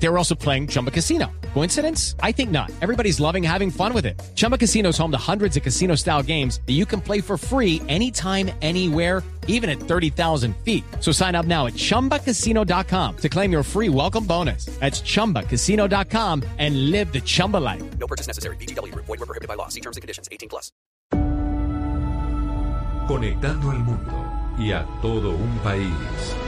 They were also playing Chumba Casino. Coincidence? I think not. Everybody's loving having fun with it. Chumba Casino is home to hundreds of casino style games that you can play for free anytime, anywhere, even at 30,000 feet. So sign up now at chumbacasino.com to claim your free welcome bonus. That's chumbacasino.com and live the Chumba life. No purchase necessary. BGW. Void were prohibited by law. See terms and conditions. 18 plus. Conectando al mundo y a todo un país.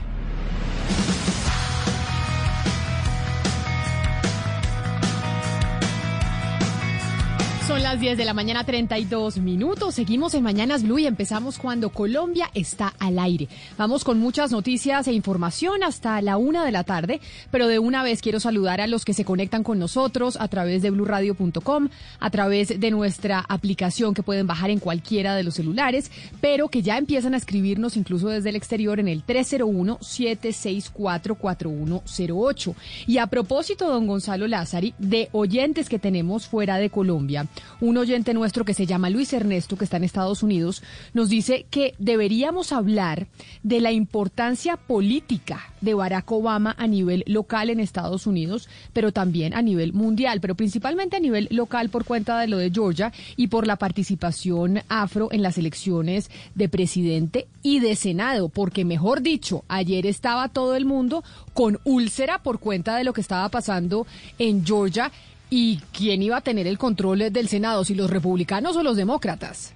Son las 10 de la mañana 32 minutos. Seguimos en Mañanas Blue y empezamos cuando Colombia está al aire. Vamos con muchas noticias e información hasta la una de la tarde, pero de una vez quiero saludar a los que se conectan con nosotros a través de bluradio.com, a través de nuestra aplicación que pueden bajar en cualquiera de los celulares, pero que ya empiezan a escribirnos incluso desde el exterior en el 301-764-4108. Y a propósito, don Gonzalo Lázari, de oyentes que tenemos fuera de Colombia, un oyente nuestro que se llama Luis Ernesto, que está en Estados Unidos, nos dice que deberíamos hablar de la importancia política de Barack Obama a nivel local en Estados Unidos, pero también a nivel mundial, pero principalmente a nivel local por cuenta de lo de Georgia y por la participación afro en las elecciones de presidente y de Senado, porque mejor dicho, ayer estaba todo el mundo con úlcera por cuenta de lo que estaba pasando en Georgia ¿Y quién iba a tener el control del Senado? ¿Si los republicanos o los demócratas?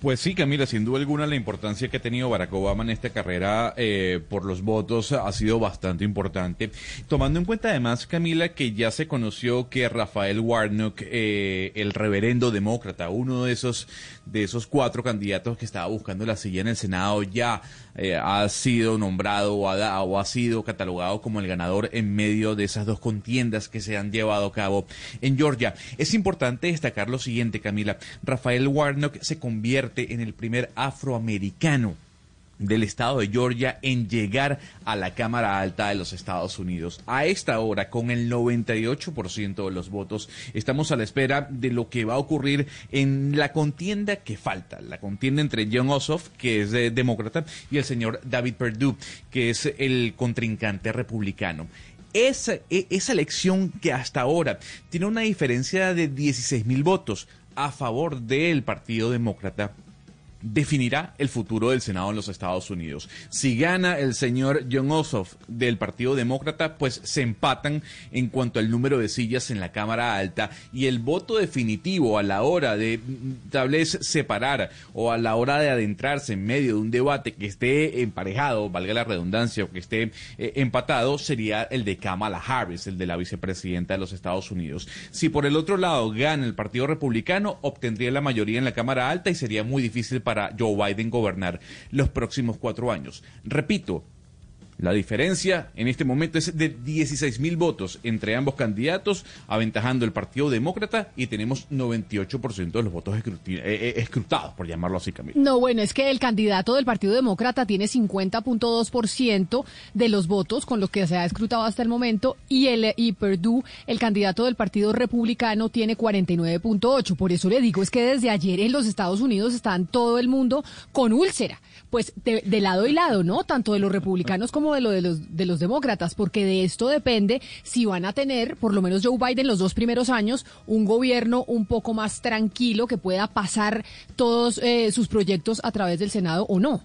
Pues sí, Camila, sin duda alguna la importancia que ha tenido Barack Obama en esta carrera eh, por los votos ha sido bastante importante. Tomando en cuenta además, Camila, que ya se conoció que Rafael Warnock, eh, el reverendo demócrata, uno de esos, de esos cuatro candidatos que estaba buscando la silla en el Senado, ya eh, ha sido nombrado o o ha sido catalogado como el ganador en medio de esas dos contiendas que se han llevado a cabo en Georgia. Es importante destacar lo siguiente, Camila. Rafael Warnock se convierte en el primer afroamericano del estado de Georgia en llegar a la Cámara Alta de los Estados Unidos. A esta hora, con el 98% de los votos, estamos a la espera de lo que va a ocurrir en la contienda que falta, la contienda entre John Ossoff, que es demócrata, y el señor David Perdue, que es el contrincante republicano. Esa, e, esa elección que hasta ahora tiene una diferencia de 16 mil votos a favor del Partido Demócrata definirá el futuro del Senado en los Estados Unidos. Si gana el señor John Ossoff del Partido Demócrata, pues se empatan en cuanto al número de sillas en la Cámara Alta y el voto definitivo a la hora de mm, tal vez separar o a la hora de adentrarse en medio de un debate que esté emparejado, valga la redundancia, o que esté eh, empatado, sería el de Kamala Harris, el de la vicepresidenta de los Estados Unidos. Si por el otro lado gana el Partido Republicano, obtendría la mayoría en la Cámara Alta y sería muy difícil para Joe Biden gobernar los próximos cuatro años. Repito, la diferencia en este momento es de 16 mil votos entre ambos candidatos, aventajando el Partido Demócrata y tenemos 98% de los votos eh, eh, escrutados, por llamarlo así, Camila. No, bueno, es que el candidato del Partido Demócrata tiene 50.2% de los votos con los que se ha escrutado hasta el momento y, el, y Perdue, el candidato del Partido Republicano, tiene 49.8%. Por eso le digo, es que desde ayer en los Estados Unidos están todo el mundo con úlcera pues de, lado y lado, ¿no? Tanto de los republicanos como de, lo de, los, de los demócratas, porque de esto depende si van a tener, por lo menos Joe Biden los dos primeros años, un gobierno un poco más tranquilo que pueda pasar todos eh, sus proyectos a través del Senado o no.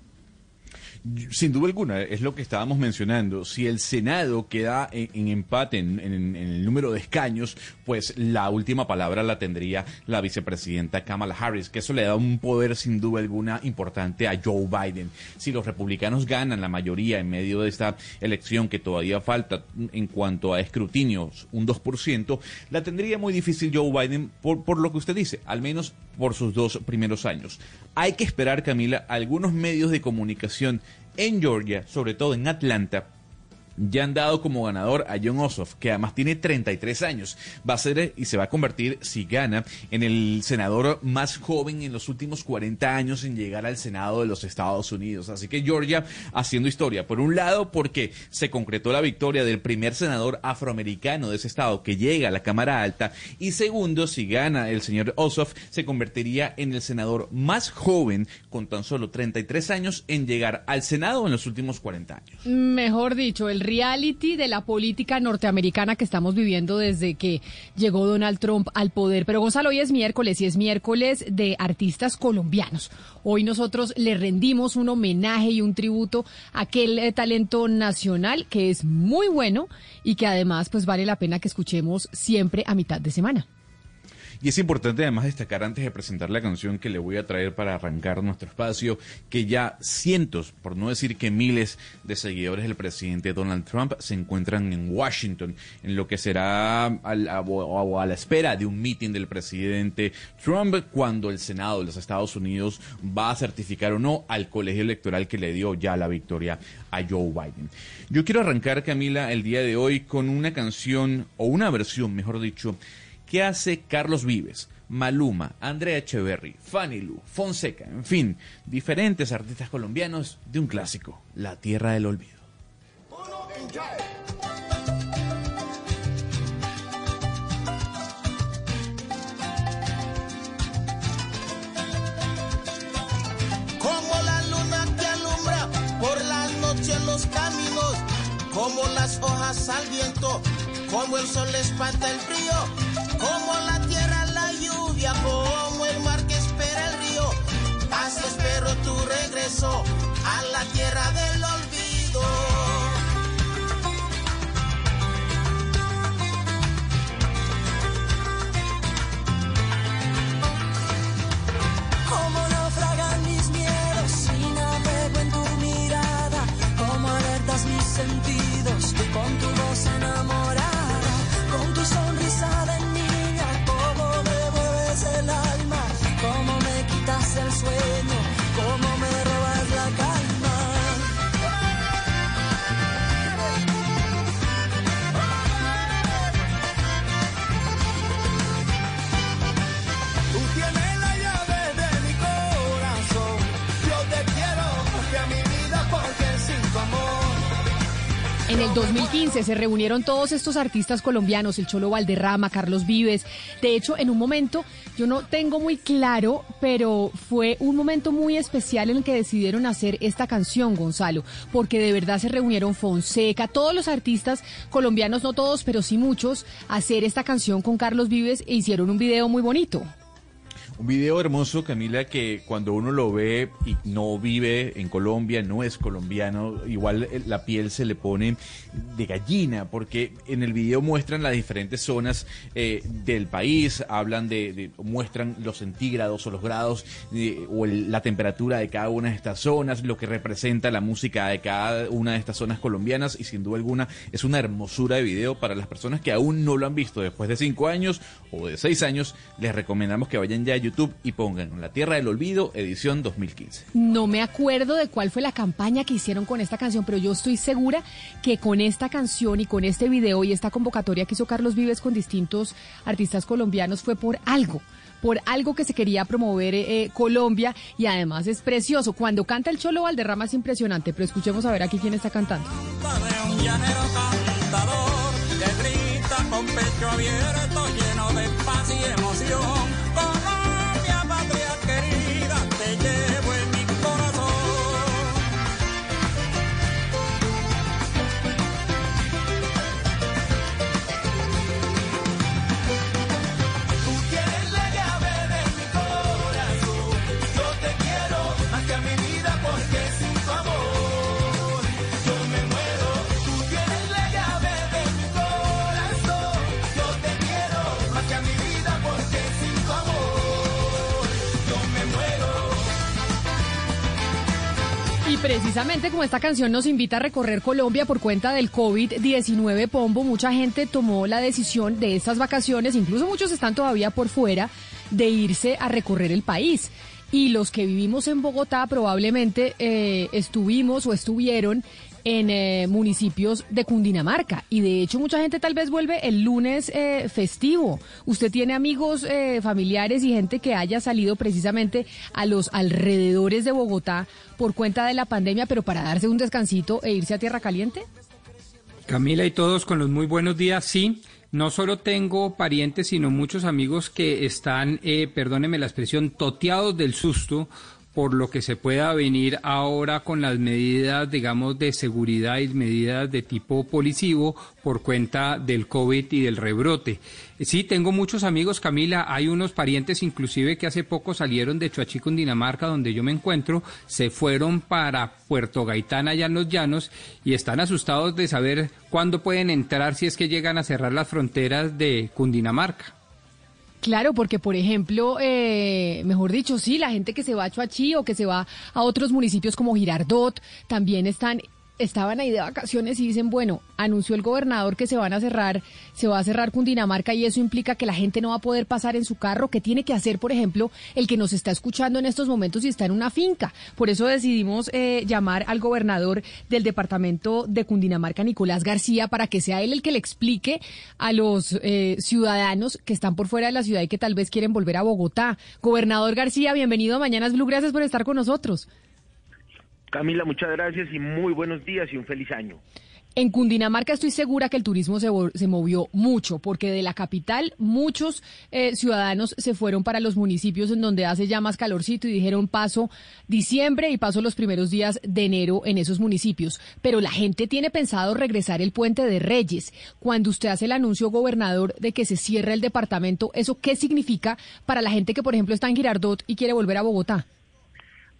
Sin duda alguna, es lo que estábamos mencionando. Si el Senado queda en, empate en, el número de escaños, pues la última palabra la tendría la vicepresidenta Kamala Harris, que eso le da un poder sin duda alguna importante a Joe Biden. Si los republicanos ganan la mayoría en medio de esta elección que todavía falta en cuanto a escrutinios, un 2%, la tendría muy difícil Joe Biden por, por lo que usted dice, al menos por sus dos primeros años. Hay que esperar, Camila, algunos medios de comunicación en Georgia, sobre todo en Atlanta, ya han dado como ganador a John Ossoff, que además tiene 33 años. Va a ser eh, y se va a convertir, si gana, en el senador más joven en los últimos 40 años en llegar al Senado de los Estados Unidos. Así que Georgia haciendo historia. Por un lado, porque se concretó la victoria del primer senador afroamericano de ese estado que llega a la Cámara Alta. Y segundo, si gana el señor Ossoff, se convertiría en el senador más joven con tan solo 33 años en llegar al Senado en los últimos 40 años. Mejor dicho, el reality de la política norteamericana que estamos viviendo desde que llegó Donald Trump al poder. Pero Gonzalo, hoy es miércoles y es miércoles de artistas colombianos. Hoy nosotros le rendimos un homenaje y un tributo a aquel eh, talento nacional que es muy bueno y que además pues vale la pena que escuchemos siempre a mitad de semana. Y es importante además destacar antes de presentar la canción que le voy a traer para arrancar nuestro espacio, que ya cientos, por no decir que miles de seguidores del presidente Donald Trump se encuentran en Washington, en lo que será a la, a la espera de un meeting del presidente Trump cuando el Senado de los Estados Unidos va a certificar o no al colegio electoral que le dio ya la victoria a Joe Biden. Yo quiero arrancar, Camila, el día de hoy con una canción, o una versión, mejor dicho, ¿Qué hace Carlos Vives, Maluma, Andrea Echeverry, Fanny Lu, Fonseca, en fin, diferentes artistas colombianos de un clásico, La Tierra del Olvido. Como la luna que alumbra por la noche en los caminos, como las hojas al viento, como el sol espanta el frío como la tierra la lluvia, como el mar que espera el río. Así espero tu regreso a la tierra del olvido. El 2015 se reunieron todos estos artistas colombianos, el Cholo Valderrama, Carlos Vives. De hecho, en un momento, yo no tengo muy claro, pero fue un momento muy especial en el que decidieron hacer esta canción, Gonzalo, porque de verdad se reunieron Fonseca, todos los artistas colombianos, no todos, pero sí muchos, a hacer esta canción con Carlos Vives e hicieron un video muy bonito. Un video hermoso, Camila, que cuando uno lo ve y no vive en Colombia, no es colombiano, igual eh, la piel se le pone de gallina, porque en el video muestran las diferentes zonas eh, del país, hablan de, de- muestran los centígrados o los grados eh, o la temperatura de cada una de estas zonas, lo que representa la música de cada una de estas zonas colombianas y sin duda alguna es una hermosura de video para las personas que aún no lo han visto. Después de cinco años o de seis años, les recomendamos que vayan ya a YouTube y pongan La Tierra del Olvido, edición 2015. No me acuerdo de cuál fue la campaña que hicieron con esta canción, pero yo estoy segura que con esta canción y con este video y esta convocatoria que hizo Carlos Vives con distintos artistas colombianos fue por algo. Por algo que se quería promover eh, eh, Colombia y además es precioso. Cuando canta el Cholo Valderrama es impresionante, pero escuchemos a ver aquí quién está cantando. de un llanero cantador que grita con pecho abierto lleno de paz y emoción. Precisamente como esta canción nos invita a recorrer Colombia por cuenta del COVID-19 Pombo, mucha gente tomó la decisión de estas vacaciones, incluso muchos están todavía por fuera, de irse a recorrer el país. Y los que vivimos en Bogotá probablemente eh, estuvimos o estuvieron en eh, municipios de Cundinamarca. Y de hecho mucha gente tal vez vuelve el lunes eh, festivo. ¿Usted tiene amigos, eh, familiares y gente que haya salido precisamente a los alrededores de Bogotá por cuenta de la pandemia, pero para darse un descansito e irse a Tierra Caliente? Camila y todos con los muy buenos días, sí. No solo tengo parientes, sino muchos amigos que están, eh, perdóneme la expresión, toteados del susto por lo que se pueda venir ahora con las medidas, digamos, de seguridad y medidas de tipo policivo por cuenta del COVID y del rebrote. Sí, tengo muchos amigos, Camila, hay unos parientes inclusive que hace poco salieron de Chuachi, Dinamarca, donde yo me encuentro, se fueron para Puerto Gaitán, allá en los llanos, y están asustados de saber cuándo pueden entrar si es que llegan a cerrar las fronteras de Cundinamarca. Claro, porque por ejemplo, eh, mejor dicho, sí, la gente que se va a Chuachi o que se va a otros municipios como Girardot también están estaban ahí de vacaciones y dicen, bueno, anunció el gobernador que se van a cerrar, se va a cerrar Cundinamarca y eso implica que la gente no va a poder pasar en su carro. ¿Qué tiene que hacer, por ejemplo, el que nos está escuchando en estos momentos y está en una finca? Por eso decidimos eh, llamar al gobernador del departamento de Cundinamarca, Nicolás García, para que sea él el que le explique a los eh, ciudadanos que están por fuera de la ciudad y que tal vez quieren volver a Bogotá. Gobernador García, bienvenido a Mañanas Blue, gracias por estar con nosotros. Camila, muchas gracias y muy buenos días y un feliz año. En Cundinamarca estoy segura que el turismo se, se movió mucho, porque de la capital muchos eh, ciudadanos se fueron para los municipios en donde hace ya más calorcito y dijeron paso diciembre y paso los primeros días de enero en esos municipios. Pero la gente tiene pensado regresar el puente de Reyes. Cuando usted hace el anuncio, gobernador, de que se cierra el departamento, ¿eso qué significa para la gente que, por ejemplo, está en Girardot y quiere volver a Bogotá?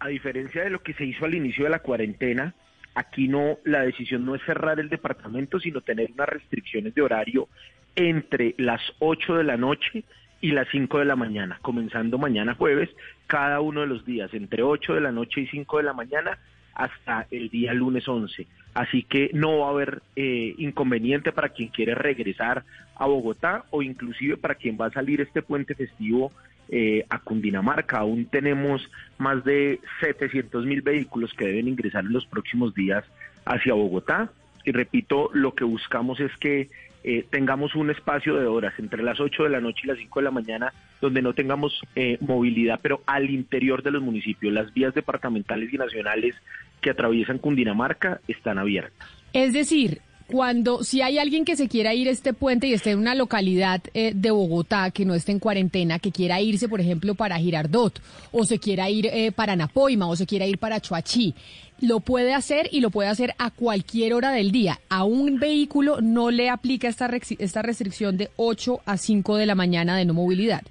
A diferencia de lo que se hizo al inicio de la cuarentena, aquí no, la decisión no es cerrar el departamento, sino tener unas restricciones de horario entre las 8 de la noche y las 5 de la mañana, comenzando mañana jueves, cada uno de los días, entre 8 de la noche y 5 de la mañana hasta el día lunes 11. Así que no va a haber eh, inconveniente para quien quiere regresar a Bogotá o inclusive para quien va a salir este puente festivo eh, a Cundinamarca. Aún tenemos más de 700 mil vehículos que deben ingresar en los próximos días hacia Bogotá. Y repito, lo que buscamos es que eh, tengamos un espacio de horas entre las 8 de la noche y las 5 de la mañana donde no tengamos eh, movilidad, pero al interior de los municipios. Las vías departamentales y nacionales que atraviesan Cundinamarca están abiertas. Es decir, cuando si hay alguien que se quiera ir a este puente y esté en una localidad eh, de Bogotá que no esté en cuarentena, que quiera irse, por ejemplo, para Girardot, o se quiera ir eh, para Napoima, o se quiera ir para Chuachi, lo puede hacer y lo puede hacer a cualquier hora del día. A un vehículo no le aplica esta, esta restricción de 8 a 5 de la mañana de no movilidad.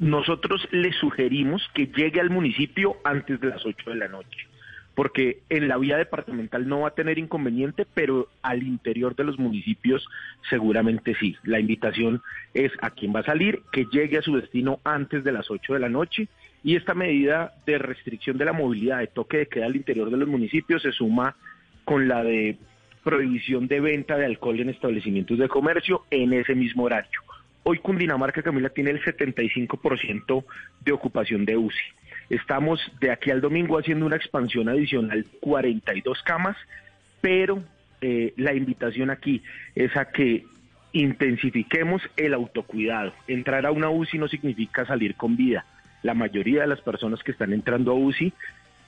Nosotros le sugerimos que llegue al municipio antes de las 8 de la noche porque en la vía departamental no va a tener inconveniente, pero al interior de los municipios seguramente sí. La invitación es a quien va a salir que llegue a su destino antes de las 8 de la noche y esta medida de restricción de la movilidad, de toque de queda al interior de los municipios se suma con la de prohibición de venta de alcohol en establecimientos de comercio en ese mismo horario. Hoy Cundinamarca, Camila, tiene el 75% de ocupación de UCI. Estamos de aquí al domingo haciendo una expansión adicional, 42 camas, pero eh, la invitación aquí es a que intensifiquemos el autocuidado. Entrar a una UCI no significa salir con vida. La mayoría de las personas que están entrando a UCI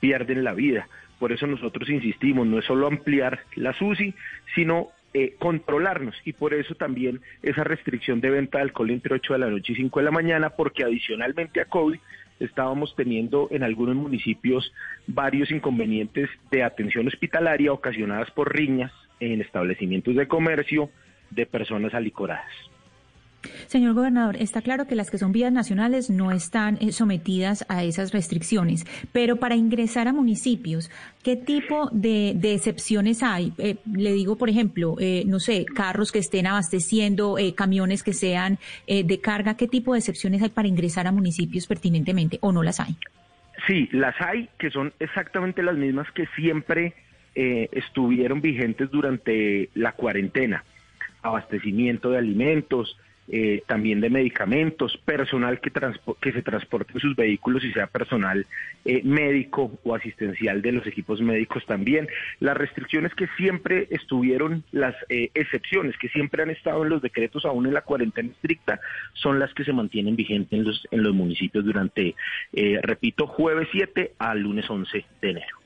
pierden la vida. Por eso nosotros insistimos, no es solo ampliar las UCI, sino eh, controlarnos y por eso también esa restricción de venta de alcohol entre 8 de la noche y 5 de la mañana, porque adicionalmente a COVID estábamos teniendo en algunos municipios varios inconvenientes de atención hospitalaria ocasionadas por riñas en establecimientos de comercio de personas alicoradas. Señor gobernador, está claro que las que son vías nacionales no están eh, sometidas a esas restricciones, pero para ingresar a municipios, ¿qué tipo de, excepciones hay? Eh, le digo, por ejemplo, eh, no sé, carros que estén abasteciendo, camiones que sean de carga, ¿qué tipo de excepciones hay para ingresar a municipios pertinentemente o no las hay? Sí, las hay, que son exactamente las mismas que siempre estuvieron vigentes durante la cuarentena. Abastecimiento de alimentos, eh, también de medicamentos, personal que, que se transporte en sus vehículos y sea personal eh, médico o asistencial de los equipos médicos también. Las restricciones que siempre estuvieron, las eh, excepciones que siempre han estado en los decretos, aún en la cuarentena estricta, son las que se mantienen vigentes en los, en los municipios durante, eh, repito, jueves 7 al lunes 11 de enero.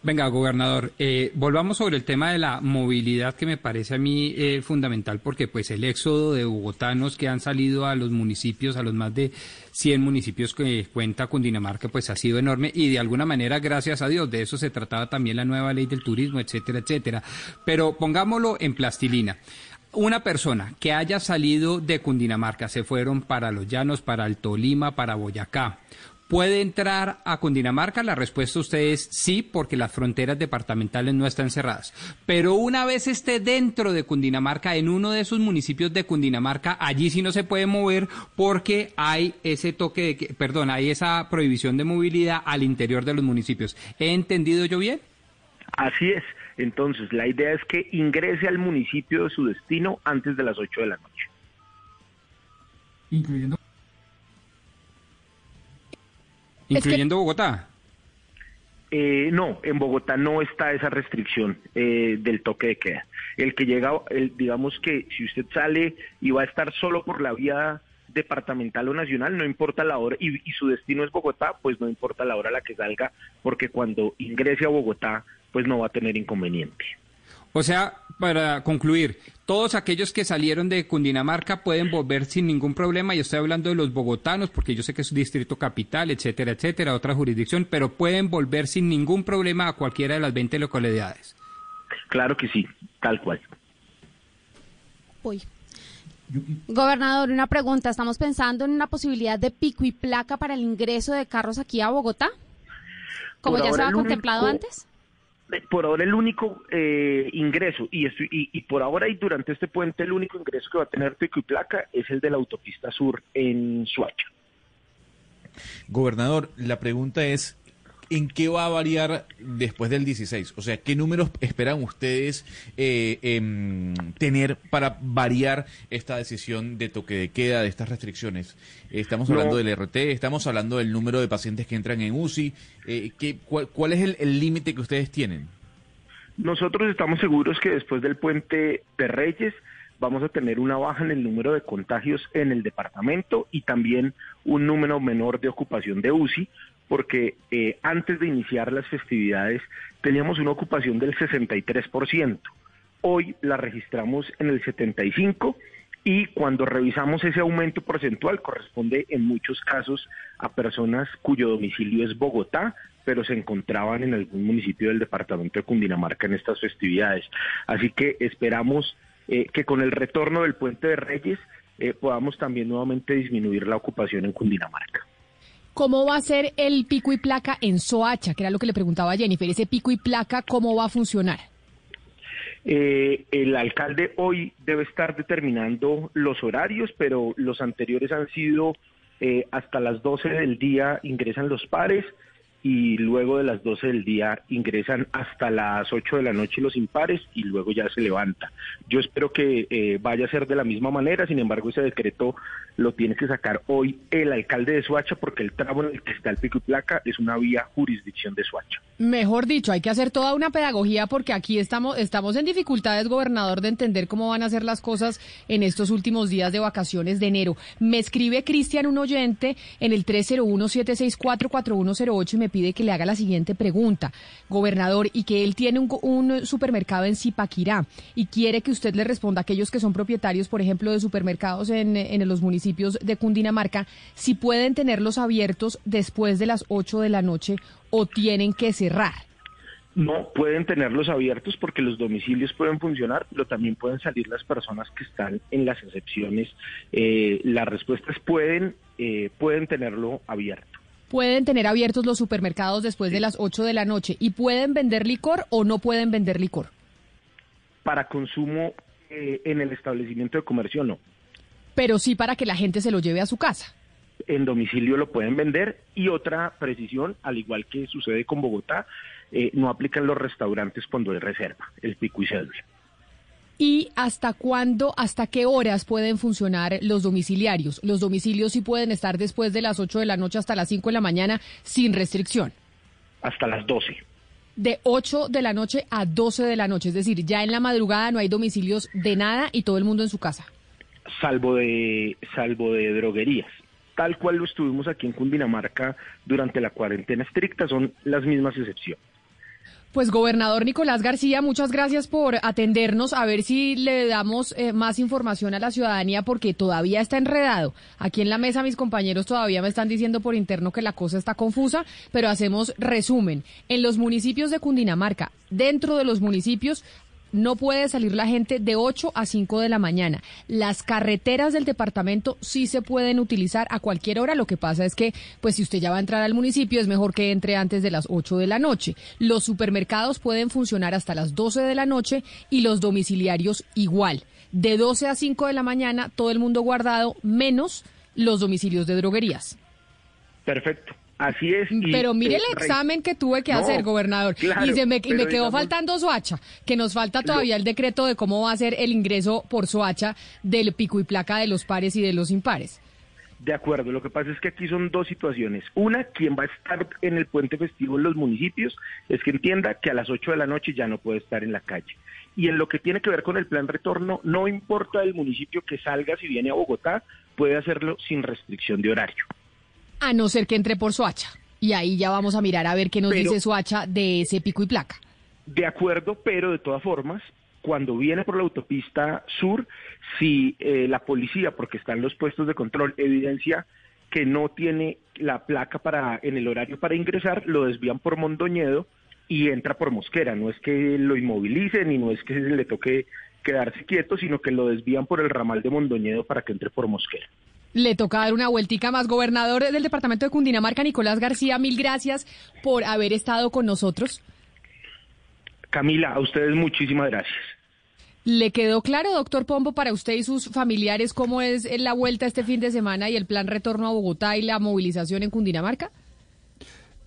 Venga, gobernador, eh, volvamos sobre el tema de la movilidad que me parece a mí eh, fundamental porque pues el éxodo de bogotanos que han salido a los municipios, a los más de 100 municipios que cuenta Cundinamarca, pues ha sido enorme y de alguna manera, gracias a Dios, de eso se trataba también la nueva ley del turismo, etcétera, etcétera. Pero pongámoslo en plastilina. Una persona que haya salido de Cundinamarca, se fueron para los llanos, para el Tolima, para Boyacá, ¿Puede entrar a Cundinamarca? La respuesta a usted es sí, porque las fronteras departamentales no están cerradas. Pero una vez esté dentro de Cundinamarca, en uno de esos municipios de Cundinamarca, allí sí no se puede mover porque hay ese toque de, que- perdón, hay esa prohibición de movilidad al interior de los municipios. ¿He entendido yo bien? Así es. Entonces, la idea es que ingrese al municipio de su destino antes de las 8 de la noche. Incluyendo. Incluyendo Bogotá. Eh, no, en Bogotá no está esa restricción eh, del toque de queda. El que llega, el, digamos que si usted sale y va a estar solo por la vía departamental o nacional, no importa la hora, y, y su destino es Bogotá, pues no importa la hora a la que salga, porque cuando ingrese a Bogotá, pues no va a tener inconveniente. O sea, para concluir, todos aquellos que salieron de Cundinamarca pueden volver sin ningún problema, y estoy hablando de los bogotanos, porque yo sé que es un distrito capital, etcétera, etcétera, otra jurisdicción, pero pueden volver sin ningún problema a cualquiera de las 20 localidades. Claro que sí, tal cual. Uy. Gobernador, una pregunta. ¿Estamos pensando en una posibilidad de pico y placa para el ingreso de carros aquí a Bogotá? Como Por ya se ahora ha el contemplado único- antes. Por ahora el único eh, ingreso, y, esto- y, y por ahora y durante este puente el único ingreso que va a tener pico y placa es el de la autopista sur en Suacha. Gobernador, la pregunta es, ¿en qué va a variar después del 16? O sea, ¿qué números esperan ustedes eh, em, tener para variar esta decisión de toque de queda, de estas restricciones? Estamos No. hablando del RT, estamos hablando del número de pacientes que entran en UCI. Eh, ¿qué- cuál, cuál es el límite que ustedes tienen? Nosotros estamos seguros que después del puente de Reyes vamos a tener una baja en el número de contagios en el departamento y también un número menor de ocupación de UCI, porque eh, antes de iniciar las festividades teníamos una ocupación del 63%. Hoy la registramos en el 75% y cuando revisamos ese aumento porcentual corresponde en muchos casos a personas cuyo domicilio es Bogotá, pero se encontraban en algún municipio del departamento de Cundinamarca en estas festividades. Así que esperamos eh, que con el retorno del puente de Reyes eh, podamos también nuevamente disminuir la ocupación en Cundinamarca. ¿Cómo va a ser el pico y placa en Soacha? Que era lo que le preguntaba a Jennifer. Ese pico y placa, ¿cómo va a funcionar? Eh, el alcalde hoy debe estar determinando los horarios, pero los anteriores han sido eh, hasta las 12 del día ingresan los pares y luego de las 12 del día ingresan hasta las 8 de la noche los impares y luego ya se levanta. Yo espero que eh, vaya a ser de la misma manera, sin embargo ese decreto lo tiene que sacar hoy el alcalde de Suacha porque el tramo en el que está el pico y placa es una vía jurisdicción de Suacha. Mejor dicho, hay que hacer toda una pedagogía porque aquí estamos, estamos en dificultades, gobernador, de entender cómo van a ser las cosas en estos últimos días de vacaciones de enero. Me escribe Cristian, un oyente, en el 301-764-4108 y me pide que le haga la siguiente pregunta, gobernador, y que él tiene un, supermercado en Zipaquirá y quiere que usted le responda a aquellos que son propietarios, por ejemplo, de supermercados en, en los municipios de Cundinamarca, si pueden tenerlos abiertos después de las 8 de la noche o tienen que cerrar. No pueden tenerlos abiertos porque los domicilios pueden funcionar, pero también pueden salir las personas que están en las excepciones. Eh, la respuesta es pueden, eh, pueden tenerlo abierto. Pueden tener abiertos los supermercados después de las 8 de la noche y pueden vender licor o no pueden vender licor. Para consumo eh, en el establecimiento de comercio no. Pero sí para que la gente se lo lleve a su casa. En domicilio lo pueden vender y otra precisión, al igual que sucede con Bogotá, eh, no aplican los restaurantes cuando hay reserva, el pico y cédula. ¿Y hasta cuándo, hasta qué horas pueden funcionar los domiciliarios? Los domicilios sí pueden estar después de las 8 de la noche hasta las 5 de la mañana sin restricción. Hasta las 12. De 8 de la noche a 12 de la noche, es decir, ya en la madrugada no hay domicilios de nada y todo el mundo en su casa. salvo de salvo de droguerías. Tal cual lo estuvimos aquí en Cundinamarca durante la cuarentena estricta, son las mismas excepciones. Pues gobernador Nicolás García, muchas gracias por atendernos. A ver si le damos eh, más información a la ciudadanía porque todavía está enredado. Aquí en la mesa mis compañeros todavía me están diciendo por interno que la cosa está confusa, pero hacemos resumen. En los municipios de Cundinamarca, dentro de los municipios no puede salir la gente de 8 a 5 de la mañana. Las carreteras del departamento sí se pueden utilizar a cualquier hora. Lo que pasa es que, pues si usted ya va a entrar al municipio, es mejor que entre antes de las 8 de la noche. Los supermercados pueden funcionar hasta las 12 de la noche y los domiciliarios igual. De 12 a 5 de la mañana, todo el mundo guardado, menos los domicilios de droguerías. Perfecto. Así es. y, Pero mire eh, el examen que tuve que No, hacer, gobernador. claro, y se me, y pero me quedó faltando Soacha, que nos falta todavía el decreto de cómo va a ser el ingreso por Soacha del pico y placa de los pares y de los impares. De acuerdo, lo que pasa es que aquí son dos situaciones. Una, quien va a estar en el puente festivo en los municipios es que entienda que a las 8 de la noche ya no puede estar en la calle. Y en lo que tiene que ver con el plan retorno, no importa el municipio que salga, si viene a Bogotá, puede hacerlo sin restricción de horario. A no ser que entre por Soacha. Y ahí ya vamos a mirar a ver qué nos Pero- dice Soacha de ese pico y placa. De acuerdo, pero de todas formas, cuando viene por la autopista sur, si eh, la policía, porque están los puestos de control, evidencia que no tiene la placa para en el horario para ingresar, lo desvían por Mondoñedo y entra por Mosquera. No es que lo inmovilicen y no es que le toque quedarse quieto, sino que lo desvían por el ramal de Mondoñedo para que entre por Mosquera. Le toca dar una vueltica más. Gobernador del departamento de Cundinamarca, Nicolás García, mil gracias por haber estado con nosotros. Camila, a ustedes muchísimas gracias. ¿Le quedó claro, doctor Pombo, para usted y sus familiares cómo es la vuelta este fin de semana y el plan retorno a Bogotá y la movilización en Cundinamarca?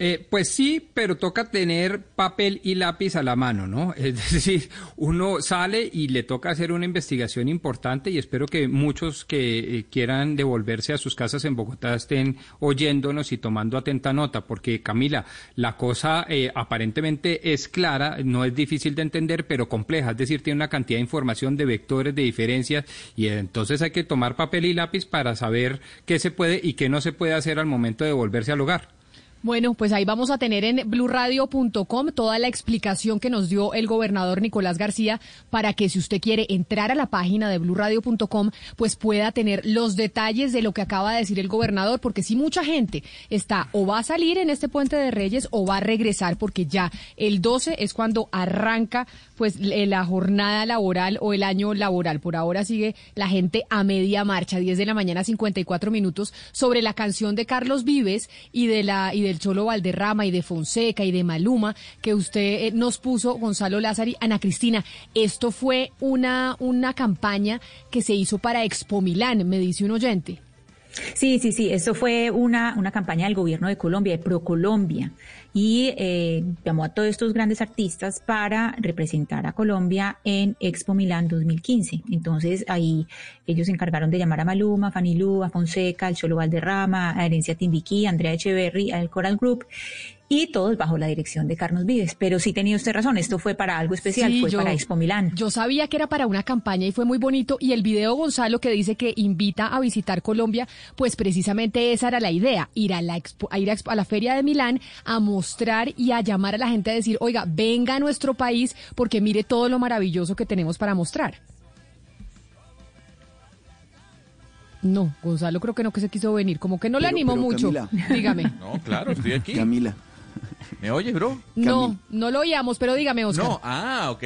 Eh, pues sí, pero toca tener papel y lápiz a la mano, ¿no? Es decir, uno sale y le toca hacer una investigación importante y espero que muchos que eh, quieran devolverse a sus casas en Bogotá estén oyéndonos y tomando atenta nota, porque Camila, la cosa eh, aparentemente es clara, no es difícil de entender, pero compleja, es decir, tiene una cantidad de información de vectores, de diferencias y entonces hay que tomar papel y lápiz para saber qué se puede y qué no se puede hacer al momento de volverse al hogar. Bueno, pues ahí vamos a tener en blurradio.com toda la explicación que nos dio el gobernador Nicolás García para que si usted quiere entrar a la página de blurradio.com, pues pueda tener los detalles de lo que acaba de decir el gobernador, porque si mucha gente está o va a salir en este puente de Reyes o va a regresar, porque ya el 12 es cuando arranca pues le- la jornada laboral o el año laboral. Por ahora sigue la gente a media marcha, 10 de la mañana, 54 minutos, sobre la canción de Carlos Vives y de la y del Cholo Valderrama y de Fonseca y de Maluma que usted eh, nos puso, Gonzalo Lázari, Ana Cristina. Esto fue una, una campaña que se hizo para Expo Milán, me dice un oyente. Sí, sí, sí, esto fue una, una campaña del gobierno de Colombia, de ProColombia, y eh, llamó a todos estos grandes artistas para representar a Colombia en Expo Milán 2015. Entonces ahí ellos se encargaron de llamar a Maluma, Fanny Lu, a Fonseca, al Cholo Valderrama, a Herencia Timbiquí, a Andrea Echeverry, al Coral Group, y todos bajo la dirección de Carlos Vives. Pero sí tenía usted razón, esto fue para algo especial, Sí, fue yo- para Expo Milán. Yo sabía que era para una campaña y fue muy bonito. Y el video Gonzalo que dice que invita a visitar Colombia, pues precisamente esa era la idea, ir a la expo- a ir a, expo- a la feria de Milán a mostrar y a llamar a la gente a decir, oiga, venga a nuestro país porque mire todo lo maravilloso que tenemos para mostrar. No, Gonzalo creo que no que se quiso venir, como que no le animó pero, mucho. Camila. Dígame. No, claro, estoy aquí. Camila. ¿Me oyes, bro? No, no lo oíamos, pero dígame, Oscar. No, ah, ok.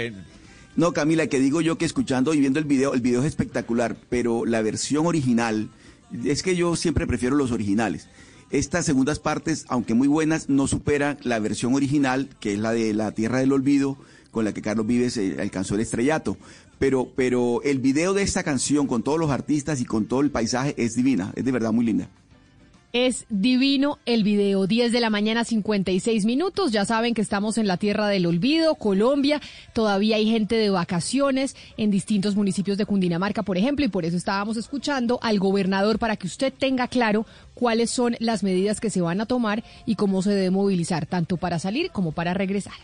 No, Camila, que digo yo que escuchando y viendo el video, el video es espectacular, pero la versión original, es que yo siempre prefiero los originales. Estas segundas partes, aunque muy buenas, no superan la versión original, que es la de La Tierra del Olvido, con la que Carlos Vives eh, alcanzó el estrellato. Pero, pero el video de esta canción, con todos los artistas y con todo el paisaje, es divina, es de verdad muy linda. Es divino el video, 10 de la mañana 56 minutos. Ya saben que estamos en la tierra del olvido, Colombia. Todavía hay gente de vacaciones en distintos municipios de Cundinamarca, por ejemplo, y por eso estábamos escuchando al gobernador para que usted tenga claro cuáles son las medidas que se van a tomar y cómo se debe movilizar, tanto para salir como para regresar.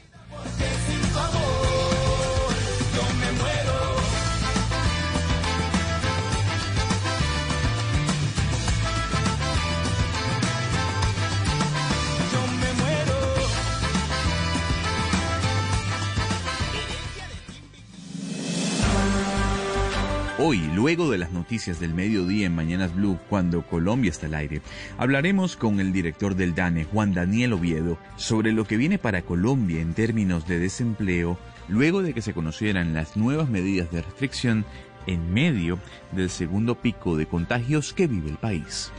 Hoy, luego de las noticias del mediodía en Mañanas Blue, cuando Colombia está al aire, hablaremos con el director del DANE, Juan Daniel Oviedo, sobre lo que viene para Colombia en términos de desempleo, luego de que se conocieran las nuevas medidas de restricción en medio del segundo pico de contagios que vive el país.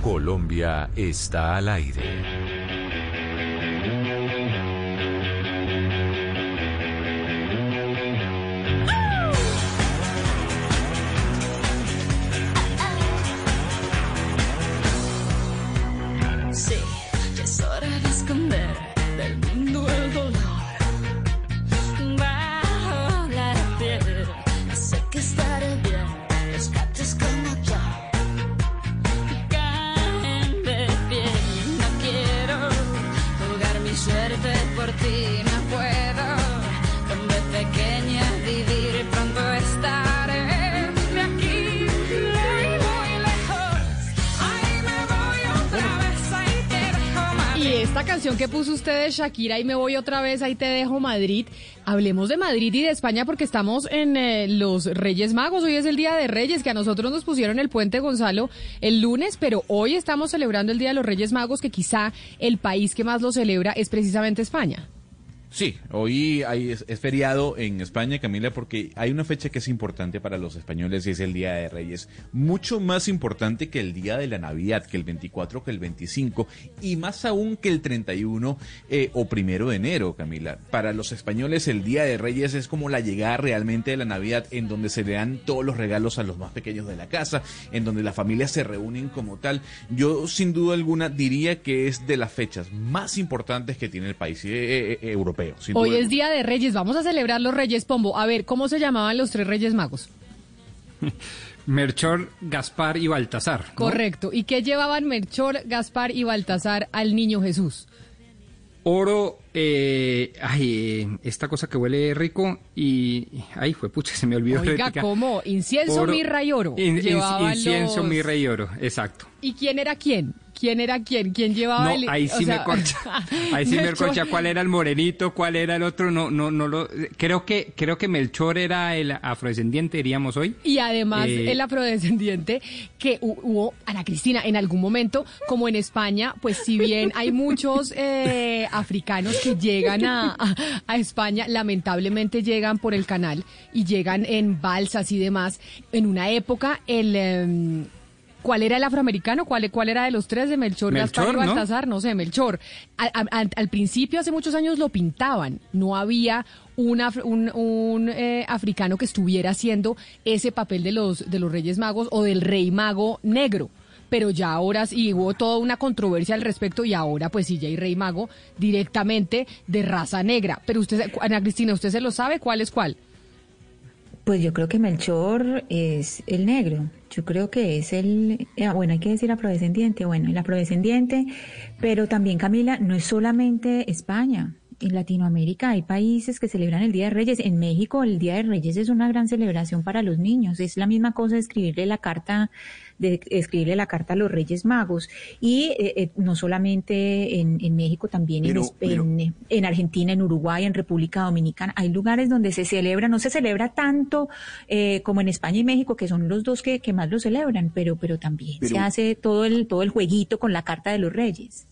Colombia está al aire. Que puso usted de Shakira y me voy otra vez, ahí te dejo Madrid. Hablemos de Madrid y de España porque estamos en eh, los Reyes Magos. Hoy es el Día de Reyes, que a nosotros nos pusieron el puente Gonzalo el lunes, pero hoy estamos celebrando el Día de los Reyes Magos, que quizá el país que más lo celebra es precisamente España. Sí, hoy hay, es, feriado en España, Camila, porque hay una fecha que es importante para los españoles y es el Día de Reyes. Mucho más importante que el Día de la Navidad, que el 24, que el 25 y más aún que el 31 eh, o primero de enero, Camila. Para los españoles el Día de Reyes es como la llegada realmente de la Navidad en donde se le dan todos los regalos a los más pequeños de la casa, en donde las familias se reúnen como tal. Yo sin duda alguna diría que es de las fechas más importantes que tiene el país eh, eh, europeo. Sin Hoy duda es Día de Reyes, vamos a celebrar los Reyes Pombo. A ver, ¿cómo se llamaban los tres Reyes Magos? Melchor, Gaspar y Baltasar. ¿no? Correcto. ¿Y qué llevaban Melchor, Gaspar y Baltasar al niño Jesús? Oro, eh, ay, eh, esta cosa que huele rico y, ay, fue pucha, se me olvidó. Oiga. ¿cómo? Incienso, Oro, mirra y oro. in- in- Llevaban incienso, los- mirra y oro, exacto. ¿Y quién era quién? ¿Quién era quién? ¿Quién llevaba No, el ahí o sí sea, me corcha. Ahí sí me corcha cuál era el morenito, cuál era el otro, no, no, no lo, creo que, creo que Melchor era el afrodescendiente, diríamos hoy. Y además Eh, el afrodescendiente que hu- hubo, Ana Cristina, en algún momento, como en España, pues si bien hay muchos eh, africanos que llegan a, a- a España, lamentablemente llegan por el canal y llegan en balsas y demás. En una época, el... em, ¿Cuál era el afroamericano? ¿Cuál, ¿Cuál era de los tres? ¿De Melchor, Gaspar y Melchor, ¿no? Baltasar? No sé, Melchor. Al, al- al principio, hace muchos años, lo pintaban. No había un, af- un, un, eh, africano que estuviera haciendo ese papel de los, de los Reyes Magos o del Rey Mago negro. Pero ya ahora sí hubo toda una controversia al respecto y ahora pues sí ya hay Rey Mago directamente de raza negra. Pero usted, Ana Cristina, ¿usted se lo sabe? ¿Cuál es cuál? Pues yo creo que Melchor es el negro. Yo creo que es el, eh, bueno, hay que decir afrodescendiente, bueno, el afrodescendiente, pero también Camila, no es solamente España. En Latinoamérica hay países que celebran el Día de Reyes. En México el Día de Reyes es una gran celebración para los niños. Es la misma cosa escribirle la carta, de escribirle la carta a los Reyes Magos. Y eh, eh, no solamente en, en México, también en, Pero- en, en Argentina, en Uruguay, en República Dominicana. Hay lugares donde se celebra, no se celebra tanto eh, como en España y México, que son los dos que, que más lo celebran, pero, pero también Pero- se hace todo el, todo el jueguito con la carta de los Reyes.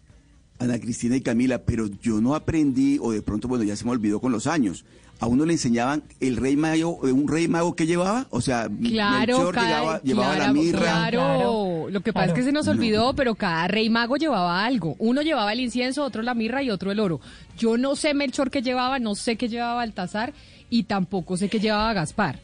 Ana Cristina y Camila, pero yo no aprendí, o de pronto, bueno, ya se me olvidó con los años. A uno le enseñaban el rey mago, eh, un rey mago que llevaba, o sea, Claro, Melchor cada- llegaba, llevaba la claro, mirra. Claro, lo que pasa es que se nos No. olvidó, pero cada rey mago llevaba algo. Uno llevaba el incienso, otro la mirra y otro el oro. Yo no sé Melchor que llevaba, no sé qué llevaba Baltasar y tampoco sé qué llevaba Gaspar.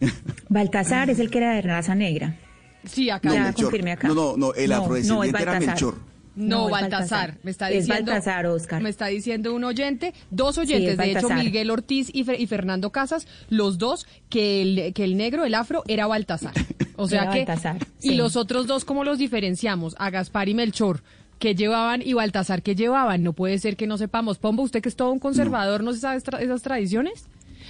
Baltasar es el que era de raza negra. Sí, acá. No, Ya Melchor. acá. No, no, no, el No, afrodescendiente no, era. Melchor. No, No, es Baltasar. Baltasar. Me está Es diciendo. Baltasar, Oscar. Me está diciendo un oyente, dos oyentes, es de hecho. Miguel Ortiz y, Fer- y Fernando Casas, los dos, que el, que el negro, el afro, era Baltasar. O sea Era que. Baltasar, Y los otros dos, ¿cómo los diferenciamos? A Gaspar y Melchor. que llevaban y Baltasar que llevaban? No puede ser que no sepamos. Pombo, usted que es todo un conservador, ¿no, se sabe esas tradiciones?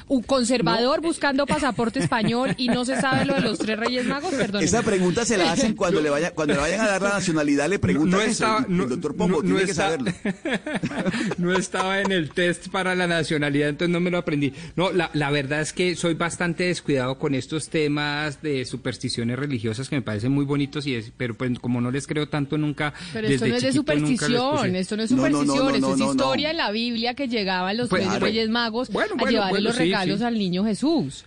Un conservador buscando pasaporte español y no se sabe lo de los tres reyes magos, perdón. Esa pregunta se la hacen cuando le vaya, cuando le vayan a dar la nacionalidad, le preguntan no eso. estaba- y el no- doctor Pombo no- no tiene que está- saberlo. no estaba en el test para la nacionalidad, entonces no me lo aprendí. No, la, la verdad es que soy bastante descuidado con estos temas de supersticiones religiosas que me parecen muy bonitos, y es, pero pues como no les creo tanto nunca. Pero esto desde no es de superstición, esto no es No, no, no, superstición, no, esto no, es no, no. historia en la Biblia que llegaban los Pues, tres claro. reyes magos Bueno, a bueno, llevarle bueno, los sí, regalos sí. al niño Jesús.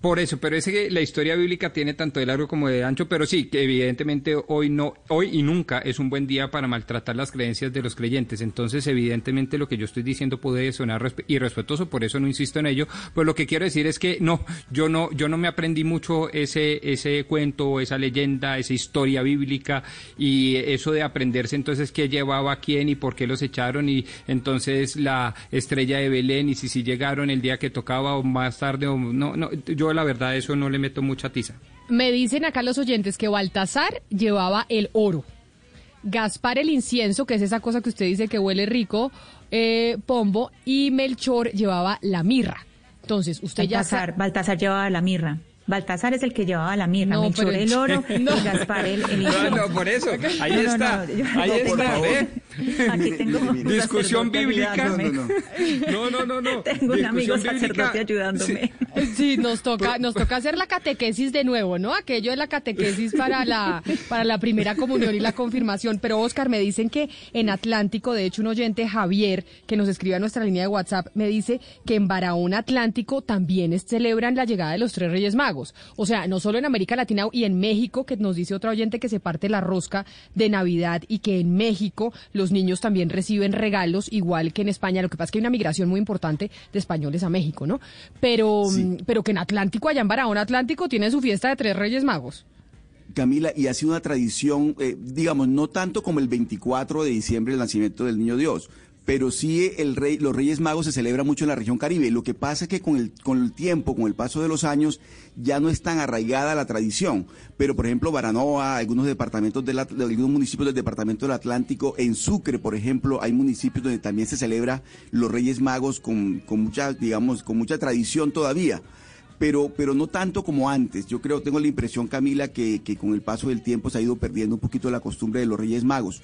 Por eso, pero ese que la historia bíblica tiene tanto de largo como de ancho, pero sí, que evidentemente hoy no, hoy y nunca es un buen día para maltratar las creencias de los creyentes. Entonces, evidentemente lo que yo estoy diciendo puede sonar respe- irrespetuoso, por eso no insisto en ello. Pues lo que quiero decir es que no, yo no, yo no me aprendí mucho ese, ese cuento, esa leyenda, esa historia bíblica y eso de aprenderse entonces qué llevaba a quién y por qué los echaron y entonces la estrella de Belén y si si llegaron el día que tocaba o más tarde o no, no, yo la verdad eso no le meto mucha tiza. Me dicen acá los oyentes que Baltasar llevaba el oro. Gaspar el incienso, que es esa cosa que usted dice que huele rico, eh, Pombo, y Melchor llevaba la mirra. Entonces, usted ya Baltasar, sa- Baltasar llevaba la mirra. Baltasar es el que llevaba la mirra, No, Melchor el oro No. y Gaspar el, el No, incienso. no, por eso, ahí está, no, yo- ahí está, favor. Discusión bíblica. No, no, no. No, no, no, no. Tengo un amigo Discusión bíblica. sacerdote ayudándome. Sí, nos toca, nos toca hacer la catequesis de nuevo, ¿no? Aquello de la catequesis para la, para la primera comunión y la confirmación. Pero Oscar, me dicen que en Atlántico, de hecho, un oyente, Javier, que nos escribe a nuestra línea de WhatsApp, me dice que en Barahona Atlántico también celebran la llegada de los tres Reyes Magos. O sea, no solo en América Latina y en México, que nos dice otro oyente que se parte la rosca de Navidad y que en México los niños también reciben regalos, igual que en España. Lo que pasa es que hay una migración muy importante de españoles a México, ¿no? Pero, mm, pero que en Atlántico, allá en Barahona Atlántico, tienen su fiesta de tres Reyes Magos. Camila, y ha sido una tradición, eh, digamos, no tanto como el 24 de diciembre, el nacimiento del Niño Dios, pero sí el rey, los Reyes Magos se celebran mucho en la región Caribe. Lo que pasa es que con el, con el tiempo, con el paso de los años, ya no es tan arraigada la tradición. Pero, por ejemplo, Baranoa, algunos departamentos de algunos municipios del departamento del Atlántico, en Sucre, por ejemplo, hay municipios donde también se celebra los Reyes Magos con, con mucha, digamos, con mucha tradición todavía pero, pero no tanto como antes. Yo creo, tengo la impresión, Camila, que, que con el paso del tiempo se ha ido perdiendo un poquito la costumbre de los Reyes Magos.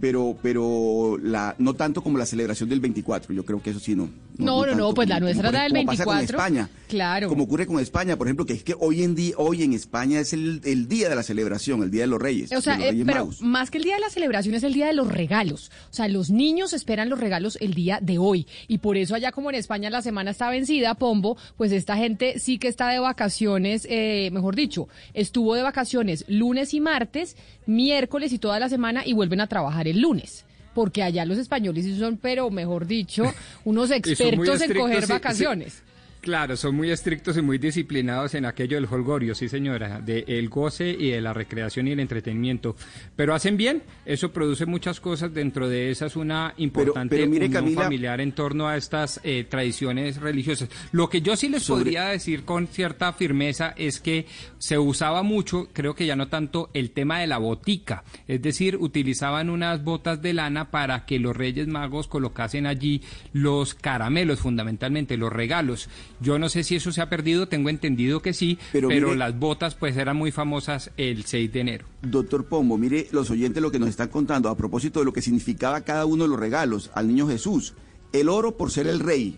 Pero, pero la, no tanto como la celebración del 24. Yo creo que eso sí no. No, no, no, pues la como- nuestra como, era del como pasa con 24. España. Claro. Como ocurre con España, por ejemplo, que es que hoy en día, hoy en España es el, el día de la celebración, el día de los Reyes. O sea, eh, pero Magos. más que el día de la celebración es el día de los regalos. O sea, los niños esperan los regalos el día de hoy. Y por eso allá como en España la semana está vencida, Pombo, pues esta gente sí que está de vacaciones, eh, mejor dicho, estuvo de vacaciones lunes y martes, miércoles y toda la semana y vuelven a trabajar el lunes. Porque allá los españoles son, pero mejor dicho, unos expertos en coger sí. vacaciones. Claro, son muy estrictos y muy disciplinados en aquello del holgorio, sí señora, del goce y de la recreación y el entretenimiento. Pero hacen bien, eso produce muchas cosas, dentro de esas una importante pero mire, unión Camila- familiar en torno a estas eh, tradiciones religiosas. Lo que yo sí les Sobre- podría decir con cierta firmeza es que se usaba mucho, creo que ya no tanto, el tema de la botica, es decir, utilizaban unas botas de lana para que los Reyes Magos colocasen allí los caramelos, fundamentalmente los regalos. Yo no sé si eso se ha perdido, tengo entendido que sí, Pero pero, mire- las botas pues eran muy famosas el 6 de enero. Doctor Pombo, mire los oyentes lo que nos están contando a propósito de lo que significaba cada uno de los regalos al niño Jesús. El oro por ser el rey,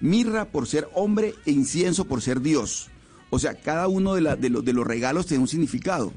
mirra por ser hombre e incienso por ser Dios. O sea, cada uno de, la- de los- de los regalos tiene un significado.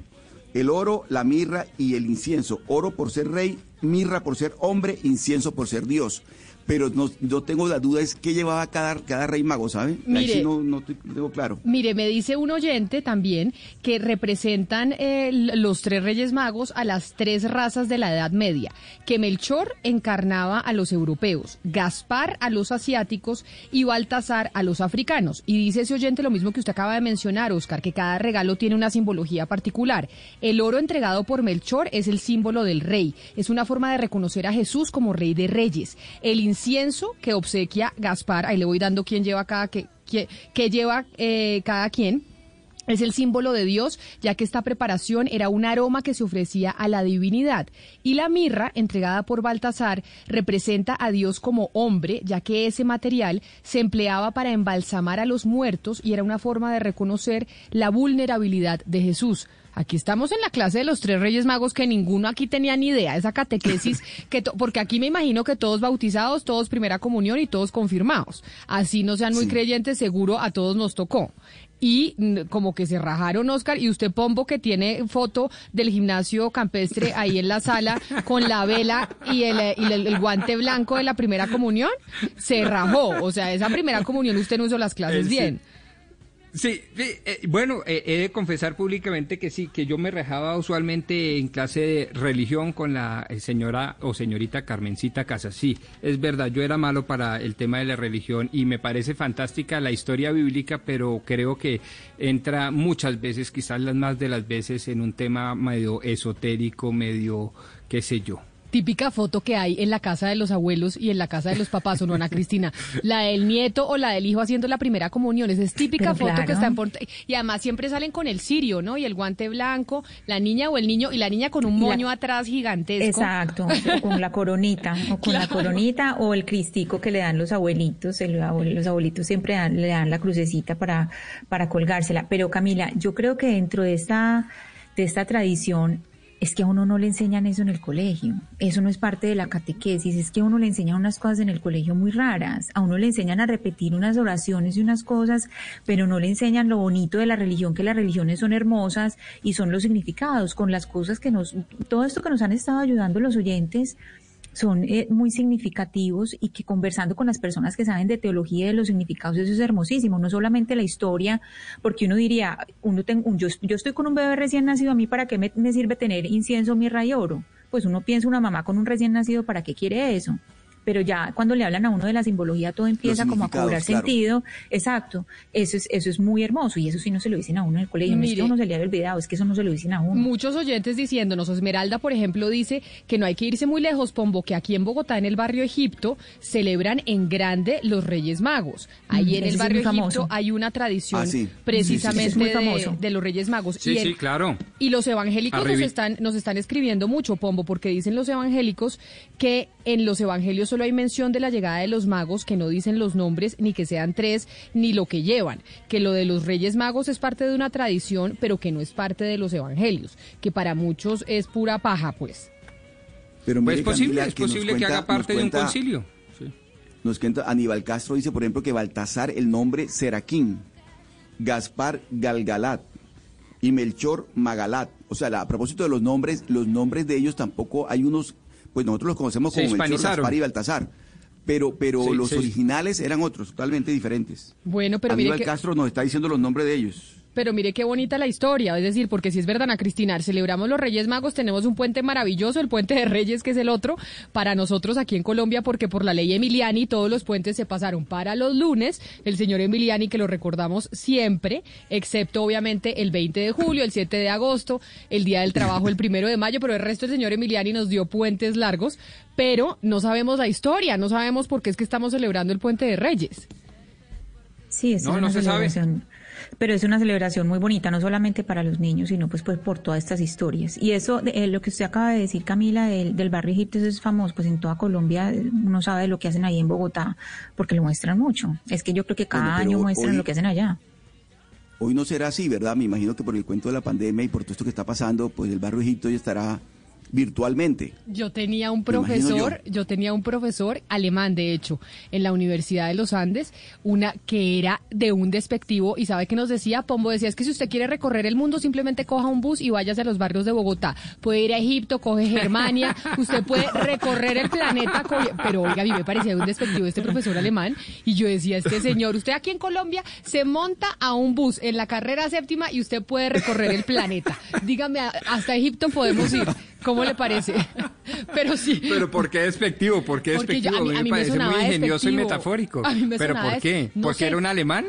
El oro, la mirra y el incienso. Oro por ser rey, mirra por ser hombre, incienso por ser Dios pero no, no tengo la duda es qué llevaba cada, cada rey mago, ¿sabe? Mire, no, no, tengo claro. Mire, me dice un oyente también que representan eh, los tres reyes magos a las tres razas de la Edad Media, que Melchor encarnaba a los europeos, Gaspar a los asiáticos y Baltasar a los africanos. Y dice ese oyente lo mismo que usted acaba de mencionar, Oscar, que cada regalo tiene una simbología particular. El oro entregado por Melchor es el símbolo del rey, es una forma de reconocer a Jesús como rey de reyes. El incienso que obsequia Gaspar, ahí le voy dando quién lleva cada que, lleva eh, cada quien. Es el símbolo de Dios, ya que esta preparación era un aroma que se ofrecía a la divinidad. Y la mirra, entregada por Baltasar, representa a Dios como hombre, ya que ese material se empleaba para embalsamar a los muertos y era una forma de reconocer la vulnerabilidad de Jesús. Aquí estamos en la clase de los tres Reyes Magos que ninguno aquí tenía ni idea, esa catequesis, que porque aquí me imagino que todos bautizados, todos primera comunión y todos confirmados. Así no sean muy creyentes, seguro a todos nos tocó. Y como que se rajaron Oscar y usted Pombo que tiene foto del gimnasio campestre ahí en la sala con la vela y el, y el, guante blanco de la primera comunión se rajó. O sea esa primera comunión usted no hizo las clases bien Sí, eh, bueno, eh, he de confesar públicamente que sí, que yo me rejaba usualmente en clase de religión con la eh, señora o señorita Carmencita Casas. Sí, es verdad, yo era malo para el tema de la religión y me parece fantástica la historia bíblica, pero creo que entra muchas veces, quizás las más de las veces, en un tema medio esotérico, medio qué sé yo típica foto que hay en la casa de los abuelos y en la casa de los papás, ¿o no, Ana Cristina? La del nieto o la del hijo haciendo la primera comunión. Esa es típica foto que está en Y además siempre salen con el cirio, ¿no? Y el guante blanco, la niña o el niño, y la niña con un moño atrás gigantesco. Exacto, o con la coronita, o con la coronita, o el cristico que le dan los abuelitos. los abuelitos siempre le dan la crucecita para, para colgársela. Pero Camila, yo creo que dentro de esta, de esta tradición es que a uno no le enseñan eso en el colegio, eso no es parte de la catequesis, es que a uno le enseñan unas cosas en el colegio muy raras, a uno le enseñan a repetir unas oraciones y unas cosas, pero no le enseñan lo bonito de la religión, que las religiones son hermosas y son los significados, con las cosas que nos, todo esto que nos han estado ayudando los oyentes, son eh, muy significativos y que conversando con las personas que saben de teología y de los significados, eso es hermosísimo, no solamente la historia, porque uno diría, uno tengo, yo, yo estoy con un bebé recién nacido, ¿a mí para qué me, me sirve tener incienso, mirra y oro? Pues uno piensa una mamá con un recién nacido, ¿para qué quiere eso? Pero ya cuando le hablan a uno de la simbología todo empieza como a cobrar sentido. Exacto, eso es, eso es muy hermoso y eso sí no se lo dicen a uno en el colegio, no es que uno se le haya olvidado, es que eso no se lo dicen a uno. Muchos oyentes diciéndonos, Esmeralda por ejemplo dice que no hay que irse muy lejos, Pombo, que aquí en Bogotá, en el barrio Egipto, celebran en grande los Reyes Magos. Ahí en el barrio Egipto hay una tradición ah, precisamente de, los Reyes Magos. Sí, sí, claro. Y los evangélicos nos están, nos están escribiendo mucho, Pombo, porque dicen los evangélicos que en los evangelios solo hay mención de la llegada de los magos, que no dicen los nombres, ni que sean tres, ni lo que llevan. Que lo de los reyes magos es parte de una tradición, pero que no es parte de los evangelios. Que para muchos es pura paja, pues. Pero pues es posible, es posible que haga parte de un concilio. Nos cuenta Aníbal Castro, dice, por ejemplo, que Baltasar, el nombre Seraquín, Gaspar Galgalat y Melchor Magalat. O sea, a propósito de los nombres, los nombres de ellos tampoco hay unos pues nosotros los conocemos como Melchor, Gaspar y Baltasar. Pero, pero los originales eran otros, totalmente diferentes. Bueno, pero Aníbal Castro nos está diciendo los nombres de ellos. Pero mire qué bonita la historia, es decir, porque si es verdad, Ana Cristina, celebramos los Reyes Magos, tenemos un puente maravilloso, el puente de Reyes, que es el otro, para nosotros aquí en Colombia, porque por la ley Emiliani todos los puentes se pasaron para los lunes, el señor Emiliani, que lo recordamos siempre, excepto obviamente el 20 de julio, el 7 de agosto, el Día del Trabajo, el primero de mayo, pero el resto el señor Emiliani nos dio puentes largos, pero no sabemos la historia, no sabemos por qué es que estamos celebrando el puente de Reyes. Sí, es no, no se sabe pero es una celebración muy bonita, no solamente para los niños, sino pues, pues por todas estas historias. Y eso, eh, lo que usted acaba de decir, Camila, del, del barrio Egipto, es famoso, pues en toda Colombia uno sabe lo que hacen ahí en Bogotá, porque lo muestran mucho. Es que yo creo que cada año muestran lo que hacen allá. Hoy no será así, ¿verdad? Me imagino que por el cuento de la pandemia y por todo esto que está pasando, pues el barrio Egipto ya estará virtualmente. Yo tenía un profesor, yo. tenía un profesor alemán, de hecho, en la Universidad de los Andes, una que era de un despectivo y sabe que nos decía, Pombo decía, es que si usted quiere recorrer el mundo, simplemente coja un bus y váyase a los barrios de Bogotá. Puede ir a Egipto, coge Germania, usted puede recorrer el planeta, pero oiga, a mí me parecía un despectivo este profesor alemán y yo decía, este señor, usted aquí en Colombia se monta a un bus en la carrera séptima y usted puede recorrer el planeta. Dígame, hasta Egipto podemos ir. ¿Cómo le parece? Pero sí. Pero ¿por qué despectivo? ¿Por qué Porque yo- despectivo? a mí- a mí me parece muy ingenioso y despectivo. metafórico. A mí me ¿Pero por qué? no ¿Porque sé. era un alemán?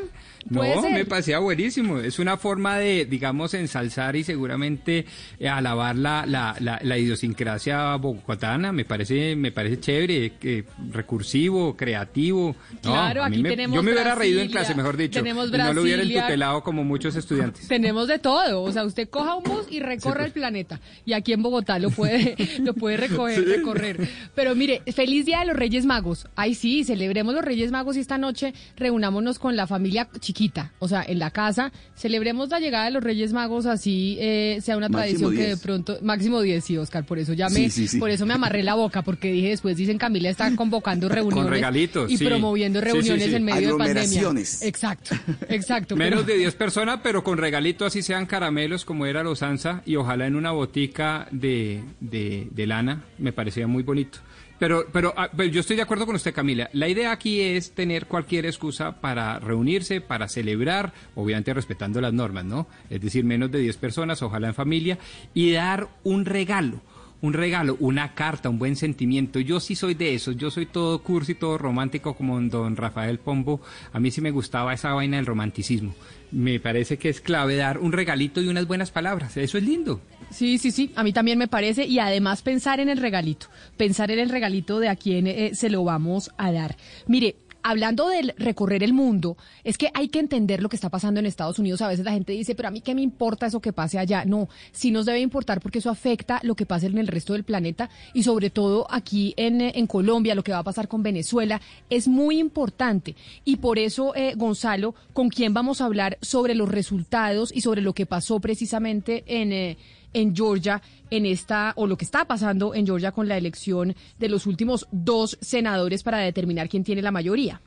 No, me parecía buenísimo. Es una forma de, digamos, ensalzar y seguramente eh, alabar la, la, la, la idiosincrasia bogotana. Me parece, me parece chévere, que recursivo, creativo. Claro, aquí me- tenemos Yo me hubiera reído en Brasilia, clase, mejor dicho. tenemos y no lo hubiera Brasilia. entutelado como muchos estudiantes. Tenemos de todo, o sea, usted coja un bus y recorre el planeta y aquí en Bogotá lo puede lo puede recoger, recorrer. Pero mire, feliz día de los Reyes Magos. Ay, sí, celebremos los Reyes Magos y esta noche reunámonos con la familia chiquita, o sea, en la casa, celebremos la llegada de los Reyes Magos así eh, sea una Máximo tradición que de 10. pronto máximo 10, sí, Oscar, por eso ya me Sí, sí, sí. por eso me amarré la boca porque dije después dicen Camila está convocando reuniones regalitos, y sí. promoviendo Sí, sí, reuniones sí. en medio de pandemia. Exacto, exacto. Menos pero- de 10 personas, pero con regalito así sean caramelos como era los Sansa y ojalá en una botica de, de, de lana, me parecía muy bonito. Pero, pero, ah, pero yo estoy de acuerdo con usted, Camila. La idea aquí es tener cualquier excusa para reunirse, para celebrar, obviamente respetando las normas, ¿no? Es decir, menos de 10 personas, ojalá en familia, y dar un regalo un regalo, una carta, un buen sentimiento. Yo sí soy de esos, yo soy todo cursi, todo romántico como don Rafael Pombo. A mí sí me gustaba esa vaina del romanticismo. Me parece que es clave dar un regalito y unas buenas palabras. Eso es lindo. Sí, sí, sí, a mí también me parece y además pensar en el regalito, pensar en el regalito de a quién eh, se lo vamos a dar. Mire, hablando del recorrer el mundo, es que hay que entender lo que está pasando en Estados Unidos. A veces la gente dice, pero a mí qué me importa eso que pase allá. No, sí nos debe importar porque eso afecta lo que pasa en el resto del planeta y sobre todo aquí en, eh, en Colombia, lo que va a pasar con Venezuela, es muy importante. Y por eso, eh, Gonzalo, ¿con quién vamos a hablar sobre los resultados y sobre lo que pasó precisamente en... eh, en Georgia en esta o lo que está pasando en Georgia con la elección de los últimos dos senadores para determinar quién tiene la mayoría.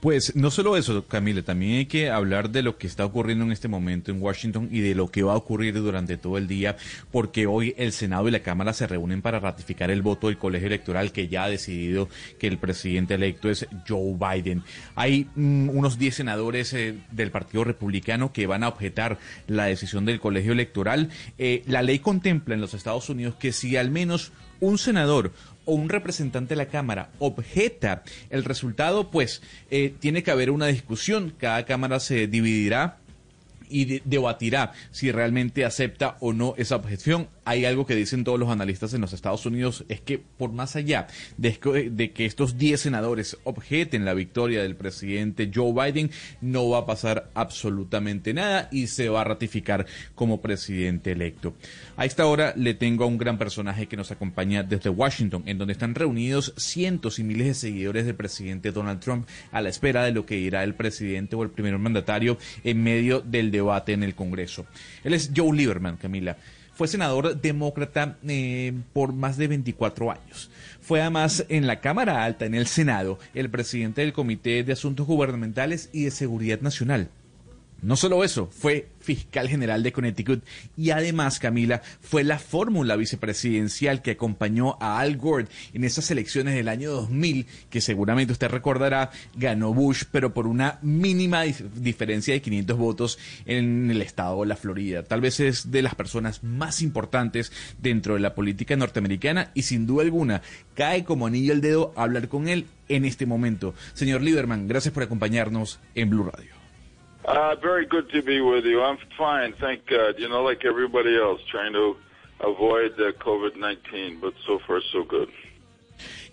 Pues no solo eso, Camila, también hay que hablar de lo que está ocurriendo en este momento en Washington y de lo que va a ocurrir durante todo el día, porque hoy el Senado y la Cámara se reúnen para ratificar el voto del colegio electoral que ya ha decidido que el presidente electo es Joe Biden. Hay mm, unos 10 senadores eh, del Partido Republicano que van a objetar la decisión del colegio electoral. Eh, la ley contempla en los Estados Unidos que si al menos un senador o un representante de la Cámara objeta el resultado, pues eh, tiene que haber una discusión. Cada Cámara se dividirá y de- debatirá si realmente acepta o no esa objeción. Hay algo que dicen todos los analistas en los Estados Unidos, es que por más allá de, que- estos 10 senadores objeten la victoria del presidente Joe Biden, no va a pasar absolutamente nada y se va a ratificar como presidente electo. A esta hora le tengo a un gran personaje que nos acompaña desde Washington, en donde están reunidos cientos y miles de seguidores del presidente Donald Trump a la espera de lo que dirá el presidente o el primer mandatario en medio del debate en el Congreso. Él es Joe Lieberman, Camila. Fue senador demócrata eh, por más de 24 años. Fue además en la Cámara Alta, en el Senado, el presidente del Comité de Asuntos Gubernamentales y de Seguridad Nacional. No solo eso, fue fiscal general de Connecticut y además, Camila, fue la fórmula vicepresidencial que acompañó a Al Gore en esas elecciones del año 2000, que seguramente usted recordará, ganó Bush, pero por una mínima dif- diferencia de 500 votos en el estado de la Florida. Tal vez es de las personas más importantes dentro de la política norteamericana y sin duda alguna cae como anillo al dedo hablar con él en este momento. Señor Lieberman, gracias por acompañarnos en Blue Radio. Uh, very good to be with you. I'm fine, thank God. You know, like everybody else, trying to avoid uh, COVID 19, but so far, so good.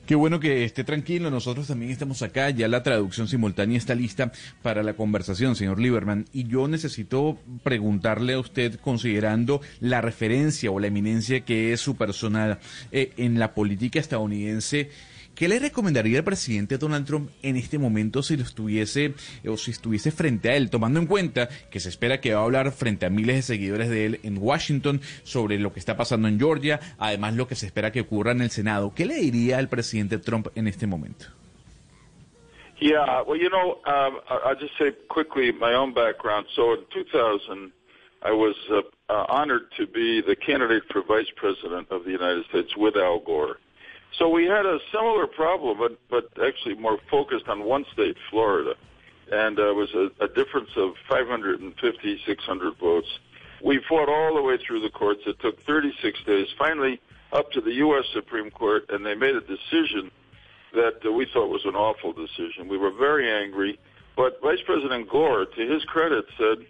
Qué bueno que esté tranquilo, nosotros también estamos acá, ya la traducción simultánea está lista para la conversación, señor Lieberman, y yo necesito preguntarle a usted, considerando la referencia o la eminencia que es su persona eh, en la política estadounidense, ¿Qué le recomendaría el presidente Donald Trump en este momento si lo estuviese o si estuviese frente a él, tomando en cuenta que se espera que va a hablar frente a miles de seguidores de él en Washington sobre lo que está pasando en Georgia, además lo que se espera que ocurra en el Senado? ¿Qué le diría al presidente Trump en este momento? Yeah, well, you know, um, I'll just say quickly my own background. So in 2000, I was uh, uh, honored to be the candidate for vice president of the United States with Al Gore. So we had a similar problem, but, but actually more focused on one state, Florida. And uh, it was a, a difference of 550, 600 votes. We fought all the way through the courts. It took 36 days, finally up to the U.S. Supreme Court, and they made a decision that uh, we thought was an awful decision. We were very angry, but Vice President Gore, to his credit, said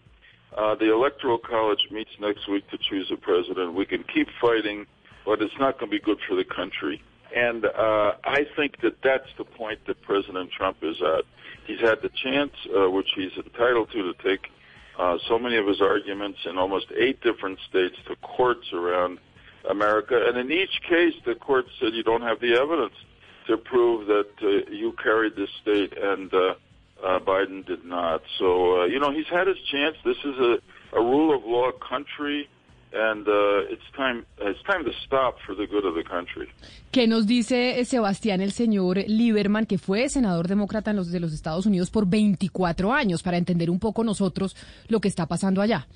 uh, the Electoral College meets next week to choose a president. We can keep fighting, but it's not going to be good for the country. And uh, I think that that's the point that President Trump is at. He's had the chance, uh, which he's entitled to, to take uh, so many of his arguments in almost eight different states to courts around America. And in each case, the court said you don't have the evidence to prove that uh, you carried this state and uh, uh, Biden did not. So, uh, you know, he's had his chance. This is a, a rule of law country. ¿Qué nos dice eh, Sebastián, el señor Lieberman, que fue senador demócrata en los, de los Estados Unidos por 24 años, para entender un poco nosotros lo que está pasando allá?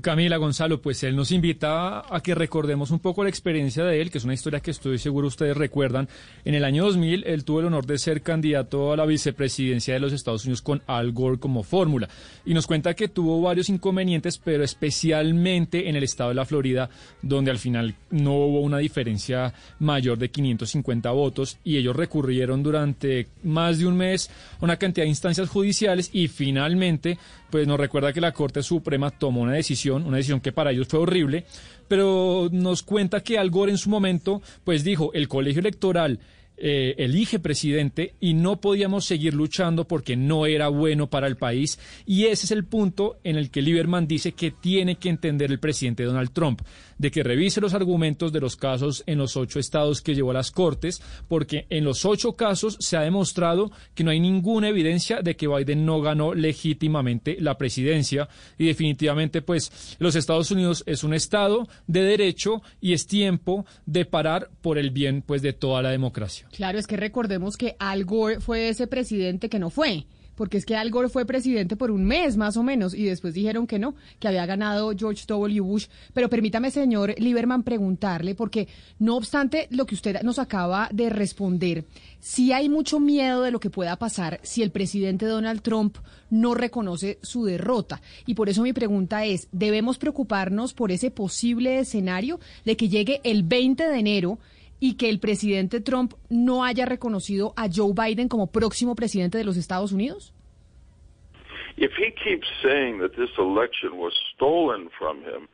Camila Gonzalo, pues él nos invita a que recordemos un poco la experiencia de él, que es una historia que estoy seguro ustedes recuerdan. En el año 2000, él tuvo el honor de ser candidato a la vicepresidencia de los Estados Unidos con Al Gore como fórmula. Y nos cuenta que tuvo varios inconvenientes, pero especialmente en el estado de la Florida, donde al final no hubo una diferencia mayor de 550 votos y ellos recurrieron durante más de un mes a una cantidad de instancias judiciales y finalmente pues nos recuerda que la Corte Suprema tomó una decisión, una decisión que para ellos fue horrible, pero nos cuenta que Al Gore en su momento pues dijo, el colegio electoral eh, elige presidente y no podíamos seguir luchando porque no era bueno para el país. Y ese es el punto en el que Lieberman dice que tiene que entender el presidente Donald Trump, de que revise los argumentos de los casos en los ocho estados que llevó a las Cortes, porque en los ocho casos se ha demostrado que no hay ninguna evidencia de que Biden no ganó legítimamente la presidencia. Y definitivamente, pues, los Estados Unidos es un estado de derecho y es tiempo de parar por el bien, pues, de toda la democracia. Claro, es que recordemos que Al Gore fue ese presidente que no fue. Porque es que Al Gore fue presidente por un mes más o menos y después dijeron que no, que había ganado George W. Bush. Pero permítame, señor Lieberman, preguntarle, porque no obstante lo que usted nos acaba de responder, sí hay mucho miedo de lo que pueda pasar si el presidente Donald Trump no reconoce su derrota. Y por eso mi pregunta es, ¿debemos preocuparnos por ese posible escenario de que llegue el 20 de enero? Y que el presidente Trump no haya reconocido a Joe Biden como próximo presidente de los Estados Unidos? If he keeps saying that this election was stolen from him,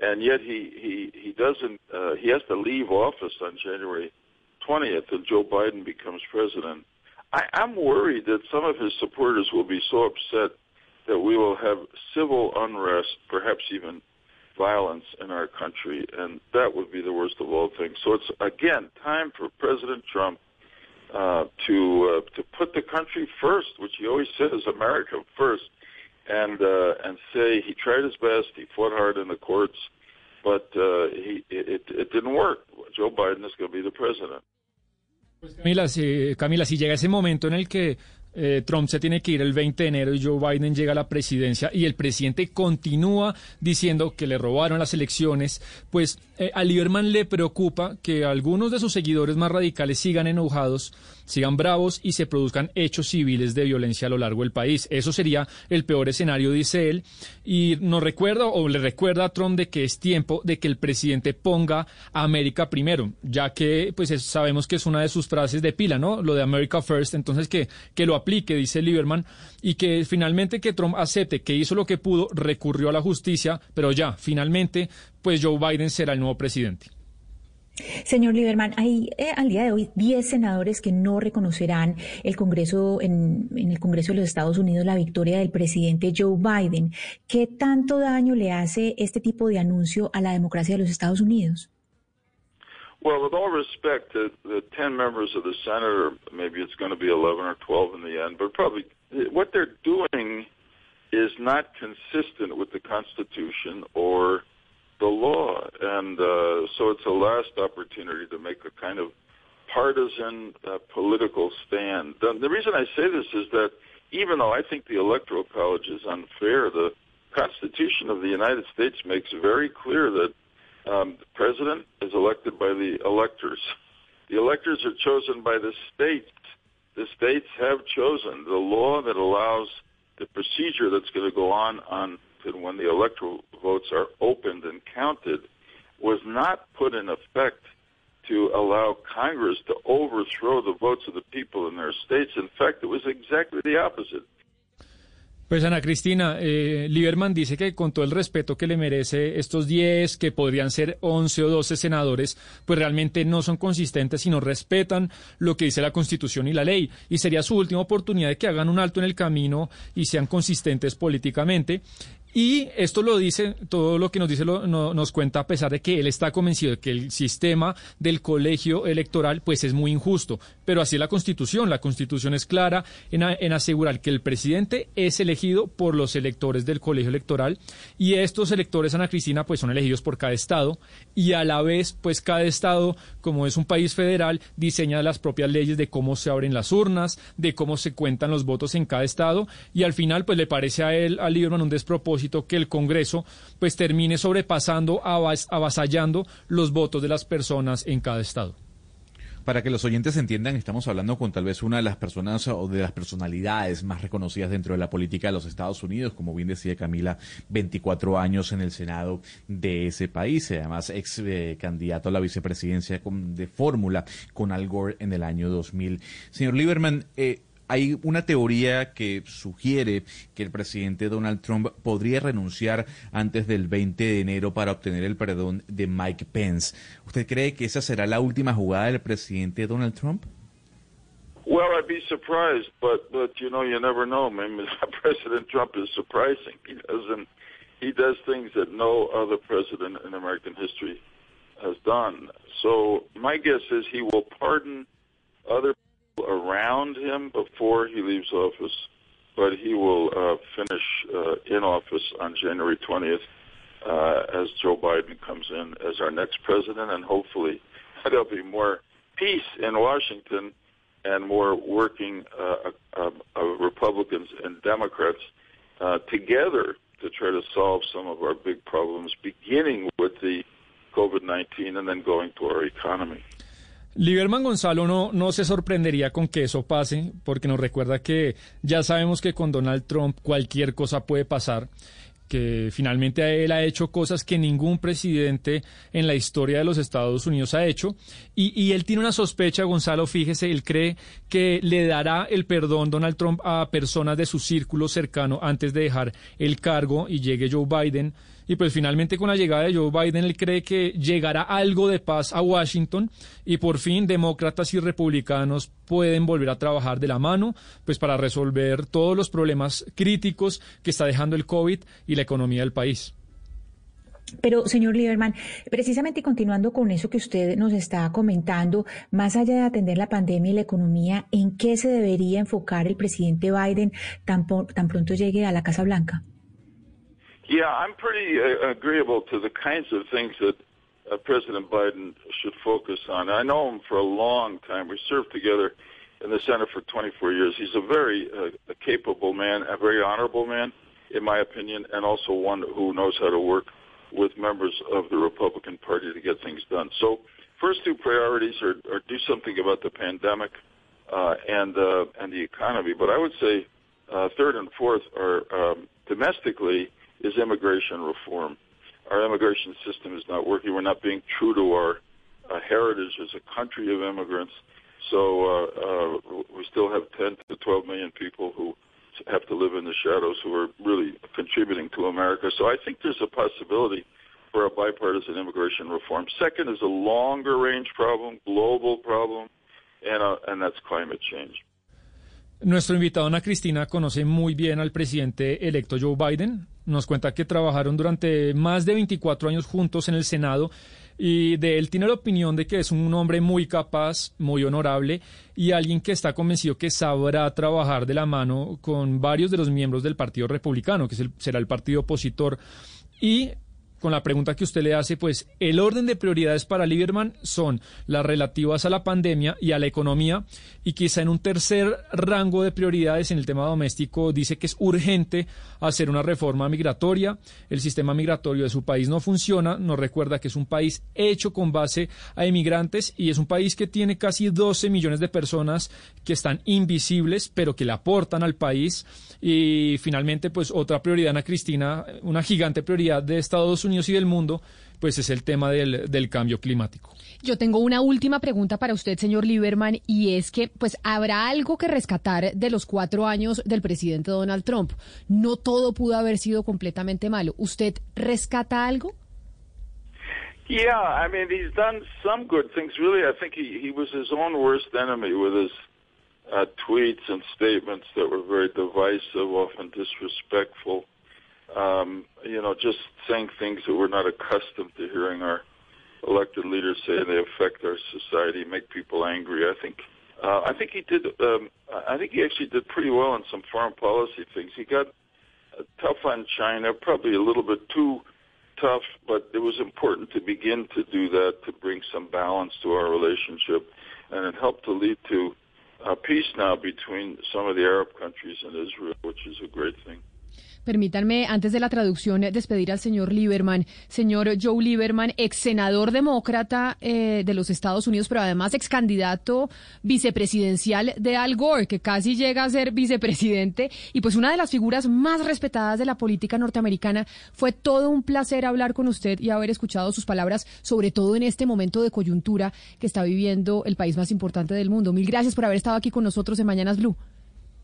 and yet he he he doesn't, uh, he has to leave office on January 20th, and Joe Biden becomes president. I, I'm worried that some of his supporters will be so upset that we will have civil unrest, perhaps even violence in our country, and that would be the worst of all things. So it's again time for President Trump uh, to uh, to put the country first, which he always says America first, and uh, and say he tried his best, he fought hard in the courts, but uh, he it, it didn't work. Joe Biden is going to be the president. Camila, si, Camila, si llega ese momento en el que eh, Trump se tiene que ir el 20 de enero y Joe Biden llega a la presidencia y el presidente continúa diciendo que le robaron las elecciones, pues eh, a Lieberman le preocupa que algunos de sus seguidores más radicales sigan enojados, sigan bravos y se produzcan hechos civiles de violencia a lo largo del país. Eso sería el peor escenario, dice él, y nos recuerda o le recuerda a Trump de que es tiempo de que el presidente ponga a América primero, ya que pues es- sabemos que es una de sus frases de pila, ¿no? Lo de America First, entonces que, que lo aplique, dice Lieberman, y que finalmente que Trump acepte que hizo lo que pudo, recurrió a la justicia, pero ya, finalmente, pues Joe Biden será el nuevo presidente. Señor Lieberman, hay eh, al día de hoy 10 senadores que no reconocerán el Congreso en, en el Congreso de los Estados Unidos la victoria del presidente Joe Biden. ¿Qué tanto daño le hace este tipo de anuncio a la democracia de los Estados Unidos? Well, with all respect to the 10 members of the Senate, or maybe it's going to be 11 or 12 in the end, but probably what they're doing is not consistent with the Constitution or the law. And uh, so it's a last opportunity to make a kind of partisan uh, political stand. The, the reason I say this is that even though I think the Electoral College is unfair, the Constitution of the United States makes very clear that um, the president is elected by the electors. The electors are chosen by the states. The states have chosen the law that allows the procedure that's going to go on on to when the electoral votes are opened and counted was not put in effect to allow Congress to overthrow the votes of the people in their states. In fact, it was exactly the opposite. Pues Ana Cristina, eh, Lieberman dice que con todo el respeto que le merece estos 10, que podrían ser 11 o 12 senadores, pues realmente no son consistentes y no respetan lo que dice la Constitución y la ley. Y sería su última oportunidad de que hagan un alto en el camino y sean consistentes políticamente. Y esto lo dice, todo lo que nos dice lo, no, nos cuenta a pesar de que él está convencido de que el sistema del colegio electoral pues es muy injusto. Pero así es la Constitución. La Constitución es clara en, en, asegurar que el presidente es elegido por los electores del colegio electoral y estos electores, Ana Cristina, pues son elegidos por cada estado y a la vez pues cada estado, como es un país federal, diseña las propias leyes de cómo se abren las urnas, de cómo se cuentan los votos en cada estado y al final pues le parece a él, a Lieberman, un despropósito que el Congreso pues termine sobrepasando, avasallando los votos de las personas en cada estado. Para que los oyentes entiendan, estamos hablando con tal vez una de las personas o de las personalidades más reconocidas dentro de la política de los Estados Unidos, como bien decía Camila, 24 años en el Senado de ese país, además ex eh, candidato a la vicepresidencia de fórmula con Al Gore en el año 2000. Señor Lieberman, eh, hay una teoría que sugiere que el presidente Donald Trump podría renunciar antes del 20 de enero para obtener el perdón de Mike Pence. ¿Usted cree que esa será la última jugada del presidente Donald Trump? Well, I'd be surprised, but but you know, you never know. Maybe President Trump is surprising. He doesn't. He does things that no other president in American history has done. So my guess is he will pardon other around him before he leaves office, but he will uh, finish uh, in office on January 20th uh, as Joe Biden comes in as our next president, and hopefully there'll be more peace in Washington and more working uh, uh, uh, Republicans and Democrats together to try to solve some of our big problems, beginning with the COVID-19 and then going to our economy. Lieberman Gonzalo no, no se sorprendería con que eso pase, porque nos recuerda que ya sabemos que con Donald Trump cualquier cosa puede pasar, que finalmente él ha hecho cosas que ningún presidente en la historia de los Estados Unidos ha hecho, y, y él tiene una sospecha, Gonzalo, fíjese, él cree que le dará el perdón Donald Trump a personas de su círculo cercano antes de dejar el cargo y llegue Joe Biden y pues finalmente con la llegada de Joe Biden, él cree que llegará algo de paz a Washington y por fin demócratas y republicanos pueden volver a trabajar de la mano, pues para resolver todos los problemas críticos que está dejando el COVID y la economía del país. Pero, señor Lieberman, precisamente continuando con eso que usted nos está comentando, más allá de atender la pandemia y la economía, ¿en qué se debería enfocar el presidente Biden tan, tan pronto llegue a la Casa Blanca? Yeah, I'm pretty uh, agreeable to the kinds of things that uh, President Biden should focus on. I know him for a long time. We served together in the Senate for 24 years. He's a very uh, a capable man, a very honorable man, in my opinion, and also one who knows how to work with members of the Republican Party to get things done. So, first two priorities are, are do something about the pandemic uh, and uh, and the economy. But I would say uh, third and fourth are um, domestically is immigration reform. Our immigration system is not working. We're not being true to our uh, heritage as a country of immigrants. So uh, uh, we still have 10 to 12 million people who have to live in the shadows who are really contributing to America. So I think there's a possibility for a bipartisan immigration reform. Second is a longer range problem, global problem, and, uh, and that's climate change. Nuestro invitado Ana Cristina conoce muy bien al presidente electo Joe Biden. Nos cuenta que trabajaron durante más de 24 años juntos en el Senado y de él tiene la opinión de que es un hombre muy capaz, muy honorable y alguien que está convencido que sabrá trabajar de la mano con varios de los miembros del Partido Republicano, que será el partido opositor. Y con la pregunta que usted le hace, pues el orden de prioridades para Lieberman son las relativas a la pandemia y a la economía, y quizá en un tercer rango de prioridades en el tema doméstico dice que es urgente hacer una reforma migratoria. El sistema migratorio de su país no funciona, nos recuerda que es un país hecho con base a inmigrantes y es un país que tiene casi 12 millones de personas que están invisibles, pero que le aportan al país. Y finalmente, pues otra prioridad, Ana Cristina, una gigante prioridad de Estados Unidos y del mundo, pues es el tema del, del cambio climático. Yo tengo una última pregunta para usted, señor Lieberman, y es que, pues, habrá algo que rescatar de los cuatro años del presidente Donald Trump. No todo pudo haber sido completamente malo. ¿Usted rescata algo? Yeah, I mean, he's done some good things. Really, I think he, he was his own worst enemy with his uh, tweets and statements that were very divisive, often disrespectful. Um, you know, just saying things that we're not accustomed to hearing our elected leaders say. They affect our society, make people angry. I think. Uh, I think he did. Um, I think he actually did pretty well on some foreign policy things. He got tough on China, probably a little bit too tough, but it was important to begin to do that to bring some balance to our relationship, and it helped to lead to uh, peace now between some of the Arab countries and Israel, which is a great thing. Permítanme, antes de la traducción, despedir al señor Lieberman. Señor Joe Lieberman, ex senador demócrata eh, de los Estados Unidos, pero además ex candidato vicepresidencial de Al Gore, que casi llega a ser vicepresidente, y pues una de las figuras más respetadas de la política norteamericana. Fue todo un placer hablar con usted y haber escuchado sus palabras, sobre todo en este momento de coyuntura que está viviendo el país más importante del mundo. Mil gracias por haber estado aquí con nosotros en Mañanas Blue.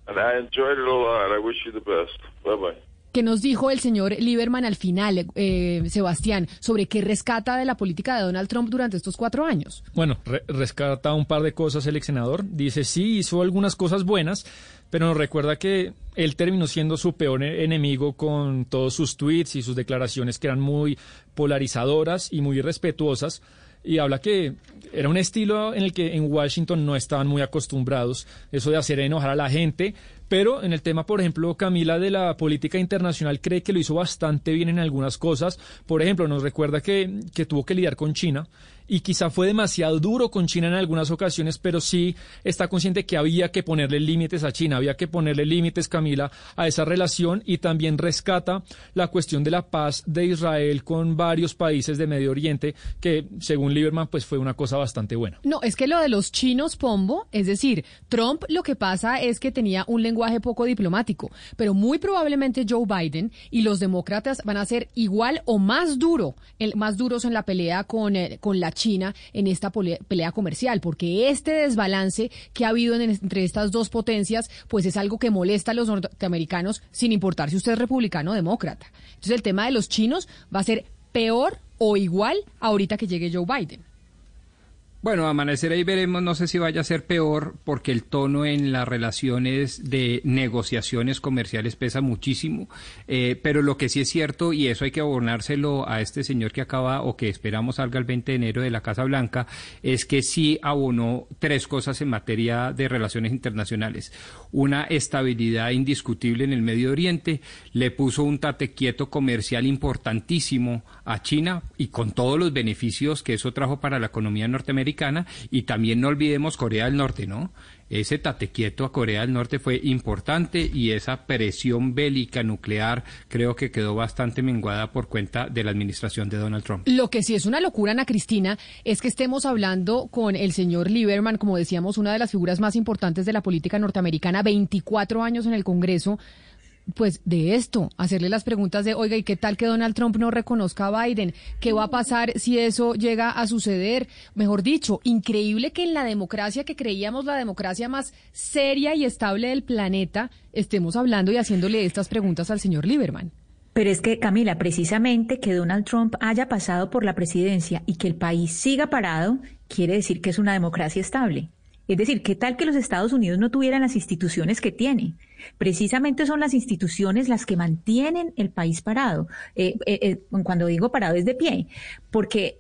And I enjoyed it a lot. I wish you the best. Bye bye. ¿Qué nos dijo el señor Lieberman al final, eh, Sebastián, sobre qué rescata de la política de Donald Trump durante estos cuatro años? Bueno, re- rescata un par de cosas el ex senador. Dice, sí, hizo algunas cosas buenas, pero nos recuerda que él terminó siendo su peor e- enemigo con todos sus tweets y sus declaraciones que eran muy polarizadoras y muy irrespetuosas. Y habla que era un estilo en el que en Washington no estaban muy acostumbrados, eso de hacer enojar a la gente, pero en el tema, por ejemplo, Camila de la política internacional cree que lo hizo bastante bien en algunas cosas. Por ejemplo, nos recuerda que, que tuvo que lidiar con China y quizá fue demasiado duro con China en algunas ocasiones, pero sí está consciente que había que ponerle límites a China, había que ponerle límites, Camila, a esa relación y también rescata la cuestión de la paz de Israel con varios países de Medio Oriente, que según Lieberman pues fue una cosa bastante buena. No, es que lo de los chinos, Pombo, es decir, Trump lo que pasa es que tenía un lenguaje poco diplomático, pero muy probablemente Joe Biden y los demócratas van a ser igual o más duro, el, más duros en la pelea con, eh, con la China en esta pelea comercial, porque este desbalance que ha habido en- entre estas dos potencias, pues es algo que molesta a los norteamericanos sin importar si usted es republicano o demócrata. Entonces el tema de los chinos va a ser peor o igual ahorita que llegue Joe Biden. Bueno, amanecer ahí veremos, no sé si vaya a ser peor, porque el tono en las relaciones de negociaciones comerciales pesa muchísimo, eh, pero lo que sí es cierto, y eso hay que abonárselo a este señor que acaba o que esperamos salga el 20 de enero de la Casa Blanca, es que sí abonó tres cosas en materia de relaciones internacionales. Una estabilidad indiscutible en el Medio Oriente, le puso un tate quieto comercial importantísimo a China y con todos los beneficios que eso trajo para la economía norteamericana y también no olvidemos Corea del Norte, ¿no? Ese tate quieto a Corea del Norte fue importante y esa presión bélica nuclear creo que quedó bastante menguada por cuenta de la administración de Donald Trump. Lo que sí es una locura, Ana Cristina, es que estemos hablando con el señor Lieberman, como decíamos, una de las figuras más importantes de la política norteamericana, 24 años en el Congreso, pues de esto, hacerle las preguntas de, oiga, ¿y qué tal que Donald Trump no reconozca a Biden? ¿Qué va a pasar si eso llega a suceder? Mejor dicho, increíble que en la democracia que creíamos la democracia más seria y estable del planeta, estemos hablando y haciéndole estas preguntas al señor Lieberman. Pero es que, Camila, precisamente que Donald Trump haya pasado por la presidencia y que el país siga parado, quiere decir que es una democracia estable. Es decir, ¿qué tal que los Estados Unidos no tuvieran las instituciones que tiene? Precisamente son las instituciones las que mantienen el país parado. Eh, eh, eh, cuando digo parado es de pie, porque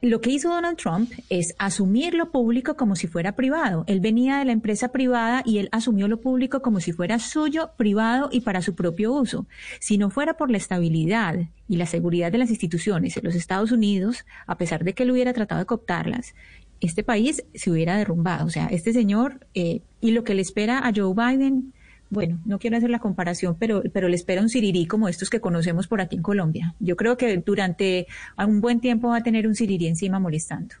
lo que hizo Donald Trump es asumir lo público como si fuera privado. Él venía de la empresa privada y él asumió lo público como si fuera suyo, privado y para su propio uso. Si no fuera por la estabilidad y la seguridad de las instituciones en los Estados Unidos, a pesar de que él hubiera tratado de cooptarlas, este país se hubiera derrumbado. O sea, este señor eh, y lo que le espera a Joe Biden bueno, no quiero hacer la comparación, pero, pero le espera un sirirí como estos que conocemos por aquí en Colombia. Yo creo que durante un buen tiempo va a tener un sirirí encima molestando.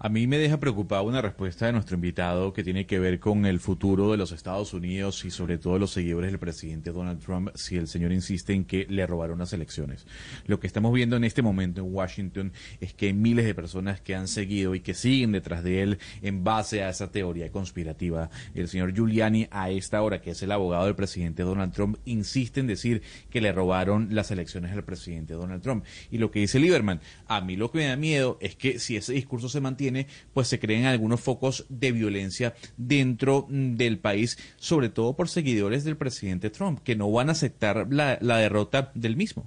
A mí me deja preocupada una respuesta de nuestro invitado que tiene que ver con el futuro de los Estados Unidos y sobre todo los seguidores del presidente Donald Trump si el señor insiste en que le robaron las elecciones. Lo que estamos viendo en este momento en Washington es que hay miles de personas que han seguido y que siguen detrás de él en base a esa teoría conspirativa. El señor Giuliani a esta hora, que es el abogado del presidente Donald Trump, insiste en decir que le robaron las elecciones al presidente Donald Trump. Y lo que dice Lieberman, a mí lo que me da miedo es que si ese discurso se mantiene, pues se creen algunos focos de violencia dentro mm, del país, sobre todo por seguidores del presidente Trump, que no van a aceptar la, derrota del mismo.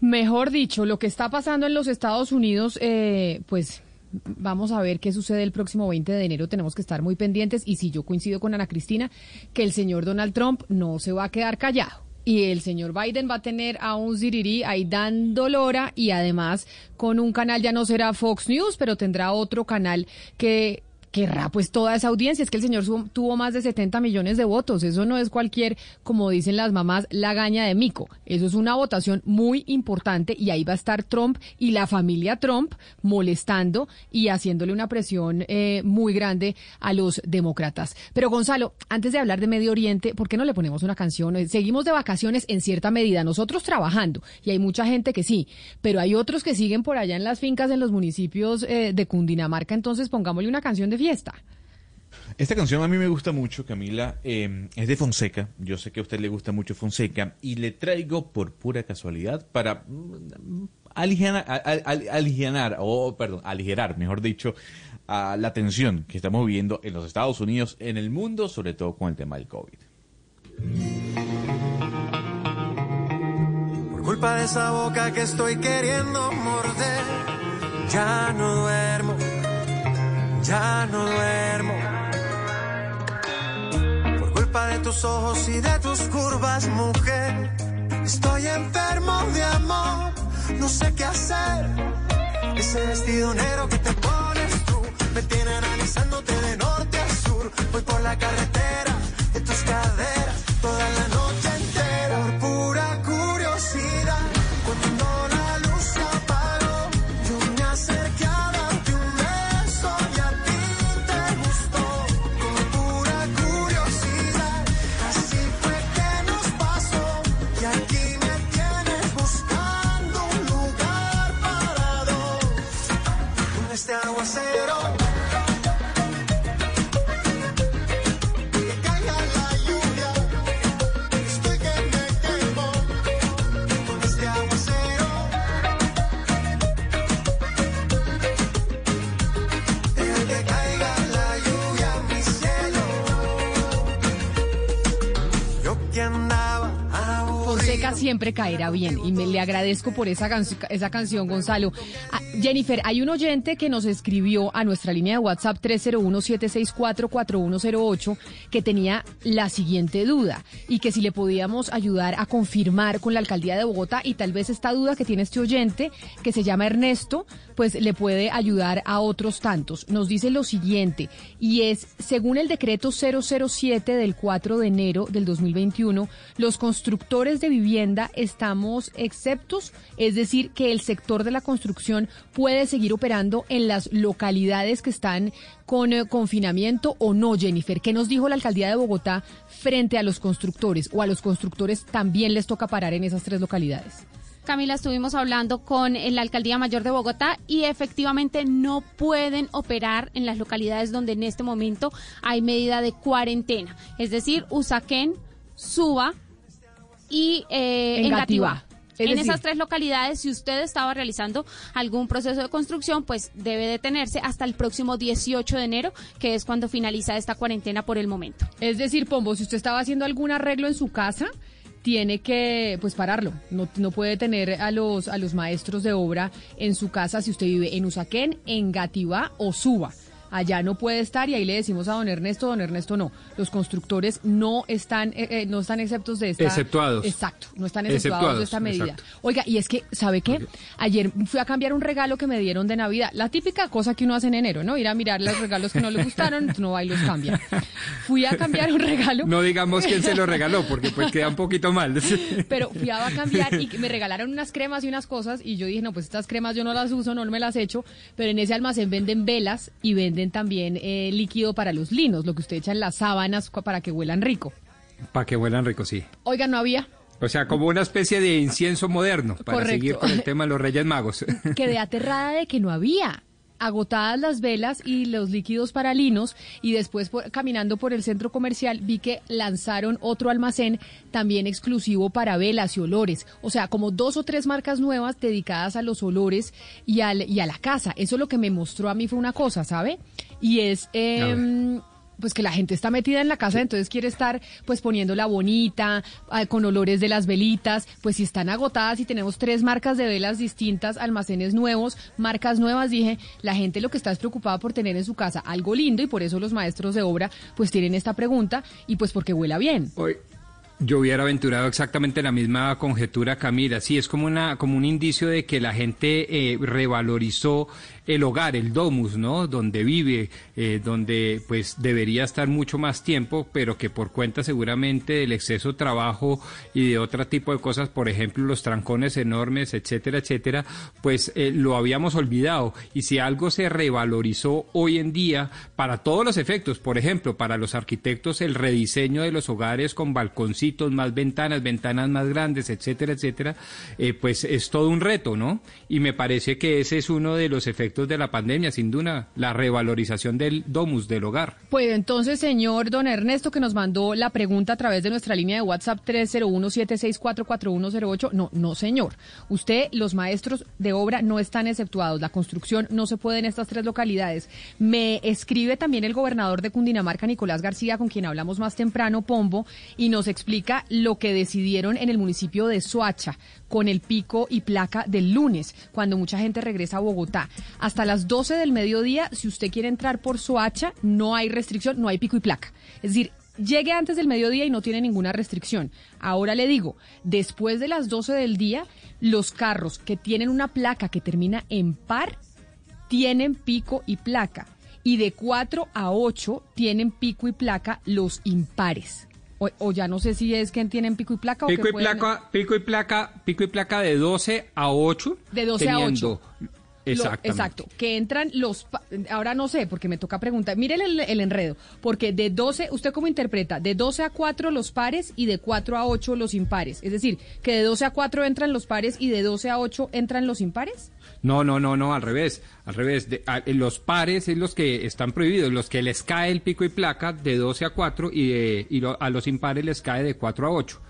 Mejor dicho, lo que está pasando en los Estados Unidos, eh, pues vamos a ver qué sucede el próximo 20 de enero. Tenemos que estar muy pendientes y si yo coincido con Ana Cristina, que el señor Donald Trump no se va a quedar callado y el señor Biden va a tener a un Ziriri ahí dando lora y además con un canal ya no será Fox News, pero tendrá otro canal que querrá pues toda esa audiencia. Es que el señor tuvo más de 70 millones de votos. Eso no es cualquier, como dicen las mamás, la gaña de mico. Eso es una votación muy importante y ahí va a estar Trump y la familia Trump molestando y haciéndole una presión eh, muy grande a los demócratas. Pero Gonzalo, antes de hablar de Medio Oriente, ¿por qué no le ponemos una canción? Seguimos de vacaciones en cierta medida, nosotros trabajando y hay mucha gente que sí, pero hay otros que siguen por allá en las fincas en los municipios eh, de Cundinamarca, entonces pongámosle una canción de esta canción a mí me gusta mucho, Camila. Eh, es de Fonseca. Yo sé que a usted le gusta mucho Fonseca. Y le traigo por pura casualidad para mm, aligerar, o perdón, aligerar, mejor dicho, a la tensión que estamos viviendo en los Estados Unidos, en el mundo, sobre todo con el tema del COVID. Por culpa de esa boca que estoy queriendo morder, ya no duermo ya no duermo. Por culpa de tus ojos y de tus curvas, mujer, estoy enfermo de amor, no sé qué hacer. Ese vestido negro que te pones tú me tiene analizándote de norte a sur. Voy por la carretera siempre caerá bien y me le agradezco por esa, esa canción, Gonzalo. Jennifer, hay un oyente que nos escribió a nuestra línea de WhatsApp 301-764-4108 que tenía la siguiente duda y que si le podíamos ayudar a confirmar con la alcaldía de Bogotá y tal vez esta duda que tiene este oyente que se llama Ernesto, pues le puede ayudar a otros tantos. Nos dice lo siguiente y es, según el decreto 007 del 4 de enero del 2021, los constructores de vivienda estamos exceptos, es decir, que el sector de la construcción puede seguir operando en las localidades que están con eh, confinamiento o no, Jennifer. ¿Qué nos dijo la alcaldía de Bogotá frente a los constructores o a los constructores también les toca parar en esas tres localidades? Camila, estuvimos hablando con eh, la Alcaldía Mayor de Bogotá y efectivamente no pueden operar en las localidades donde en este momento hay medida de cuarentena. Es decir, Usaquén, Suba y eh, Engativá. Engativá. Es en decir- esas tres localidades, si usted estaba realizando algún proceso de construcción, pues debe detenerse hasta el próximo 18 de enero, que es cuando finaliza esta cuarentena por el momento. Es decir, Pombo, si usted estaba haciendo algún arreglo en su casa tiene que pues pararlo. No, no puede tener a los, a los maestros de obra en su casa si usted vive en Usaquén, en Gativá o Suba allá no puede estar y ahí le decimos a don Ernesto, don Ernesto no. Los constructores no están eh, eh, no están exceptos de esta Exceptuados. Exacto, no están exceptuados, Exceptuados, de esta medida. exacto. Oiga, y es que ¿sabe qué? Ayer fui a cambiar un regalo que me dieron de Navidad, la típica cosa que uno hace en enero, ¿no? Ir a mirar los regalos que no le gustaron, no va y los cambia. Fui a cambiar un regalo. No digamos quién se lo regaló, porque pues queda un poquito mal. Pero fui a cambiar y me regalaron unas cremas y unas cosas y yo dije, no, pues estas cremas yo no las uso, no me las echo, pero en ese almacén venden velas y venden también eh, líquido para los linos, lo que usted echa en las sábanas para que huelan rico. Para que huelan rico, sí. Oiga, no había. O sea, como una especie de incienso moderno, para Correcto. seguir con el tema de los Reyes Magos. Quedé aterrada de que no había. Agotadas las velas y los líquidos para linos y después por- caminando por el centro comercial vi que lanzaron otro almacén también exclusivo para velas y olores. O sea, como dos o tres marcas nuevas dedicadas a los olores y, al, y a la casa. Eso lo que me mostró a mí fue una cosa, ¿sabe? Y es... em, pues que la gente está metida en la casa, entonces quiere estar pues poniéndola bonita, ah, con olores de las velitas, pues si están agotadas y tenemos tres marcas de velas distintas, almacenes nuevos, marcas nuevas, dije, la gente lo que está es preocupada por tener en su casa algo lindo y por eso los maestros de obra pues tienen esta pregunta y pues porque huela bien. Hoy yo hubiera aventurado exactamente la misma conjetura, Camila. Sí, es como una como un indicio de que la gente eh, revalorizó el hogar, el domus, ¿no? Donde vive, eh, donde pues debería estar mucho más tiempo, pero que por cuenta seguramente del exceso de trabajo y de otro tipo de cosas, por ejemplo, los trancones enormes, etcétera, etcétera, pues eh, lo habíamos olvidado. Y si algo se revalorizó hoy en día para todos los efectos, por ejemplo, para los arquitectos el rediseño de los hogares con balconcitos, más ventanas, ventanas más grandes, etcétera, etcétera, eh, pues es todo un reto, ¿no? Y me parece que ese es uno de los efectos de la pandemia, sin duda, la revalorización del domus, del hogar. Pues entonces, señor don Ernesto, que nos mandó la pregunta a través de nuestra línea de WhatsApp 301-764-4108. No, no, señor. Usted, los maestros de obra no están exceptuados. La construcción no se puede en estas tres localidades. Me escribe también el gobernador de Cundinamarca, Nicolás García, con quien hablamos más temprano, Pombo, y nos explica lo que decidieron en el municipio de Soacha con el pico y placa del lunes, cuando mucha gente regresa a Bogotá hasta las 12 del mediodía, si usted quiere entrar por Soacha, no hay restricción, no hay pico y placa. Es decir, llegue antes del mediodía y no tiene ninguna restricción. Ahora le digo, después de las 12 del día, los carros que tienen una placa que termina en par tienen pico y placa. Y de 4 a 8 tienen pico y placa los impares. O, ya no sé si es que tienen pico y placa pico o que y placa, pico y placa, pico y placa de 12 a 8. De 12 a 8 Exactamente. Exacto, que entran los... Ahora no sé, porque me toca preguntar. Miren el, el, enredo, porque de 12, ¿usted cómo interpreta? De 12 a 4 los pares y de 4 a 8 los impares. Es decir, que de 12 a 4 entran los pares y de 12 a 8 entran los impares. No, no, no, no, al revés. Al revés, de, a, eh, los pares es los que están prohibidos, los que les cae el pico y placa de 12 a 4 y, de, y lo, a los impares les cae de 4 a 8.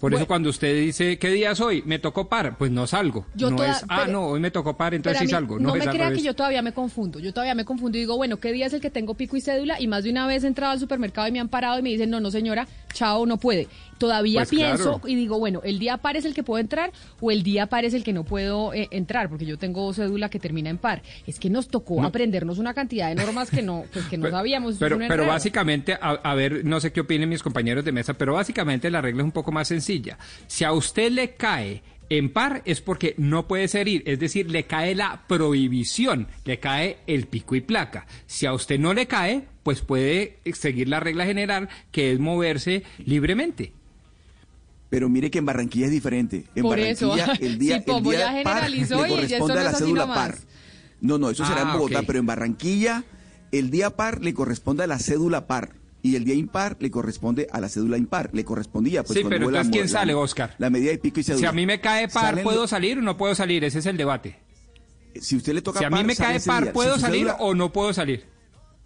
Por eso cuando usted dice, ¿qué día es hoy? Me tocó par, pues no salgo. Yo no toda- es, ah, pero- no, hoy me tocó par, entonces sí salgo. No, me es al crea que yo todavía me confundo. Yo todavía me confundo y digo, bueno, ¿qué día es el que tengo pico y cédula? Y más de una vez he entrado al supermercado y me han parado y me dicen, no, no, señora, chao, no puede. Todavía Pues pienso claro. y digo, bueno, ¿el día par es el que puedo entrar o el día par es el que no puedo eh, entrar? Porque yo tengo cédula que termina en par. Es que nos tocó No. aprendernos una cantidad de normas que no, pues, que no Pero- sabíamos. Pero, básicamente, a, a ver, no sé qué opinen mis compañeros de mesa, pero básicamente la regla es un poco más sencilla. Si a usted le cae en par es porque no puede salir, es decir, le cae la prohibición, le cae el pico y placa. Si a usted no le cae, pues puede seguir la regla general que es moverse libremente. Pero mire que en Barranquilla es diferente. En Por eso. Barranquilla el día, el día ya par generalizó le y eso corresponde no a la cédula par. No, no, eso será en Ah, Bogotá, pero en Barranquilla el día par le corresponde a la cédula par y el día impar le corresponde a la cédula impar. Le correspondía pues Sí, pero la entonces, ¿quién la- sale, Oscar? La medida de pico y cédula. Si a mí me cae par, Salen ¿puedo salir o no puedo salir? Ese es el debate. Si usted le toca Si a mí par, me cae par. ¿puedo Si salir cédula- o no puedo salir?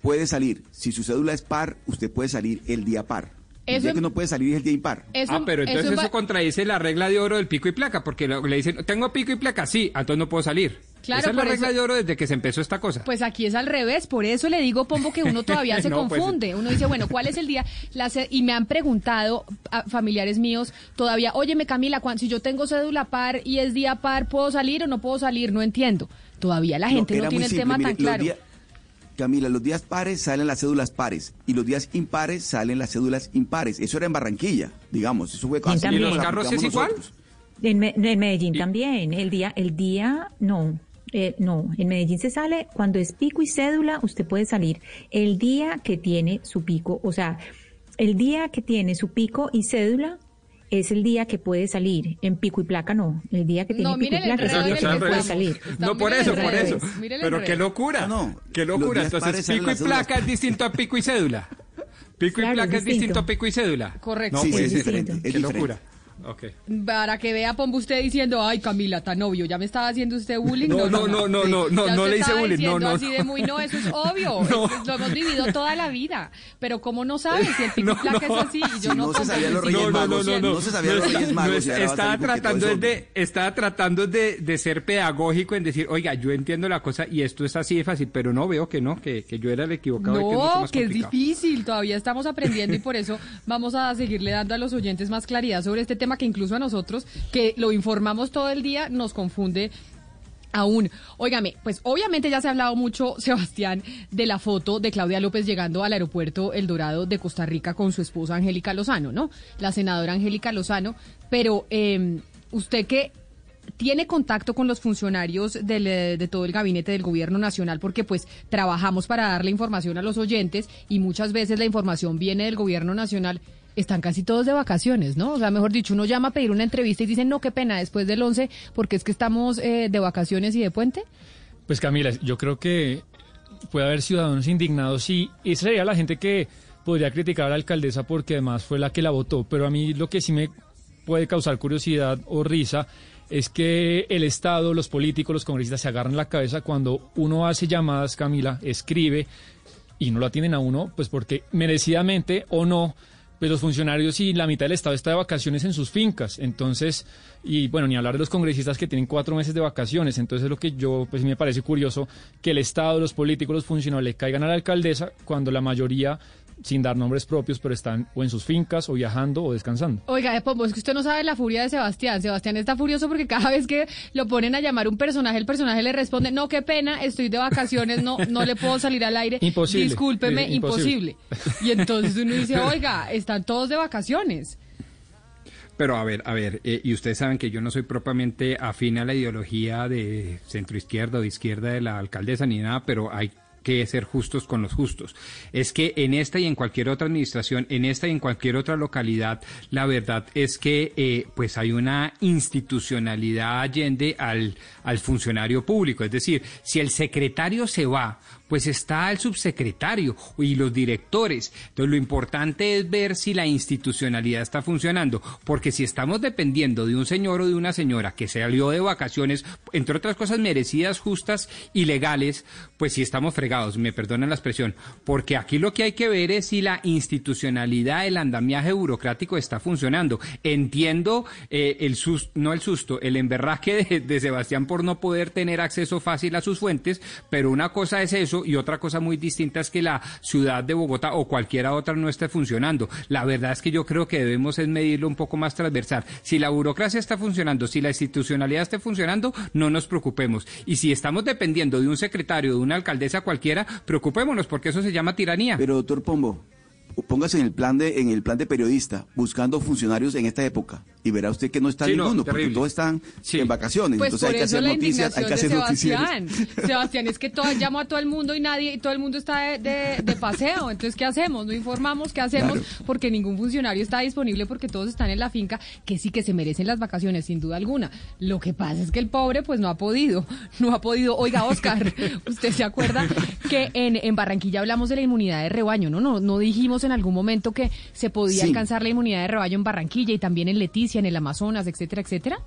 Puede salir. Si su cédula es par, usted puede salir el día par. El Eso día que no puede salir es el día impar. Eso- ah, pero entonces eso contradice la regla de oro del pico y placa, porque lo- le dicen, tengo pico y placa, sí, entonces no puedo salir. Claro, Esa es la regla eso- de oro desde que se empezó esta cosa. Pues aquí es al revés, por eso le digo, Pombo, que uno todavía se No, pues- confunde. Uno dice, bueno, ¿cuál es el día? Y me han preguntado a familiares míos todavía, óyeme Camila, cuan- si yo tengo cédula par y es día par, ¿puedo salir o no puedo salir? No entiendo. Todavía la gente no, tiene el simple, tema mire, tan claro. días- Camila, los días pares salen las cédulas pares y los días impares salen las cédulas impares. Eso era en Barranquilla, digamos. Eso fue ¿Y también como los carros es igual? nosotros. En, Me- en Medellín también. El día, el día, no. eh, no, en Medellín se sale cuando es pico y cédula, usted puede salir el día que tiene su pico, o sea, el día que tiene su pico y cédula es el día que puede salir. En pico y placa no, el día que tiene No, pico y placa es el día que puede salir. No, por eso, por eso. Pero qué locura. No. Qué locura. Entonces, pico y placa es distinto a pico y cédula. Pico y placa es es distinto distinto. a pico y cédula. Correcto. No, Sí, puede es ser. diferente, es Qué diferente. locura. Ok. Para que vea, Pombo, usted diciendo, ay, Camila, tan obvio, ya me estaba haciendo usted bullying. No, no, no, no, no, no, no le hice bullying, no, no, así no. de muy, no, eso es obvio, No. es- lo hemos vivido toda la vida, pero ¿cómo no sabe si el pico y No, placa no. es así? Y yo Si no, no se sabían los sí, Reyes No, no, no, Magos, no, no. no se sabían los Reyes Magos, estaba tratando es de, estaba tratando de, de ser pedagógico en decir, oiga, yo entiendo la cosa y esto es así de fácil, pero no veo que no, que, que yo era el equivocado y que es mucho No, más que es difícil, todavía estamos aprendiendo y por eso vamos a seguirle dando a los oyentes más claridad sobre este tema que incluso a nosotros, que lo informamos todo el día, nos confunde aún. Óigame, pues obviamente ya se ha hablado mucho, Sebastián, de la foto de Claudia López llegando al aeropuerto El Dorado de Costa Rica con su esposa Angélica Lozano, ¿no? La senadora Angélica Lozano, pero eh, usted que tiene contacto con los funcionarios eh, de todo el gabinete del gobierno nacional porque pues trabajamos para darle información a los oyentes y muchas veces la información viene del gobierno nacional. Están casi todos de vacaciones, ¿no? O sea, mejor dicho, uno llama a pedir una entrevista y dicen, no, qué pena, después del 11, porque es que estamos eh, de vacaciones y de puente. Pues Camila, yo creo que puede haber ciudadanos indignados y esa sería la gente que podría criticar a la alcaldesa porque además fue la que la votó. Pero a mí lo que sí me puede causar curiosidad o risa es que el Estado, los políticos, los congresistas se agarran la cabeza cuando uno hace llamadas, Camila, escribe y no lo atienden a uno, pues porque merecidamente o no, pues los funcionarios y la mitad del Estado está de vacaciones en sus fincas. Entonces, y bueno, ni hablar de los congresistas que tienen cuatro meses de vacaciones. Entonces, es lo que yo, pues me parece curioso que el Estado, los políticos, los funcionarios le caigan a la alcaldesa cuando la mayoría, sin dar nombres propios, pero están o en sus fincas o viajando o descansando. Oiga, eh, Pombo, es que usted no sabe la furia de Sebastián. Sebastián está furioso porque cada vez que lo ponen a llamar un personaje, el personaje le responde, no, qué pena, estoy de vacaciones, no, no le puedo salir al aire. Imposible. Discúlpeme, Sí, imposible. imposible. Y entonces uno dice, oiga, están todos de vacaciones. Pero a ver, a ver, eh, y ustedes saben que yo no soy propiamente afín a la ideología de centro izquierda o de izquierda de la alcaldesa ni nada, pero hay que ser justos con los justos. Es que en esta y en cualquier otra administración, en esta y en cualquier otra localidad, la verdad es que eh, pues hay una institucionalidad allende al, al funcionario público. Es decir, si el secretario se va, pues está el subsecretario y los directores. Entonces lo importante es ver si la institucionalidad está funcionando, porque si estamos dependiendo de un señor o de una señora que salió de vacaciones, entre otras cosas merecidas, justas y legales, pues si estamos fregados, me perdonan la expresión, porque aquí lo que hay que ver es si la institucionalidad, el andamiaje burocrático está funcionando. Entiendo eh, el susto, no el susto, el emberraque de, de Sebastián por no poder tener acceso fácil a sus fuentes, pero una cosa es eso y otra cosa muy distinta es que la ciudad de Bogotá o cualquiera otra no esté funcionando. La verdad es que yo creo que debemos es medirlo un poco más transversal. Si la burocracia está funcionando, si la institucionalidad está funcionando, no nos preocupemos. Y si estamos dependiendo de un secretario, de una alcaldesa cualquiera, preocupémonos porque eso se llama tiranía. Pero doctor Pombo, póngase en el plan de en el plan de periodista buscando funcionarios en esta época y verá usted que no está Sí, no, ninguno porque todos están en vacaciones Pues entonces hay que eso hacer la noticias hay que hacer indignación de noticieros Sebastián. Sebastián, es que todo, llamo a todo el mundo y nadie, y todo el mundo está de, de- de paseo. Entonces, ¿qué hacemos? No informamos, ¿qué hacemos? Claro. Porque ningún funcionario está disponible porque todos están en la finca, que sí que se merecen las vacaciones, sin duda alguna. Lo que pasa es que el pobre, pues no ha podido, no ha podido. Oiga, Oscar, ¿usted se acuerda que en, en Barranquilla hablamos de la inmunidad de rebaño, ¿no? No, no dijimos en algún momento que se podía Sí. alcanzar la inmunidad de rebaño en Barranquilla y también en Leticia, en el Amazonas, etcétera, etcétera.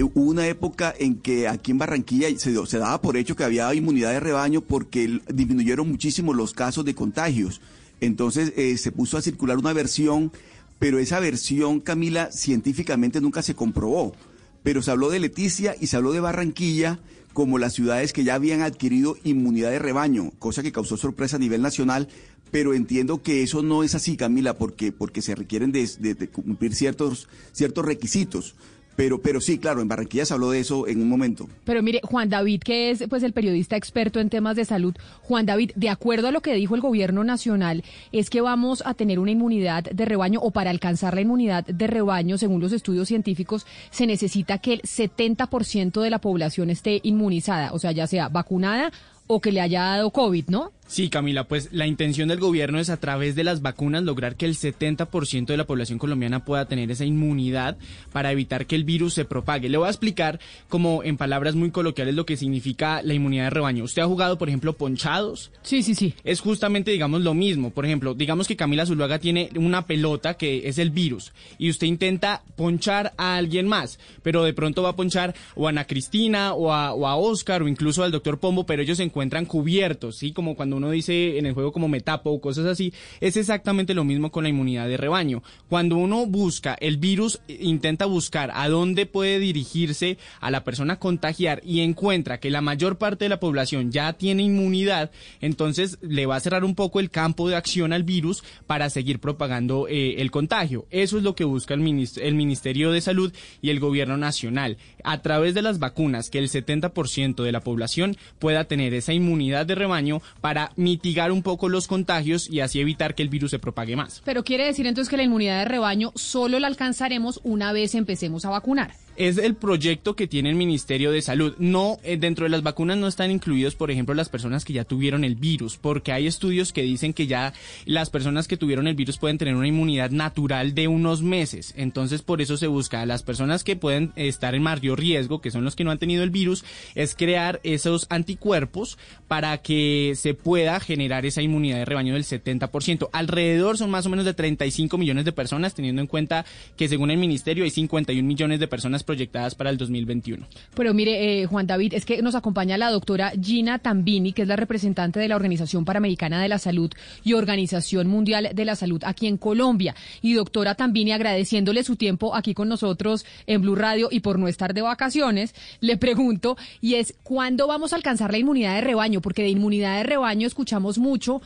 Hubo una época en que aquí en Barranquilla se, se daba por hecho que había inmunidad de rebaño porque disminuyeron muchísimo los casos de contagios. Entonces eh, se puso a circular una versión, pero esa versión, Camila, científicamente nunca se comprobó. Pero se habló de Leticia y se habló de Barranquilla como las ciudades que ya habían adquirido inmunidad de rebaño, cosa que causó sorpresa a nivel nacional, pero entiendo que eso no es así, Camila, porque, porque se requieren de, de- cumplir ciertos, ciertos requisitos. Pero, pero sí, claro, en Barranquilla se habló de eso en un momento. Pero mire, Juan David, que es pues el periodista experto en temas de salud, Juan David, de acuerdo a lo que dijo el gobierno nacional, es que vamos a tener una inmunidad de rebaño o para alcanzar la inmunidad de rebaño, según los estudios científicos, se necesita que el 70% de la población esté inmunizada, o sea, ya sea vacunada o que le haya dado COVID, ¿no? Sí, Camila, pues la intención del gobierno es a través de las vacunas lograr que el 70% de la población colombiana pueda tener esa inmunidad para evitar que el virus se propague. Le voy a explicar como en palabras muy coloquiales lo que significa la inmunidad de rebaño. ¿Usted ha jugado, por ejemplo, ponchados? Sí, sí, sí. Es justamente, digamos, lo mismo. Por ejemplo, digamos que Camila Zuluaga tiene una pelota que es el virus y usted intenta ponchar a alguien más, pero de pronto va a ponchar o a Ana Cristina o a, o a Oscar o incluso al doctor Pombo, pero ellos se encuentran cubiertos, ¿sí? Como cuando uno dice en el juego como me tapo o cosas así. Es exactamente lo mismo con la inmunidad de rebaño. Cuando uno busca el virus, intenta buscar a dónde puede dirigirse a la persona a contagiar y encuentra que la mayor parte de la población ya tiene inmunidad, entonces le va a cerrar un poco el campo de acción al virus para seguir propagando eh, el contagio. Eso es lo que busca el, minis- el Ministerio de Salud y el Gobierno Nacional. A través de las vacunas, que el 70% de la población pueda tener esa inmunidad de rebaño para mitigar un poco los contagios y así evitar que el virus se propague más. Pero quiere decir entonces que la inmunidad de rebaño solo la alcanzaremos una vez empecemos a vacunar. Es el proyecto que tiene el Ministerio de Salud. No, eh, dentro de las vacunas no están incluidos, por ejemplo, las personas que ya tuvieron el virus, porque hay estudios que dicen que ya las personas que tuvieron el virus pueden tener una inmunidad natural de unos meses. Entonces, por eso se busca a las personas que pueden estar en mayor riesgo, que son los que no han tenido el virus, es crear esos anticuerpos para que se pueda generar esa inmunidad de rebaño del 70%. Alrededor son más o menos de 35 millones de personas, teniendo en cuenta que según el ministerio hay 51 millones de personas proyectadas para el 2021. Pero mire, eh, Juan David, es que nos acompaña la doctora Gina Tambini, que es la representante de la Organización Panamericana de la Salud y Organización Mundial de la Salud aquí en Colombia. Y doctora Tambini, agradeciéndole su tiempo aquí con nosotros en Blue Radio y por no estar de vacaciones, le pregunto, y es, ¿cuándo vamos a alcanzar la inmunidad de rebaño? Porque de inmunidad de rebaño escuchamos mucho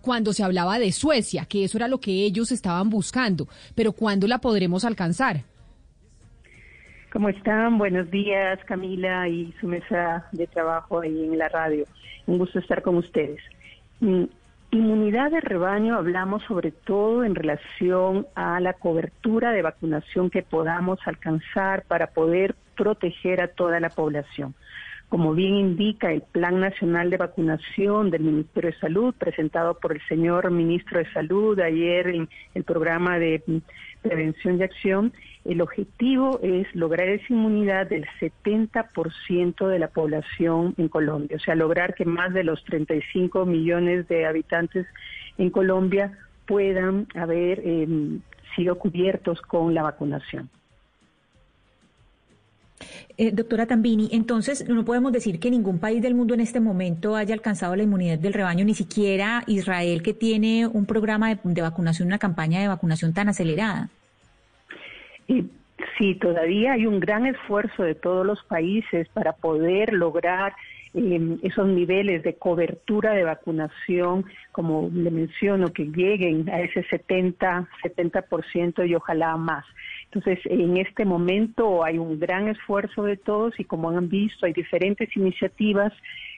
cuando se hablaba de Suecia, que eso era lo que ellos estaban buscando, pero ¿cuándo la podremos alcanzar? ¿Cómo están? Buenos días, Camila y su mesa de trabajo ahí en la radio. Un gusto estar con ustedes. Mm, Inmunidad de rebaño hablamos sobre todo en relación a la cobertura de vacunación que podamos alcanzar para poder proteger a toda la población. Como bien indica el Plan Nacional de Vacunación del Ministerio de Salud, presentado por el señor Ministro de Salud ayer en el programa de mm, prevención y acción, el objetivo es lograr esa inmunidad del 70% de la población en Colombia, o sea, lograr que más de los 35 millones de habitantes en Colombia puedan haber eh, sido cubiertos con la vacunación. Eh, doctora Tambini, entonces no podemos decir que ningún país del mundo en este momento haya alcanzado la inmunidad del rebaño, ni siquiera Israel, que tiene un programa de vacunación, una campaña de vacunación tan acelerada. Y sí, todavía hay un gran esfuerzo de todos los países para poder lograr eh, esos niveles de cobertura de vacunación, como le menciono, que lleguen a ese 70, 70% y ojalá más. Entonces, en este momento hay un gran esfuerzo de todos y como han visto, hay diferentes iniciativas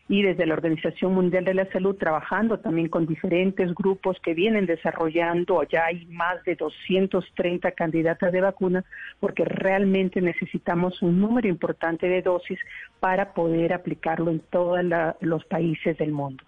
y desde la Organización Mundial de la Salud trabajando también con diferentes grupos que vienen desarrollando, ya hay más de 230 candidatas de vacuna, porque realmente necesitamos un número importante de dosis para poder aplicarlo en todos los países del mundo.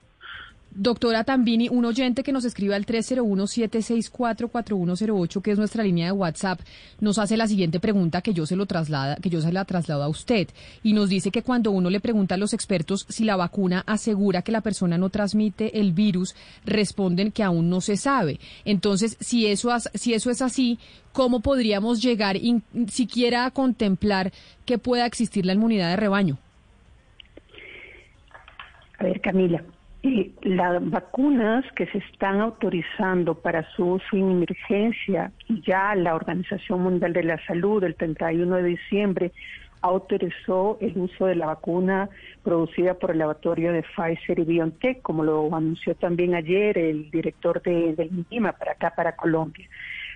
Doctora Tambini, un oyente que nos escribe al 301-764-4108, que es nuestra línea de WhatsApp, nos hace la siguiente pregunta que yo se lo traslada, que yo se la traslado a usted, y nos dice que cuando uno le pregunta a los expertos si la vacuna asegura que la persona no transmite el virus, responden que aún no se sabe. Entonces, si eso, si eso es así, ¿cómo podríamos llegar in, siquiera a contemplar que pueda existir la inmunidad de rebaño? A ver, Camila, Y las vacunas que se están autorizando para su uso en emergencia, ya la Organización Mundial de la Salud el 31 de diciembre autorizó el uso de la vacuna producida por el laboratorio de Pfizer y BioNTech, como lo anunció también ayer el director de, del MINIMA para acá, para Colombia.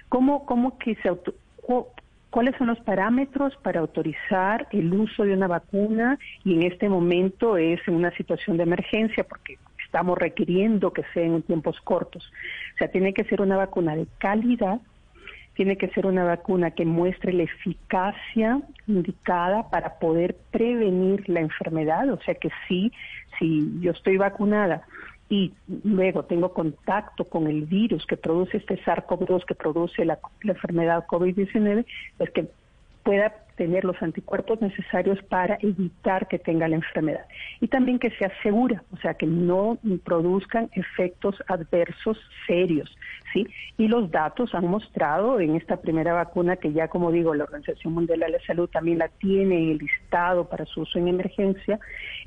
¿Cómo, cómo que se auto- cu- ¿Cuáles son los parámetros para autorizar el uso de una vacuna? Y en este momento es en una situación de emergencia porque estamos requiriendo que sea en tiempos cortos. O sea, tiene que ser una vacuna de calidad, tiene que ser una vacuna que muestre la eficacia indicada para poder prevenir la enfermedad. O sea que sí, si yo estoy vacunada y luego tengo contacto con el virus que produce este SARS-CoV-2, que produce la, la enfermedad COVID-19, pues que pueda tener los anticuerpos necesarios para evitar que tenga la enfermedad. Y también que sea segura, o sea, que no produzcan efectos adversos serios, ¿sí? Y los datos han mostrado en esta primera vacuna, que ya como digo, la Organización Mundial de la Salud también la tiene en el listado para su uso en emergencia,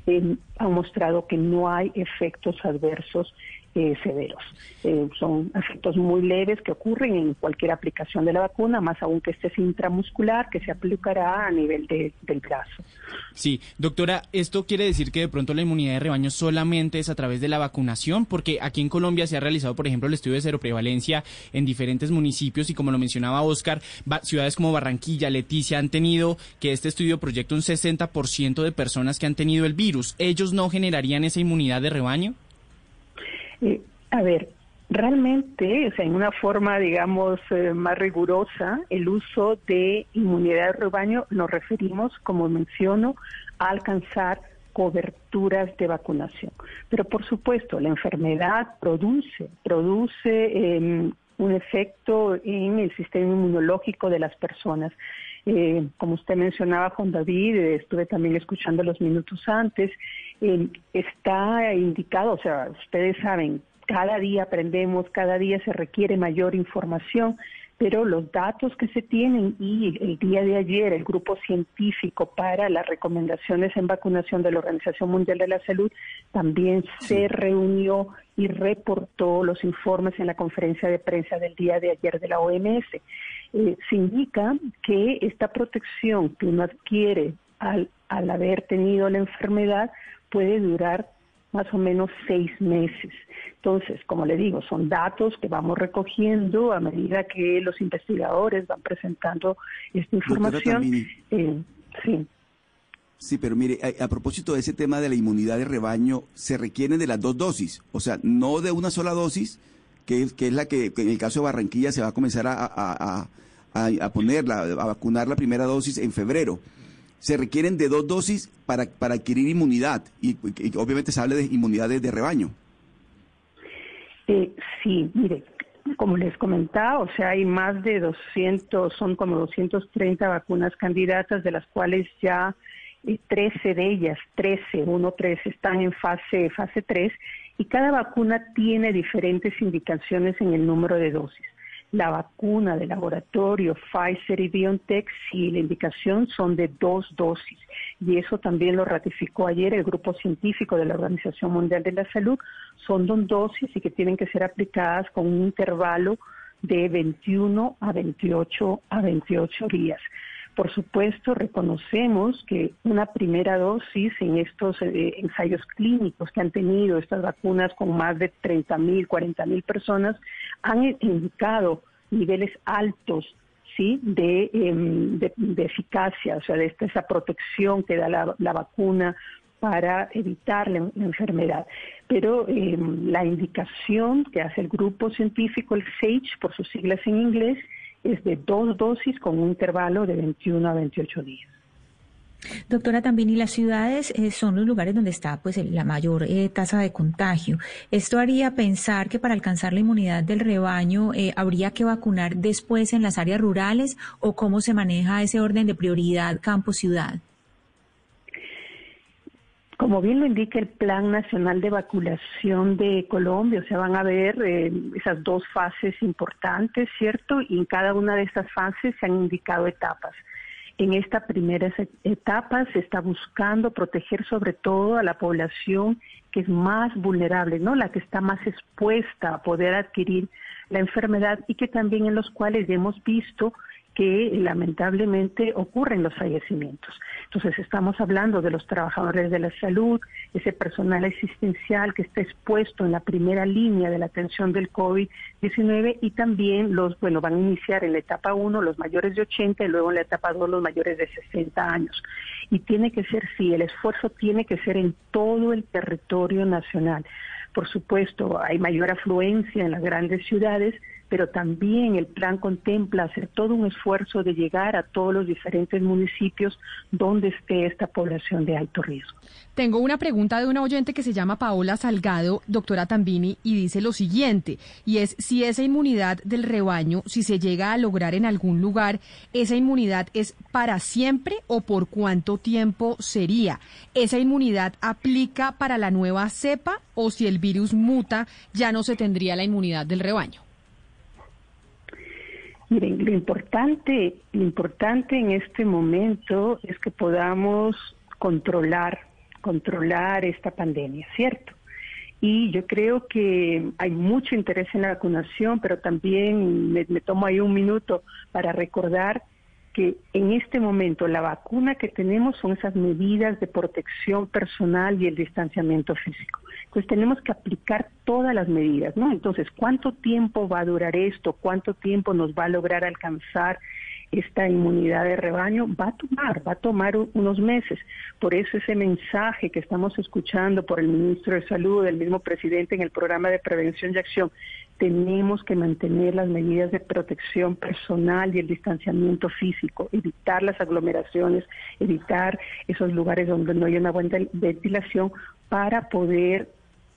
eh, han mostrado que no hay efectos adversos eh, severos. Eh, son efectos muy leves que ocurren en cualquier aplicación de la vacuna, más aún que este es intramuscular, que se aplicará a nivel de- del brazo. Sí, doctora, ¿esto quiere decir que de pronto la inmunidad de rebaño solamente es a través de la vacunación? Porque aquí en Colombia se ha realizado, por ejemplo, el estudio de seroprevalencia en diferentes municipios y como lo mencionaba Oscar, ciudades como Barranquilla, Leticia han tenido que este estudio proyecta un 60% de personas que han tenido el virus. ¿Ellos no generarían esa inmunidad de rebaño? Eh, a ver, realmente, o sea, en una forma, digamos, eh, más rigurosa, el uso de inmunidad de rebaño nos referimos, como menciono, a alcanzar coberturas de vacunación. Pero por supuesto, la enfermedad produce, produce eh, un efecto en el sistema inmunológico de las personas. Eh, como usted mencionaba, Juan David, eh, estuve también escuchando los minutos antes, eh, está indicado, o sea, ustedes saben, cada día aprendemos, cada día se requiere mayor información, pero los datos que se tienen y el día de ayer el grupo científico para las recomendaciones en vacunación de la Organización Mundial de la Salud también se reunió y reportó los informes en la conferencia de prensa del día de ayer de la OMS. Eh, se indica que esta protección que uno adquiere al, al haber tenido la enfermedad puede durar más o menos seis meses. Entonces, como le digo, son datos que vamos recogiendo a medida que los investigadores van presentando esta información. Eh, sí. Sí, pero mire, a, a propósito de ese tema de la inmunidad de rebaño, se requieren de las dos dosis, o sea, no de una sola dosis, que es, que es la que, que en el caso de Barranquilla se va a comenzar a, a, a poner, la- a vacunar la primera dosis en febrero. Se requieren de dos dosis para, para adquirir inmunidad, y, y obviamente se habla de inmunidad de, rebaño. Eh, sí, mire, como les comentaba, o sea, hay más de 200, son como 230 vacunas candidatas, de las cuales ya eh, 13 de ellas, 13, 1, 3, están en fase, fase 3, y cada vacuna tiene diferentes indicaciones en el número de dosis. La vacuna de laboratorio Pfizer y BioNTech, sí, la indicación son de dos dosis. Y eso también lo ratificó ayer el grupo científico de la Organización Mundial de la Salud. Son dos dosis y que tienen que ser aplicadas con un intervalo de 21 a 28 a 28 días. Por supuesto, reconocemos que una primera dosis en estos eh, ensayos clínicos que han tenido estas vacunas con más de 30 mil, 40 mil personas han indicado niveles altos sí de, em, de, de eficacia, o sea, de esta, esa protección que da la, vacuna para evitar la, la enfermedad. Pero eh, la indicación que hace el grupo científico, el SAGE, por sus siglas en inglés, es de dos dosis con un intervalo de 21 a 28 días. Doctora también, y las ciudades eh, son los lugares donde está pues la mayor eh, tasa de contagio. Esto haría pensar que para alcanzar la inmunidad del rebaño eh, habría que vacunar después en las áreas rurales o cómo se maneja ese orden de prioridad campo-ciudad. Como bien lo indica el Plan Nacional de Vacunación de Colombia, o sea, van a ver eh, esas dos fases importantes, ¿cierto? Y en cada una de estas fases se han indicado etapas. En esta primera etapa se está buscando proteger sobre todo a la población que es más vulnerable, ¿no? La que está más expuesta a poder adquirir la enfermedad y que también en los cuales hemos visto que lamentablemente ocurren los fallecimientos. Entonces estamos hablando de los trabajadores de la salud, ese personal asistencial que está expuesto en la primera línea de la atención del COVID-19 y también los, bueno, van a iniciar en la etapa 1 los mayores de 80 y luego en la etapa 2 los mayores de 60 años. Y tiene que ser, sí, el esfuerzo tiene que ser en todo el territorio nacional. Por supuesto, hay mayor afluencia en las grandes ciudades, pero también el plan contempla hacer todo un esfuerzo de llegar a todos los diferentes municipios donde esté esta población de alto riesgo. Tengo una pregunta de una oyente que se llama Paola Salgado, doctora Tambini, y dice lo siguiente, y es si esa inmunidad del rebaño, si se llega a lograr en algún lugar, esa inmunidad es para siempre o por cuánto tiempo sería. ¿Esa inmunidad aplica para la nueva cepa o si el virus muta ya no se tendría la inmunidad del rebaño? Miren, lo importante, lo importante en este momento es que podamos controlar, controlar esta pandemia, ¿cierto? Y yo creo que hay mucho interés en la vacunación, pero también me, me tomo ahí un minuto para recordar que en este momento la vacuna que tenemos son esas medidas de protección personal y el distanciamiento físico. Entonces tenemos que aplicar todas las medidas, ¿no? Entonces, ¿cuánto tiempo va a durar esto? ¿Cuánto tiempo nos va a lograr alcanzar esta inmunidad de rebaño? Va a tomar, va a tomar unos meses. Por eso ese mensaje que estamos escuchando por el ministro de Salud, el mismo presidente en el programa de prevención y acción, tenemos que mantener las medidas de protección personal y el distanciamiento físico, evitar las aglomeraciones, evitar esos lugares donde no hay una buena ventilación para poder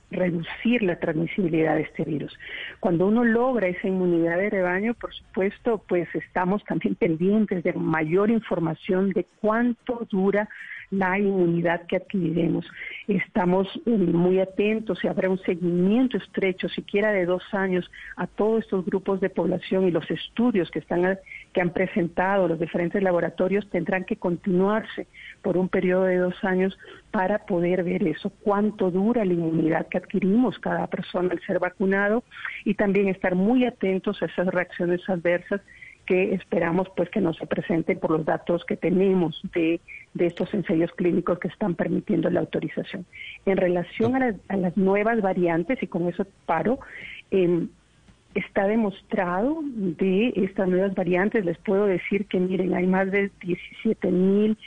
reducir la transmisibilidad de este virus. Cuando uno logra esa inmunidad de rebaño, por supuesto, pues estamos también pendientes de mayor información de cuánto dura la inmunidad que adquiriremos. Estamos eh, muy atentos y habrá un seguimiento estrecho, siquiera de dos años, a todos estos grupos de población y los estudios que están que han presentado los diferentes laboratorios tendrán que continuarse por un periodo de dos años para poder ver eso, cuánto dura la inmunidad que adquirimos cada persona al ser vacunado y también estar muy atentos a esas reacciones adversas que esperamos pues que no se presenten por los datos que tenemos de, de estos ensayos clínicos que están permitiendo la autorización. En relación a las, a las nuevas variantes, y con eso paro, em, está demostrado de estas nuevas variantes, les puedo decir que miren, hay más de 17 mil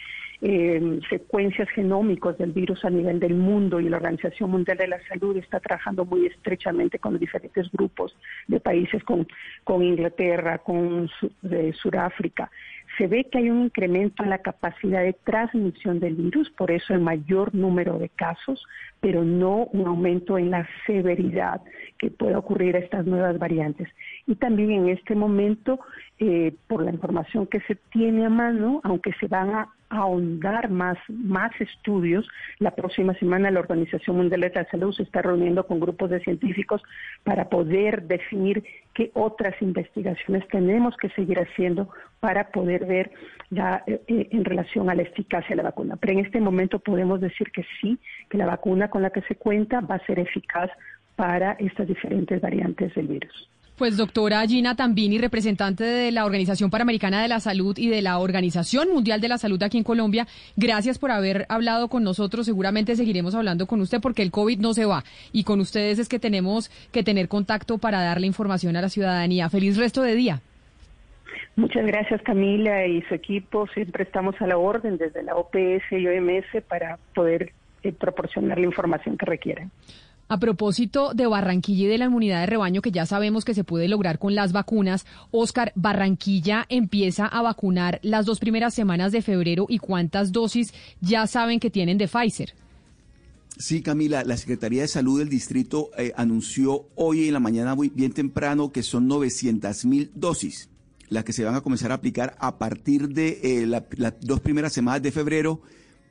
eh, secuencias genómicos del virus a nivel del mundo y la Organización Mundial de la Salud está trabajando muy estrechamente con los diferentes grupos de países, con, con Inglaterra, con de Sudáfrica. Se ve que hay un incremento en la capacidad de transmisión del virus, por eso el mayor número de casos, pero no un aumento en la severidad que pueda ocurrir a estas nuevas variantes. Y también en este momento, eh, por la información que se tiene a mano, aunque se van a ahondar más, más estudios, la próxima semana la Organización Mundial de la Salud se está reuniendo con grupos de científicos para poder definir qué otras investigaciones tenemos que seguir haciendo para poder ver la, eh, eh, en relación a la eficacia de la vacuna. Pero en este momento podemos decir que sí, que la vacuna con la que se cuenta va a ser eficaz para estas diferentes variantes del virus. Pues doctora Gina Tambini, representante de la Organización Panamericana de la Salud y de la Organización Mundial de la Salud aquí en Colombia, gracias por haber hablado con nosotros. Seguramente seguiremos hablando con usted porque el COVID no se va y con ustedes es que tenemos que tener contacto para darle información a la ciudadanía. Feliz resto de día. Muchas gracias Camila y su equipo. Siempre estamos a la orden desde la OPS y OMS para poder eh, proporcionar la información que requieran. A propósito de Barranquilla y de la inmunidad de rebaño que ya sabemos que se puede lograr con las vacunas, Oscar, Barranquilla empieza a vacunar las dos primeras semanas de febrero y cuántas dosis ya saben que tienen de Pfizer. Sí, Camila, la Secretaría de Salud del Distrito eh, anunció hoy en la mañana muy bien temprano que son 900 mil dosis las que se van a comenzar a aplicar a partir de eh, la- las dos primeras semanas de febrero.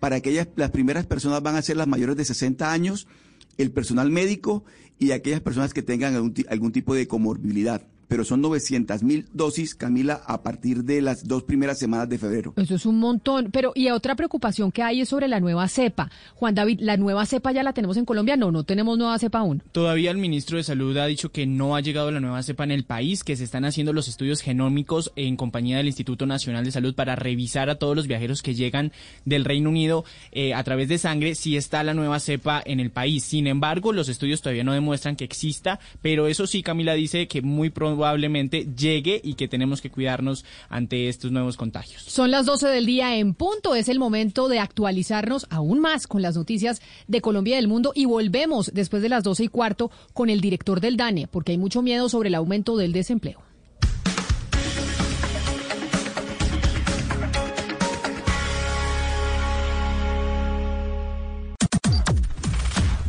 Para aquellas, las primeras personas van a ser las mayores de 60 años, el personal médico y aquellas personas que tengan algún, ti- algún tipo de comorbilidad. Pero son 900 mil dosis, Camila, a partir de las dos primeras semanas de febrero. Eso es un montón. Pero, y otra preocupación que hay es sobre la nueva cepa. Juan David, ¿la nueva cepa ya la tenemos en Colombia? No, no tenemos nueva cepa aún. Todavía el ministro de Salud ha dicho que no ha llegado la nueva cepa en el país, que se están haciendo los estudios genómicos en compañía del Instituto Nacional de Salud para revisar a todos los viajeros que llegan del Reino Unido eh, a través de sangre si está la nueva cepa en el país. Sin embargo, los estudios todavía no demuestran que exista, pero eso sí, Camila dice que muy probablemente llegue y que tenemos que cuidarnos ante estos nuevos contagios. Son las 12 del día en punto. Es el momento de actualizarnos aún más con las noticias de Colombia y del mundo y volvemos después de las 12 y cuarto con el director del DANE, porque hay mucho miedo sobre el aumento del desempleo.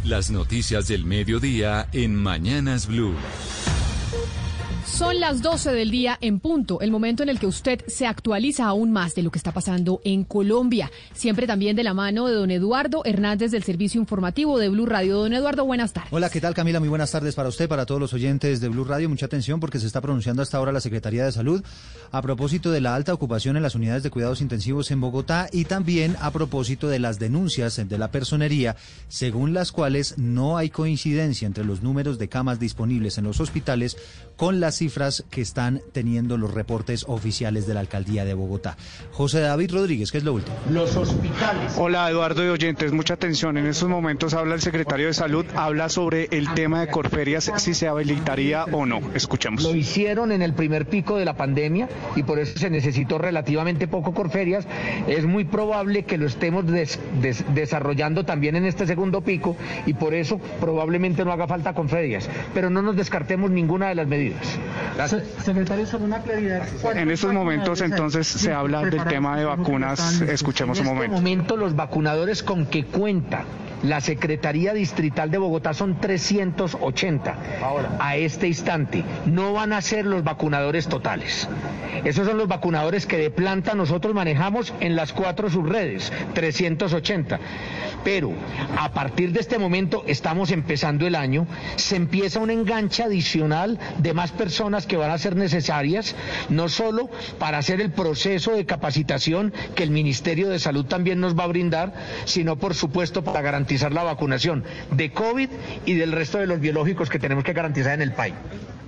Las noticias del mediodía en Mañanas Blue. Son las 12 del día en punto, el momento en el que usted se actualiza aún más de lo que está pasando en Colombia. Siempre también de la mano de don Eduardo Hernández del Servicio Informativo de Blue Radio. Don Eduardo, buenas tardes. Hola, ¿qué tal Camila? Muy buenas tardes para usted, para todos los oyentes de Blue Radio. Mucha atención porque se está pronunciando hasta ahora la Secretaría de Salud a propósito de la alta ocupación en las unidades de cuidados intensivos en Bogotá y también a propósito de las denuncias de la personería, según las cuales no hay coincidencia entre los números de camas disponibles en los hospitales con las cifras que están teniendo los reportes oficiales de la alcaldía de Bogotá. José David Rodríguez, ¿qué es lo último? Los hospitales. Hola Eduardo y oyentes, mucha atención. En estos momentos habla el secretario de Salud, habla sobre el tema de Corferias, si se habilitaría o no. Escuchemos. Lo hicieron en el primer pico de la pandemia y por eso se necesitó relativamente poco Corferias. Es muy probable que lo estemos des- des- desarrollando también en este segundo pico y por eso probablemente no haga falta Corferias. Pero no nos descartemos ninguna de las medidas. Secretario, sobre una claridad. En estos momentos entonces se habla del tema de vacunas. Escuchemos un En este momento. momento los vacunadores con que cuenta la Secretaría Distrital de Bogotá son 380 a este instante. No van a ser los vacunadores totales. Esos son los vacunadores que de planta nosotros manejamos en las cuatro subredes, 380. Pero a partir de este momento estamos empezando el año, se empieza un enganche adicional de más personas que van a ser necesarias, no solo para hacer el proceso de capacitación que el Ministerio de Salud también nos va a brindar, sino por supuesto para garantizar la vacunación de COVID y del resto de los biológicos que tenemos que garantizar en el país.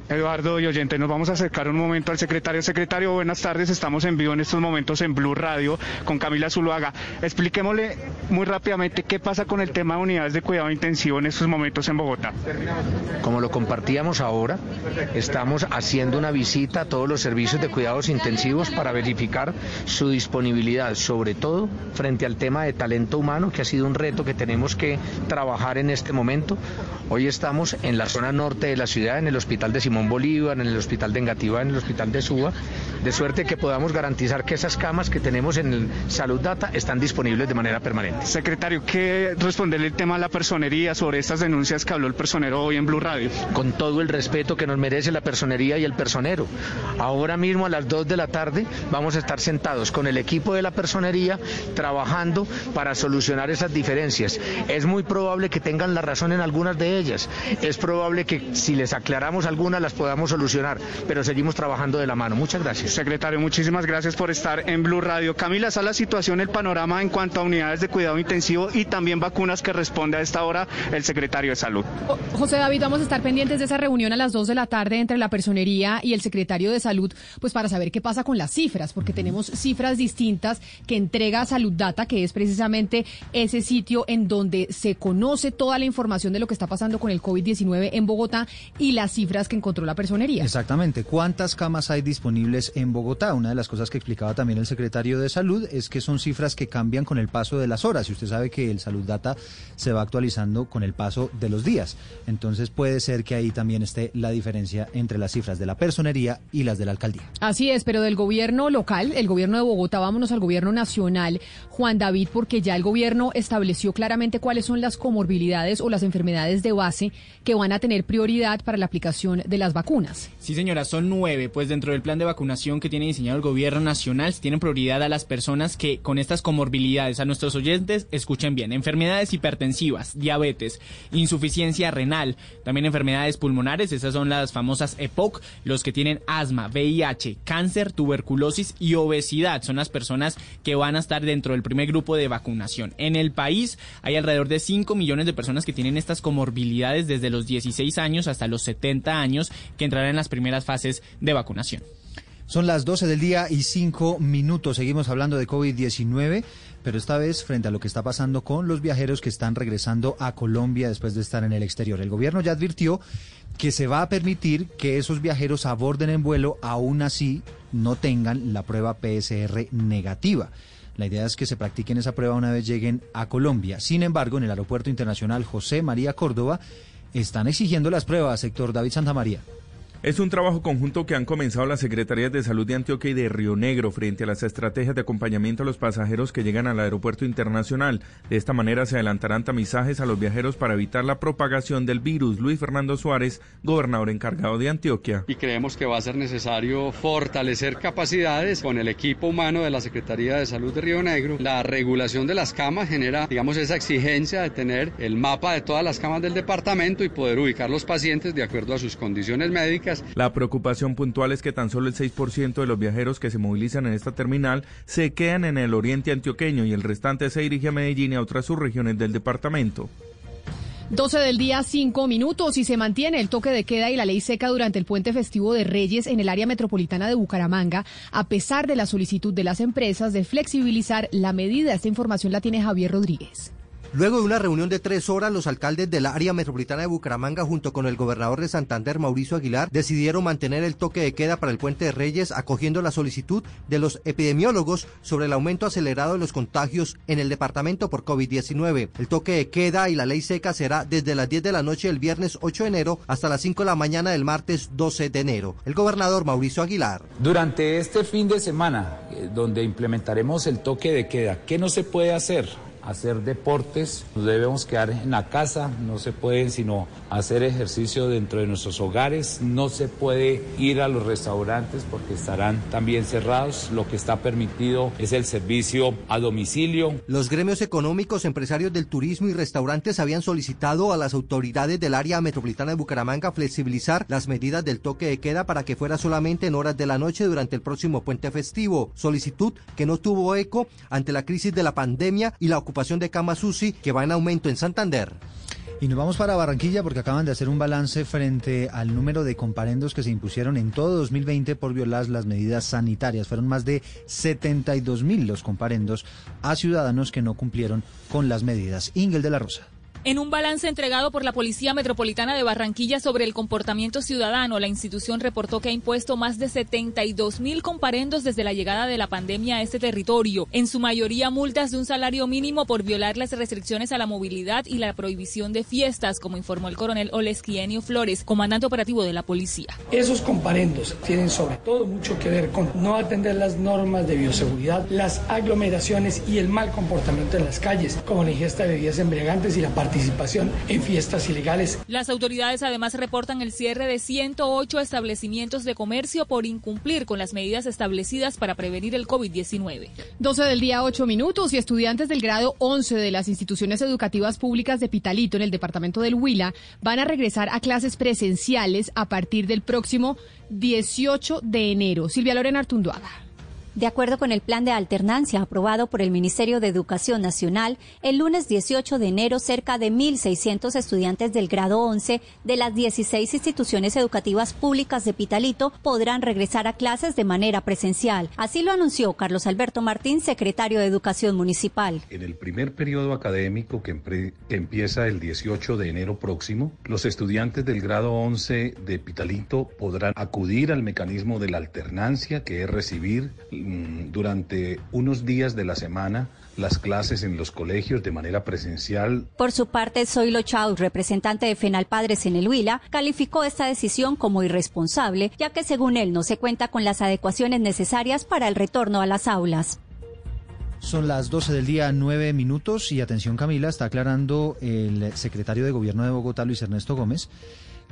Eduardo y oyente, nos vamos a acercar un momento al secretario. Secretario, buenas tardes. Estamos en vivo en estos momentos en Blue Radio con Camila Zuluaga. Expliquémosle muy rápidamente qué pasa con el tema de unidades de cuidado intensivo en estos momentos en Bogotá. Como lo compartíamos ahora, estamos haciendo una visita a todos los servicios de cuidados intensivos para verificar su disponibilidad, sobre todo frente al tema de talento humano, que ha sido un reto que tenemos que trabajar en este momento. Hoy estamos en la zona norte de la ciudad, en el Hospital de Simón Bolívar, en el Hospital de Engativá, en el Hospital de Suba, de suerte que podamos garantizar que esas camas que tenemos en el Salud Data están disponibles de manera permanente. Secretario, ¿qué responderle el tema a la personería sobre estas denuncias que habló el personero hoy en Blue Radio? con todo el respeto que nos merece la personería y el personero. Ahora mismo a las 2 de la tarde vamos a estar sentados con el equipo de la personería trabajando para solucionar esas diferencias. Es muy probable que tengan la razón en algunas de ellas. Es probable que si les aclaramos algunas las podamos solucionar, pero seguimos trabajando de la mano. Muchas gracias. Secretario, muchísimas gracias por estar en Blue Radio. Camila, ¿está la situación, el panorama en cuanto a unidades de cuidado intensivo y también vacunas que responde a esta hora el secretario de Salud? José David, vamos a estar pendientes de esa reunión a las 2 de la tarde entre la personería y el secretario de Salud, pues para saber qué pasa con las cifras, porque tenemos cifras distintas que entrega Salud Data, que es precisamente ese sitio en donde se conoce toda la información de lo que está pasando con el COVID-19 en Bogotá y las cifras que encontró la personería. Exactamente. ¿Cuántas camas hay disponibles en Bogotá? Una de las cosas que explicaba también el secretario de Salud es que son cifras que cambian con el paso de las horas. Y usted sabe que el Salud Data se va actualizando con el paso de los días. Entonces puede ser que ahí también esté la diferencia entre las cifras de la personería y las de la alcaldía. Así es, pero del gobierno local, el gobierno de Bogotá, vámonos al gobierno nacional, Juan David, porque ya el gobierno estableció claramente cuáles son las comorbilidades o las enfermedades de base que van a tener prioridad para la aplicación de la Sí, señora, son nueve. Pues dentro del plan de vacunación que tiene diseñado el gobierno nacional, se tienen prioridad a las personas que con estas comorbilidades, a nuestros oyentes, escuchen bien, enfermedades hipertensivas, diabetes, insuficiencia renal, también enfermedades pulmonares, esas son las famosas EPOC, los que tienen asma, VIH, cáncer, tuberculosis y obesidad. Son las personas que van a estar dentro del primer grupo de vacunación. En el país hay alrededor de 5 millones de personas que tienen estas comorbilidades desde los 16 años hasta los 70 años que entrarán en las primeras fases de vacunación. Son las 12 del día y 5 minutos. Seguimos hablando de COVID-19, pero esta vez frente a lo que está pasando con los viajeros que están regresando a Colombia después de estar en el exterior. El gobierno ya advirtió que se va a permitir que esos viajeros aborden en vuelo, aún así no tengan la prueba PSR negativa. La idea es que se practiquen esa prueba una vez lleguen a Colombia. Sin embargo, en el Aeropuerto Internacional José María Córdoba están exigiendo las pruebas, sector David Santamaría. Es un trabajo conjunto que han comenzado las Secretarías de Salud de Antioquia y de Río Negro frente a las estrategias de acompañamiento a los pasajeros que llegan al aeropuerto internacional. De esta manera se adelantarán tamizajes a los viajeros para evitar la propagación del virus. Luis Fernando Suárez, gobernador encargado de Antioquia. Y creemos que va a ser necesario fortalecer capacidades con el equipo humano de la Secretaría de Salud de Río Negro. La regulación de las camas genera, digamos, esa exigencia de tener el mapa de todas las camas del departamento y poder ubicar los pacientes de acuerdo a sus condiciones médicas la preocupación puntual es que tan solo el 6% de los viajeros que se movilizan en esta terminal se quedan en el oriente antioqueño y el restante se dirige a Medellín y a otras subregiones del departamento. 12 del día, 5 minutos y se mantiene el toque de queda y la ley seca durante el puente festivo de Reyes en el área metropolitana de Bucaramanga, a pesar de la solicitud de las empresas de flexibilizar la medida. Esta información la tiene Javier Rodríguez. Luego de una reunión de tres horas, los alcaldes del área metropolitana de Bucaramanga, junto con el gobernador de Santander, Mauricio Aguilar, decidieron mantener el toque de queda para el puente de Reyes, acogiendo la solicitud de los epidemiólogos sobre el aumento acelerado de los contagios en el departamento por COVID-19. El toque de queda y la ley seca será desde las 10 de la noche del viernes 8 de enero hasta las 5 de la mañana del martes 12 de enero. El gobernador Mauricio Aguilar. Durante este fin de semana, eh, donde implementaremos el toque de queda, ¿qué no se puede hacer? Hacer deportes, nos debemos quedar en la casa, no se puede sino hacer ejercicio dentro de nuestros hogares, no se puede ir a los restaurantes porque estarán también cerrados, lo que está permitido es el servicio a domicilio. Los gremios económicos, empresarios del turismo y restaurantes habían solicitado a las autoridades del área metropolitana de Bucaramanga flexibilizar las medidas del toque de queda para que fuera solamente en horas de la noche durante el próximo puente festivo, solicitud que no tuvo eco ante la crisis de la pandemia y la ocupación ocupación de camas que va en aumento en Santander. Y nos vamos para Barranquilla porque acaban de hacer un balance frente al número de comparendos que se impusieron en todo 2020 por violar las medidas sanitarias. Fueron más de 72 mil los comparendos a ciudadanos que no cumplieron con las medidas. Ingel de la Rosa. En un balance entregado por la Policía Metropolitana de Barranquilla sobre el comportamiento ciudadano, la institución reportó que ha impuesto más de 72 mil comparendos desde la llegada de la pandemia a este territorio, en su mayoría multas de un salario mínimo por violar las restricciones a la movilidad y la prohibición de fiestas, como informó el coronel Olesquienio Flores, comandante operativo de la policía. Esos comparendos tienen sobre todo mucho que ver con no atender las normas de bioseguridad, las aglomeraciones y el mal comportamiento en las calles, como la ingesta de bebidas embriagantes y la parte participación en fiestas ilegales. Las autoridades además reportan el cierre de 108 establecimientos de comercio por incumplir con las medidas establecidas para prevenir el COVID-19. 12 del día, 8 minutos y estudiantes del grado 11 de las instituciones educativas públicas de Pitalito en el departamento del Huila van a regresar a clases presenciales a partir del próximo 18 de enero. Silvia Lorena Artunduaga. De acuerdo con el plan de alternancia aprobado por el Ministerio de Educación Nacional, el lunes 18 de enero cerca de 1.600 estudiantes del grado 11 de las 16 instituciones educativas públicas de Pitalito podrán regresar a clases de manera presencial. Así lo anunció Carlos Alberto Martín, secretario de Educación Municipal. En el primer periodo académico que, que empieza el 18 de enero próximo, los estudiantes del grado 11 de Pitalito podrán acudir al mecanismo de la alternancia, que es recibir durante unos días de la semana las clases en los colegios de manera presencial. Por su parte, Zoilo Chau, representante de FENAL Padres en el Huila, calificó esta decisión como irresponsable, ya que según él no se cuenta con las adecuaciones necesarias para el retorno a las aulas. Son las 12 del día, 9 minutos y atención Camila, está aclarando el secretario de Gobierno de Bogotá, Luis Ernesto Gómez,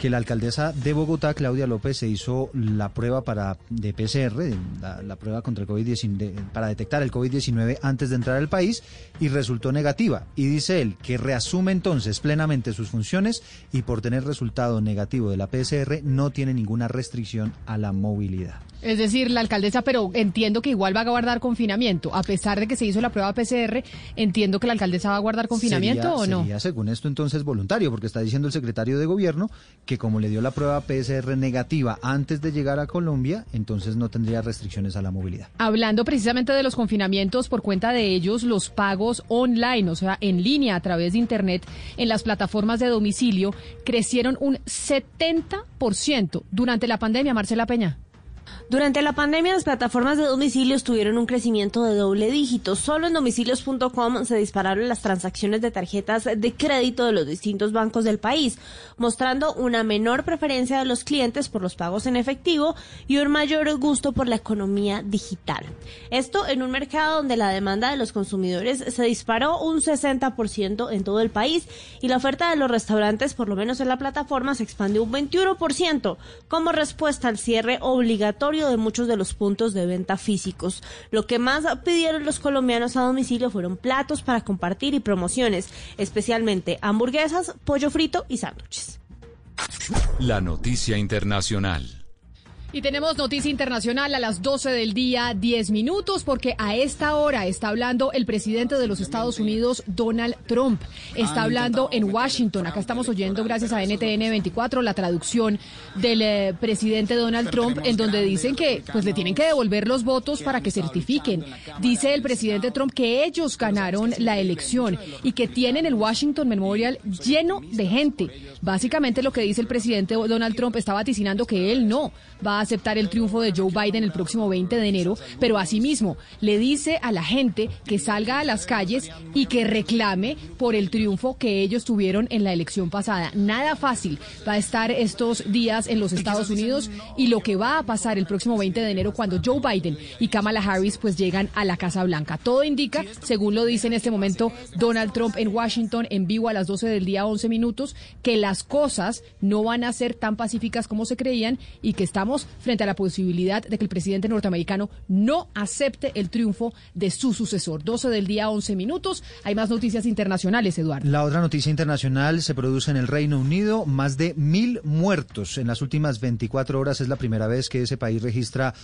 que la alcaldesa de Bogotá, Claudia López, se hizo la prueba para de PCR, la, la prueba contra el COVID-19 para detectar el COVID-19 antes de entrar al país y resultó negativa. Y dice él que reasume entonces plenamente sus funciones y por tener resultado negativo de la PCR no tiene ninguna restricción a la movilidad. Es decir, la alcaldesa, pero entiendo que igual va a guardar confinamiento. A pesar de que se hizo la prueba PCR, entiendo que la alcaldesa va a guardar confinamiento Sería- o no. Sería, según esto entonces voluntario, porque está diciendo el secretario de gobierno que como le dio la prueba PCR negativa antes de llegar a Colombia, entonces no tendría restricciones a la movilidad. Hablando precisamente de los confinamientos por cuenta de ellos, los pagos online, o sea, en línea a través de Internet, en las plataformas de domicilio, crecieron un 70% durante la pandemia, Marcela Peña. Durante la pandemia, las plataformas de domicilios tuvieron un crecimiento de doble dígito. Solo en domicilios.com se dispararon las transacciones de tarjetas de crédito de los distintos bancos del país, mostrando una menor preferencia de los clientes por los pagos en efectivo y un mayor gusto por la economía digital. Esto en un mercado donde la demanda de los consumidores se disparó un 60% en todo el país y la oferta de los restaurantes, por lo menos en la plataforma, se expandió un 21% como respuesta al cierre obligatorio de muchos de los puntos de venta físicos. Lo que más pidieron los colombianos a domicilio fueron platos para compartir y promociones, especialmente hamburguesas, pollo frito y sándwiches. La noticia internacional. Y tenemos noticia internacional a las 12 del día, 10 minutos, porque a esta hora está hablando el presidente de los Estados Unidos, Donald Trump. Está hablando en Washington. Acá estamos oyendo, gracias a NTN 24, la traducción del eh, presidente Donald Trump, en donde dicen que pues le tienen que devolver los votos para que certifiquen. Dice el presidente Trump que ellos ganaron la elección y que tienen el Washington Memorial lleno de gente. Básicamente lo que dice el presidente Donald Trump está vaticinando que él no va aceptar el triunfo de Joe Biden el próximo 20 de enero, pero asimismo le dice a la gente que salga a las calles y que reclame por el triunfo que ellos tuvieron en la elección pasada. Nada fácil va a estar estos días en los Estados Unidos y lo que va a pasar el próximo 20 de enero cuando Joe Biden y Kamala Harris pues llegan a la Casa Blanca. Todo indica, según lo dice en este momento Donald Trump en Washington en vivo a las 12 del día 11 minutos, que las cosas no van a ser tan pacíficas como se creían y que estamos frente a la posibilidad de que el presidente norteamericano no acepte el triunfo de su sucesor. 12 del día 11 minutos. Hay más noticias internacionales, Eduardo. La otra noticia internacional se produce en el Reino Unido. Más de mil muertos en las últimas 24 horas. Es la primera vez que ese país registra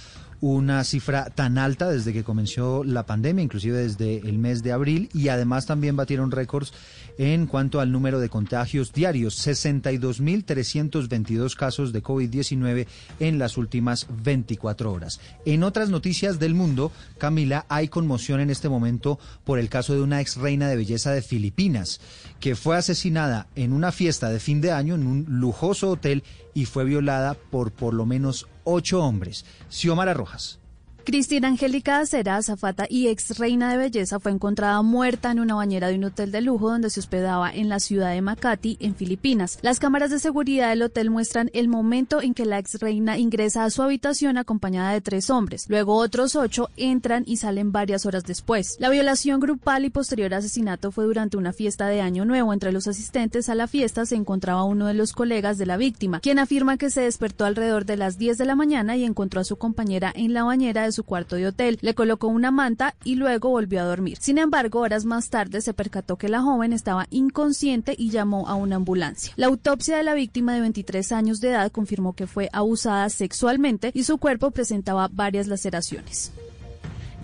una cifra tan alta desde que comenzó la pandemia, inclusive desde el mes de abril, y además también batieron récords en cuanto al número de contagios diarios, 62.322 casos de COVID-19 en las últimas 24 horas. En otras noticias del mundo, Camila, hay conmoción en este momento por el caso de una ex reina de belleza de Filipinas, que fue asesinada en una fiesta de fin de año en un lujoso hotel y fue violada por por lo menos ocho hombres. Xiomara Rojas. Cristina Angélica Acera, azafata y ex reina de belleza, fue encontrada muerta en una bañera de un hotel de lujo donde se hospedaba en la ciudad de Makati, en Filipinas. Las cámaras de seguridad del hotel muestran el momento en que la ex reina ingresa a su habitación acompañada de tres hombres. Luego otros ocho entran y salen varias horas después. La violación grupal y posterior asesinato fue durante una fiesta de Año Nuevo. Entre los asistentes a la fiesta se encontraba uno de los colegas de la víctima, quien afirma que se despertó alrededor de las 10 de la mañana y encontró a su compañera en la bañera de su cuarto de hotel, le colocó una manta y luego volvió a dormir. Sin embargo, horas más tarde se percató que la joven estaba inconsciente y llamó a una ambulancia. La autopsia de la víctima de 23 años de edad confirmó que fue abusada sexualmente y su cuerpo presentaba varias laceraciones.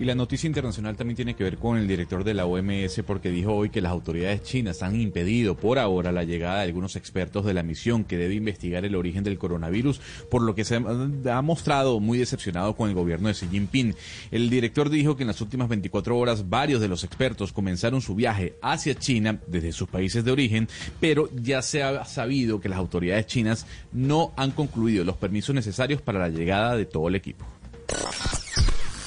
Y la noticia internacional también tiene que ver con el director de la OMS porque dijo hoy que las autoridades chinas han impedido por ahora la llegada de algunos expertos de la misión que debe investigar el origen del coronavirus, por lo que se ha mostrado muy decepcionado con el gobierno de Xi Jinping. El director dijo que en las últimas 24 horas varios de los expertos comenzaron su viaje hacia China desde sus países de origen, pero ya se ha sabido que las autoridades chinas no han concluido los permisos necesarios para la llegada de todo el equipo.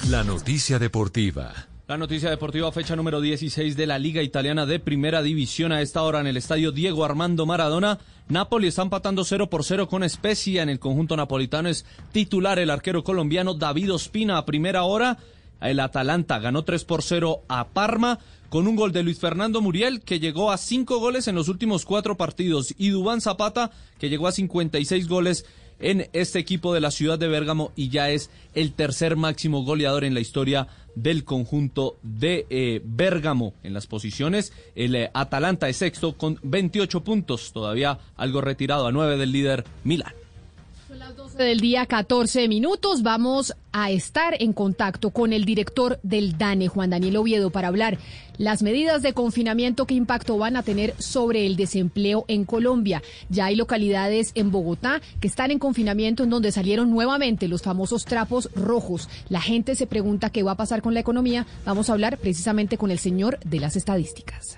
La noticia deportiva. La noticia deportiva fecha número 16 de la Liga Italiana de Primera División a esta hora en el estadio Diego Armando Maradona. Napoli está empatando 0 por 0 con Spezia en el conjunto napolitano. Es titular el arquero colombiano David Ospina a primera hora. El Atalanta ganó 3 por 0 a Parma con un gol de Luis Fernando Muriel, que llegó a 5 goles en los últimos cuatro partidos, y Dubán Zapata, que llegó a 56 goles en este equipo de la ciudad de Bérgamo y ya es el tercer máximo goleador en la historia del conjunto de eh, Bérgamo en las posiciones. El eh, Atalanta es sexto con 28 puntos, todavía algo retirado a 9 del líder Milán. Las 12 del día, 14 minutos. Vamos a estar en contacto con el director del DANE, Juan Daniel Oviedo, para hablar las medidas de confinamiento, qué impacto van a tener sobre el desempleo en Colombia. Ya hay localidades en Bogotá que están en confinamiento en donde salieron nuevamente los famosos trapos rojos. La gente se pregunta qué va a pasar con la economía. Vamos a hablar precisamente con el señor de las estadísticas.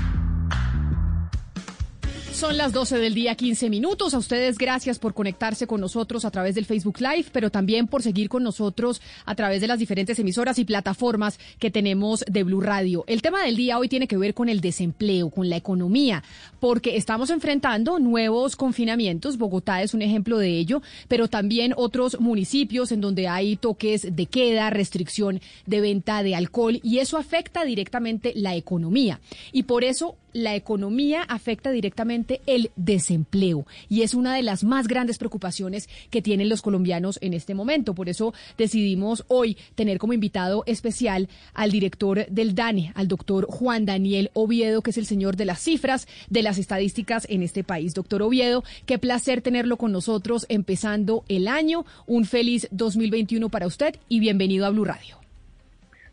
Son las 12 del día, 15 minutos. A ustedes gracias por conectarse con nosotros a través del Facebook Live, pero también por seguir con nosotros a través de las diferentes emisoras y plataformas que tenemos de Blue Radio. El tema del día hoy tiene que ver con el desempleo, con la economía, porque estamos enfrentando nuevos confinamientos. Bogotá es un ejemplo de ello, pero también otros municipios en donde hay toques de queda, restricción de venta de alcohol y eso afecta directamente la economía. Y por eso la economía afecta directamente el desempleo y es una de las más grandes preocupaciones que tienen los colombianos en este momento. Por eso decidimos hoy tener como invitado especial al director del DANE, al doctor Juan Daniel Oviedo, que es el señor de las cifras, de las estadísticas en este país. Doctor Oviedo, qué placer tenerlo con nosotros empezando el año. Un feliz 2021 para usted y bienvenido a Blue Radio.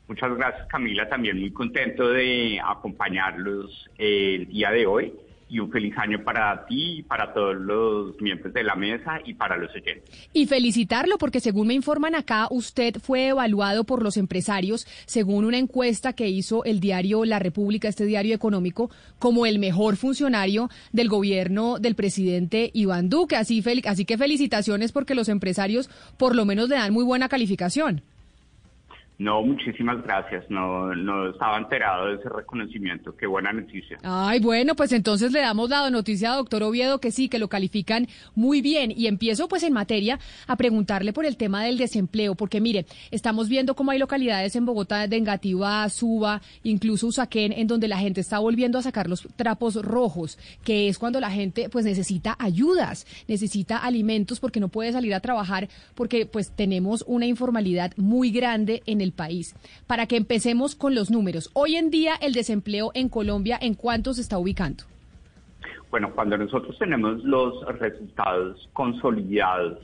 Muchas gracias Camila, también muy contento de acompañarlos el día de hoy y un feliz año para ti, para todos los miembros de la mesa y para los oyentes. Y felicitarlo porque según me informan acá, usted fue evaluado por los empresarios según una encuesta que hizo el diario La República, este diario económico, como el mejor funcionario del gobierno del presidente Iván Duque. Así, así que felicitaciones porque los empresarios por lo menos le dan muy buena calificación. No, muchísimas gracias. No, no estaba enterado de ese reconocimiento. Qué buena noticia. Ay, bueno, pues entonces le damos la noticia a doctor Oviedo que sí, que lo califican muy bien. Y empiezo pues en materia a preguntarle por el tema del desempleo, porque mire, estamos viendo cómo hay localidades en Bogotá, de Engativá, Suba, incluso Usaquén, en donde la gente está volviendo a sacar los trapos rojos, que es cuando la gente pues necesita ayudas, necesita alimentos porque no puede salir a trabajar, porque pues tenemos una informalidad muy grande en el país. Para que empecemos con los números. Hoy en día el desempleo en Colombia, ¿en cuánto se está ubicando? Bueno, cuando nosotros tenemos los resultados consolidados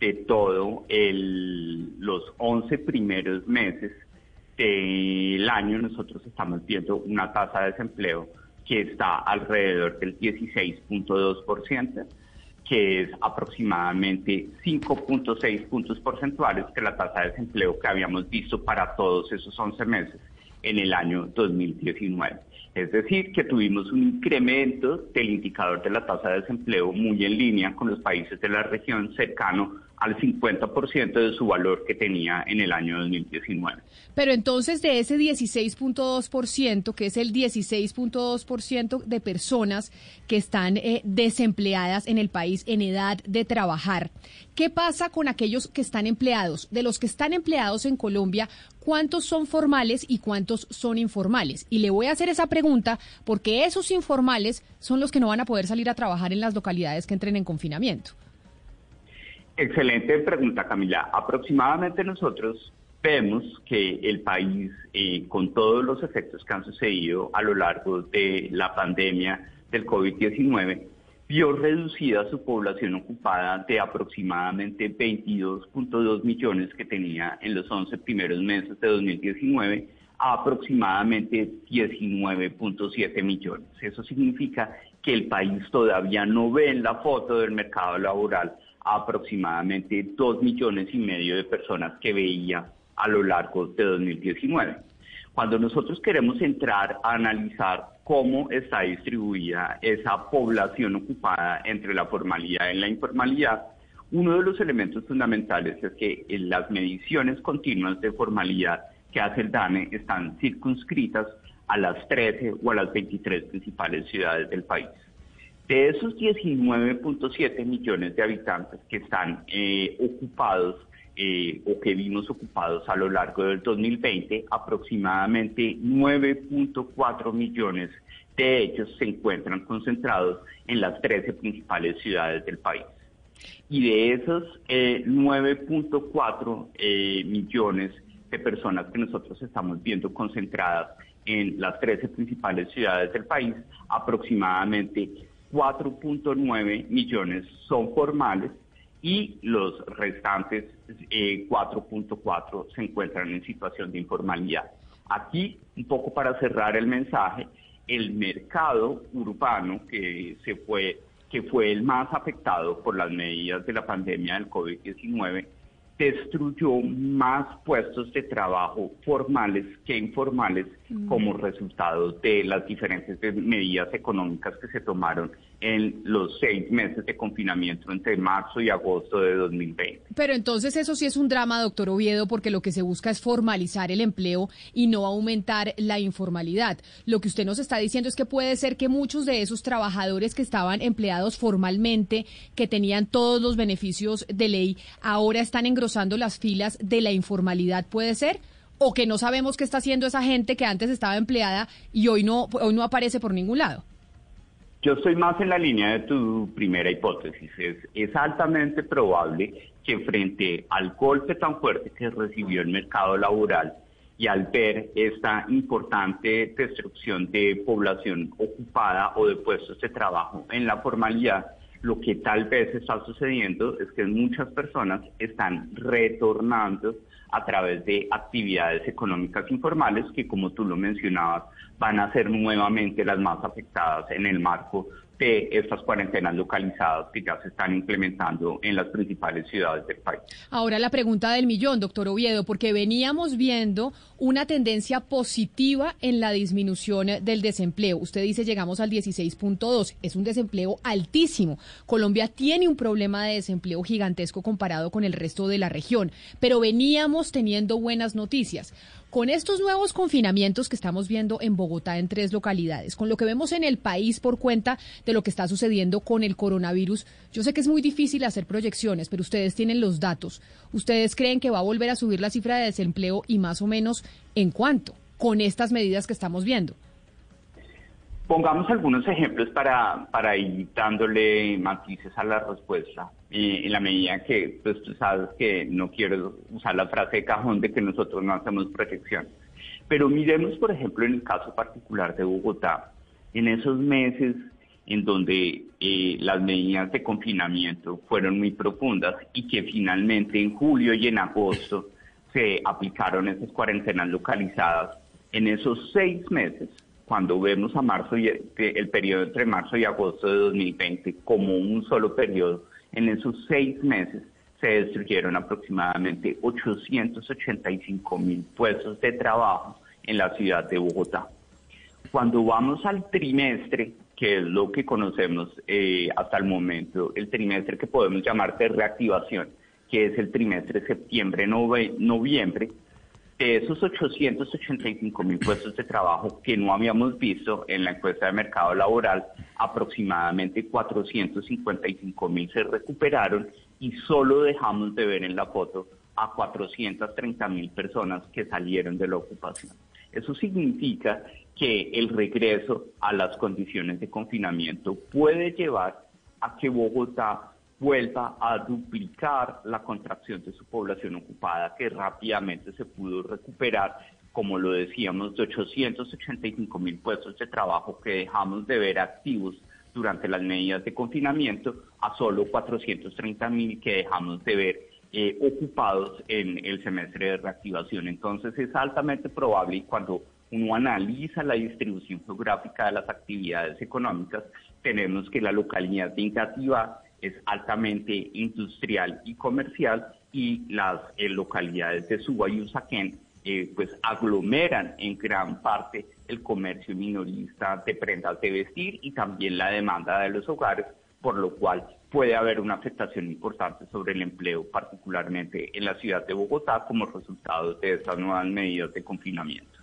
de todo el, los 11 primeros meses del año, nosotros estamos viendo una tasa de desempleo que está alrededor del 16.2% que es aproximadamente 5.6 puntos porcentuales que la tasa de desempleo que habíamos visto para todos esos 11 meses en el año 2019. Es decir, que tuvimos un incremento del indicador de la tasa de desempleo muy en línea con los países de la región cercano al 50% de su valor que tenía en el año 2019. Pero entonces de ese 16.2%, que es el 16.2% de personas que están eh, desempleadas en el país en edad de trabajar, ¿qué pasa con aquellos que están empleados? De los que están empleados en Colombia, ¿cuántos son formales y cuántos son informales? Y le voy a hacer esa pregunta porque esos informales son los que no van a poder salir a trabajar en las localidades que entren en confinamiento. Excelente pregunta, Camila. Aproximadamente nosotros vemos que el país, eh, con todos los efectos que han sucedido a lo largo de la pandemia del COVID-19, vio reducida su población ocupada de aproximadamente 22.2 millones que tenía en los 11 primeros meses de 2019 a aproximadamente 19.7 millones. Eso significa que el país todavía no ve en la foto del mercado laboral aproximadamente dos millones y medio de personas que veía a lo largo de 2019. Cuando nosotros queremos entrar a analizar cómo está distribuida esa población ocupada entre la formalidad y la informalidad, uno de los elementos fundamentales es que en las mediciones continuas de formalidad que hace el DANE están circunscritas a las 13 o a las 23 principales ciudades del país. De esos 19.7 millones de habitantes que están eh, ocupados eh, o que vimos ocupados a lo largo del 2020, aproximadamente 9.4 millones de ellos se encuentran concentrados en las 13 principales ciudades del país. Y de esos 9.4 eh, millones de personas que nosotros estamos viendo concentradas en las 13 principales ciudades del país, aproximadamente 4.9 millones son formales y los restantes 4.4 eh, se encuentran en situación de informalidad. Aquí, un poco para cerrar el mensaje, el mercado urbano que se fue que fue el más afectado por las medidas de la pandemia del COVID-19 destruyó más puestos de trabajo formales que informales. Como resultado de las diferentes medidas económicas que se tomaron en los seis meses de confinamiento entre marzo y agosto de 2020. Pero entonces eso sí es un drama, doctor Oviedo, porque lo que se busca es formalizar el empleo y no aumentar la informalidad. Lo que usted nos está diciendo es que puede ser que muchos de esos trabajadores que estaban empleados formalmente, que tenían todos los beneficios de ley, ahora están engrosando las filas de la informalidad, ¿puede ser? O que no sabemos qué está haciendo esa gente que antes estaba empleada y hoy no, hoy no aparece por ningún lado. Yo estoy más en la línea de tu primera hipótesis. Es, es altamente probable que frente al golpe tan fuerte que recibió el mercado laboral y al ver esta importante destrucción de población ocupada o de puestos de trabajo en la formalidad, lo que tal vez está sucediendo es que muchas personas están retornando a través de actividades económicas informales que, como tú lo mencionabas, van a ser nuevamente las más afectadas en el marco de estas cuarentenas localizadas que ya se están implementando en las principales ciudades del país. Ahora la pregunta del millón, doctor Oviedo, porque veníamos viendo una tendencia positiva en la disminución del desempleo. Usted dice llegamos al 16.2, es un desempleo altísimo. Colombia tiene un problema de desempleo gigantesco comparado con el resto de la región, pero veníamos teniendo buenas noticias. Con estos nuevos confinamientos que estamos viendo en Bogotá en tres localidades, con lo que vemos en el país por cuenta de lo que está sucediendo con el coronavirus, yo sé que es muy difícil hacer proyecciones, pero ustedes tienen los datos. ¿Ustedes creen que va a volver a subir la cifra de desempleo y más o menos en cuánto con estas medidas que estamos viendo? Pongamos algunos ejemplos para, para ir dándole matices a la respuesta. En la medida que pues, tú sabes que no quiero usar la frase de cajón de que nosotros no hacemos proyecciones. Pero miremos, por ejemplo, en el caso particular de Bogotá, en esos meses en donde eh, las medidas de confinamiento fueron muy profundas y que finalmente en julio y en agosto se aplicaron esas cuarentenas localizadas. En esos seis meses, cuando vemos a marzo y el periodo entre marzo y agosto de 2020 como un solo periodo, en esos seis meses se destruyeron aproximadamente 885 mil puestos de trabajo en la ciudad de Bogotá. Cuando vamos al trimestre, que es lo que conocemos eh, hasta el momento, el trimestre que podemos llamar de reactivación, que es el trimestre septiembre-noviembre, de esos 885 mil puestos de trabajo que no habíamos visto en la encuesta de mercado laboral, aproximadamente 455 mil se recuperaron y solo dejamos de ver en la foto a 430 mil personas que salieron de la ocupación. Eso significa que el regreso a las condiciones de confinamiento puede llevar a que Bogotá vuelva a duplicar la contracción de su población ocupada, que rápidamente se pudo recuperar, como lo decíamos, de 885 mil puestos de trabajo que dejamos de ver activos durante las medidas de confinamiento a solo 430 mil que dejamos de ver eh, ocupados en el semestre de reactivación. Entonces es altamente probable y cuando uno analiza la distribución geográfica de las actividades económicas, tenemos que la localidad Ingativá es altamente industrial y comercial y las eh, localidades de Suba y Usaquén eh, pues aglomeran en gran parte el comercio minorista de prendas de vestir y también la demanda de los hogares, por lo cual puede haber una afectación importante sobre el empleo, particularmente en la ciudad de Bogotá, como resultado de estas nuevas medidas de confinamiento.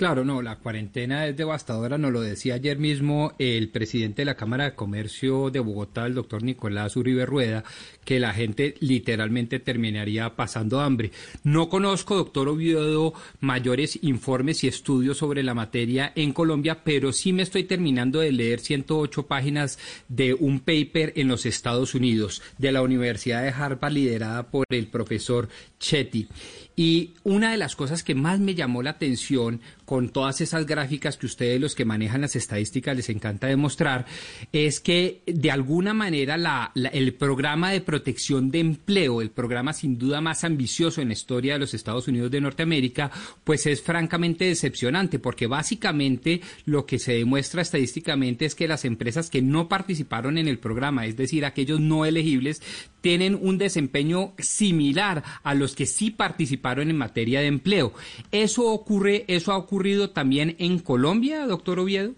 Claro, no, la cuarentena es devastadora, nos lo decía ayer mismo el presidente de la Cámara de Comercio de Bogotá, el doctor Nicolás Uribe Rueda, que la gente literalmente terminaría pasando hambre. No conozco, doctor Oviedo, mayores informes y estudios sobre la materia en Colombia, pero sí me estoy terminando de leer 108 páginas de un paper en los Estados Unidos de la Universidad de Harvard liderada por el profesor Chetty. Y una de las cosas que más me llamó la atención con todas esas gráficas que ustedes los que manejan las estadísticas les encanta demostrar, es que de alguna manera la, el programa de protección de empleo, el programa sin duda más ambicioso en la historia de los Estados Unidos de Norteamérica, pues es francamente decepcionante, porque básicamente lo que se demuestra estadísticamente es que las empresas que no participaron en el programa, es decir, aquellos no elegibles, tienen un desempeño similar a los que sí participaron en materia de empleo. Eso ocurre, eso ha ocurrido también en Colombia, doctor Oviedo.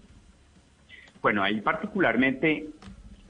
Bueno, ahí particularmente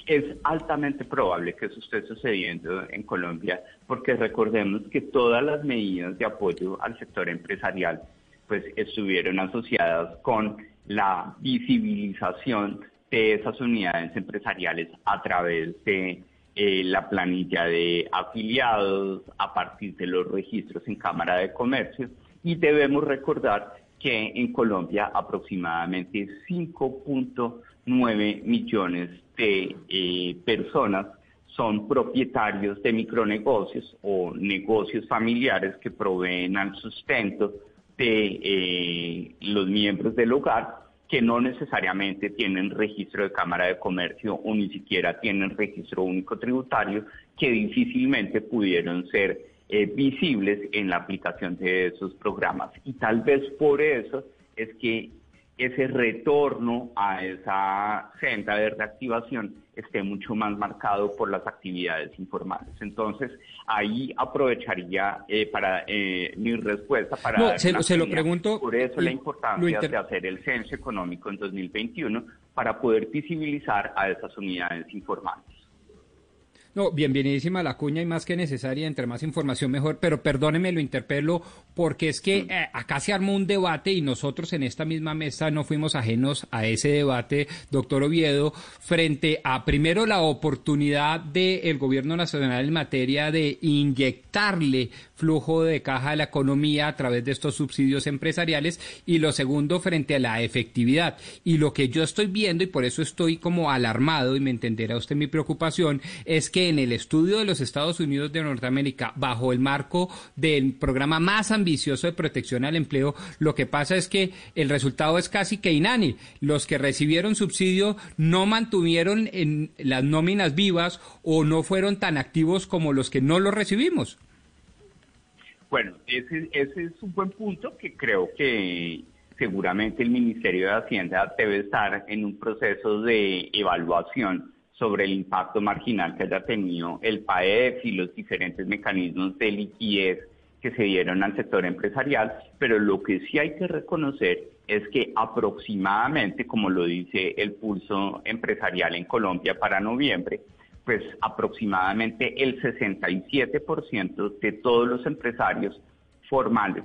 es altamente probable que eso esté sucediendo en Colombia, porque recordemos que todas las medidas de apoyo al sector empresarial pues estuvieron asociadas con la visibilización de esas unidades empresariales a través de eh, la planilla de afiliados a partir de los registros en Cámara de Comercio y debemos recordar que en Colombia aproximadamente 5.9 millones de eh, personas son propietarios de micronegocios o negocios familiares que proveen al sustento de eh, los miembros del hogar que no necesariamente tienen registro de Cámara de Comercio o ni siquiera tienen registro único tributario, que difícilmente pudieron ser eh, visibles en la aplicación de esos programas. Y tal vez por eso es que ese retorno a esa senda de reactivación esté mucho más marcado por las actividades informales. Entonces, ahí aprovecharía eh, para eh, mi respuesta para... No, se, lo pregunto... Por eso la importancia de hacer el censo económico en 2021 para poder visibilizar a esas unidades informales. No, bienvenidísima la cuña y más que necesaria, entre más información mejor, pero perdóneme, lo interpelo porque es que eh, acá se armó un debate y nosotros en esta misma mesa no fuimos ajenos a ese debate, doctor Oviedo, frente a primero la oportunidad del gobierno nacional en materia de inyectarle flujo de caja a la economía a través de estos subsidios empresariales y lo segundo frente a la efectividad. Y lo que yo estoy viendo y por eso estoy como alarmado y me entenderá usted mi preocupación es que en el estudio de los Estados Unidos de Norteamérica bajo el marco del programa más ambicioso de protección al empleo, lo que pasa es que el resultado es casi que inani. Los que recibieron subsidio no mantuvieron en las nóminas vivas o no fueron tan activos como los que no lo recibimos. Bueno, ese, ese es un buen punto que creo que seguramente el Ministerio de Hacienda debe estar en un proceso de evaluación sobre el impacto marginal que haya tenido el PAEF y los diferentes mecanismos de liquidez que se dieron al sector empresarial, pero lo que sí hay que reconocer es que aproximadamente, como lo dice el pulso empresarial en Colombia para noviembre, pues aproximadamente el 67% de todos los empresarios formales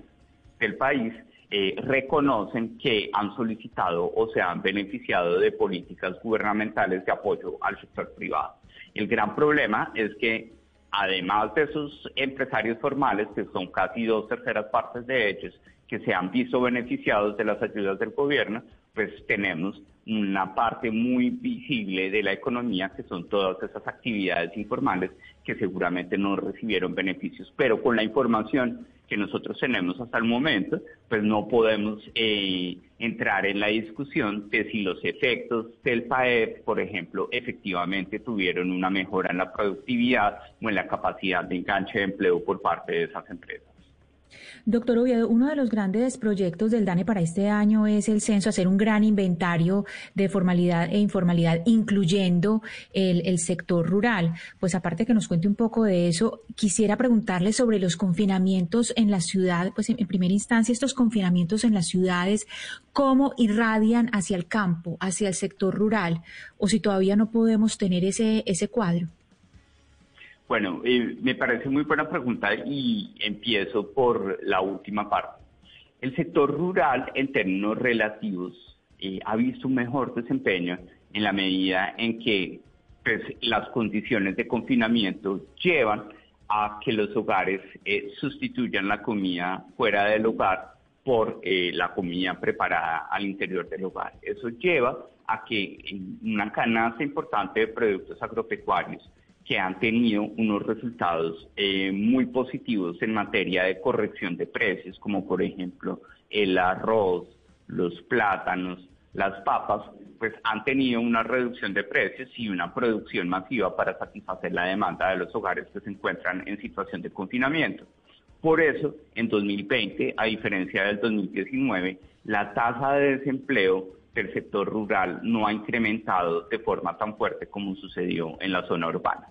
del país eh, reconocen que han solicitado o se han beneficiado de políticas gubernamentales de apoyo al sector privado. El gran problema es que además de esos empresarios formales, que son casi dos terceras partes de ellos, que se han visto beneficiados de las ayudas del gobierno, pues tenemos una parte muy visible de la economía, que son todas esas actividades informales que seguramente no recibieron beneficios. Pero con la información que nosotros tenemos hasta el momento, pues no podemos eh, entrar en la discusión de si los efectos del PAEP, por ejemplo, efectivamente tuvieron una mejora en la productividad o en la capacidad de enganche de empleo por parte de esas empresas. Doctor Oviedo, uno de los grandes proyectos del DANE para este año es el censo, hacer un gran inventario de formalidad e informalidad, incluyendo el, sector rural. Pues aparte que nos cuente un poco de eso, quisiera preguntarle sobre los confinamientos en la ciudad, pues en, primera instancia estos confinamientos en las ciudades, cómo irradian hacia el campo, hacia el sector rural, o si todavía no podemos tener ese, ese cuadro. Bueno, eh, me parece muy buena pregunta y empiezo por la última parte. El sector rural, en términos relativos, eh, ha visto un mejor desempeño en la medida en que pues, las condiciones de confinamiento llevan a que los hogares eh, sustituyan la comida fuera del hogar por la comida preparada al interior del hogar. Eso lleva a que una canasta importante de productos agropecuarios que han tenido unos resultados eh, muy positivos en materia de corrección de precios, como por ejemplo el arroz, los plátanos, las papas, pues han tenido una reducción de precios y una producción masiva para satisfacer la demanda de los hogares que se encuentran en situación de confinamiento. Por eso, en 2020, a diferencia del 2019, la tasa de desempleo del sector rural no ha incrementado de forma tan fuerte como sucedió en la zona urbana.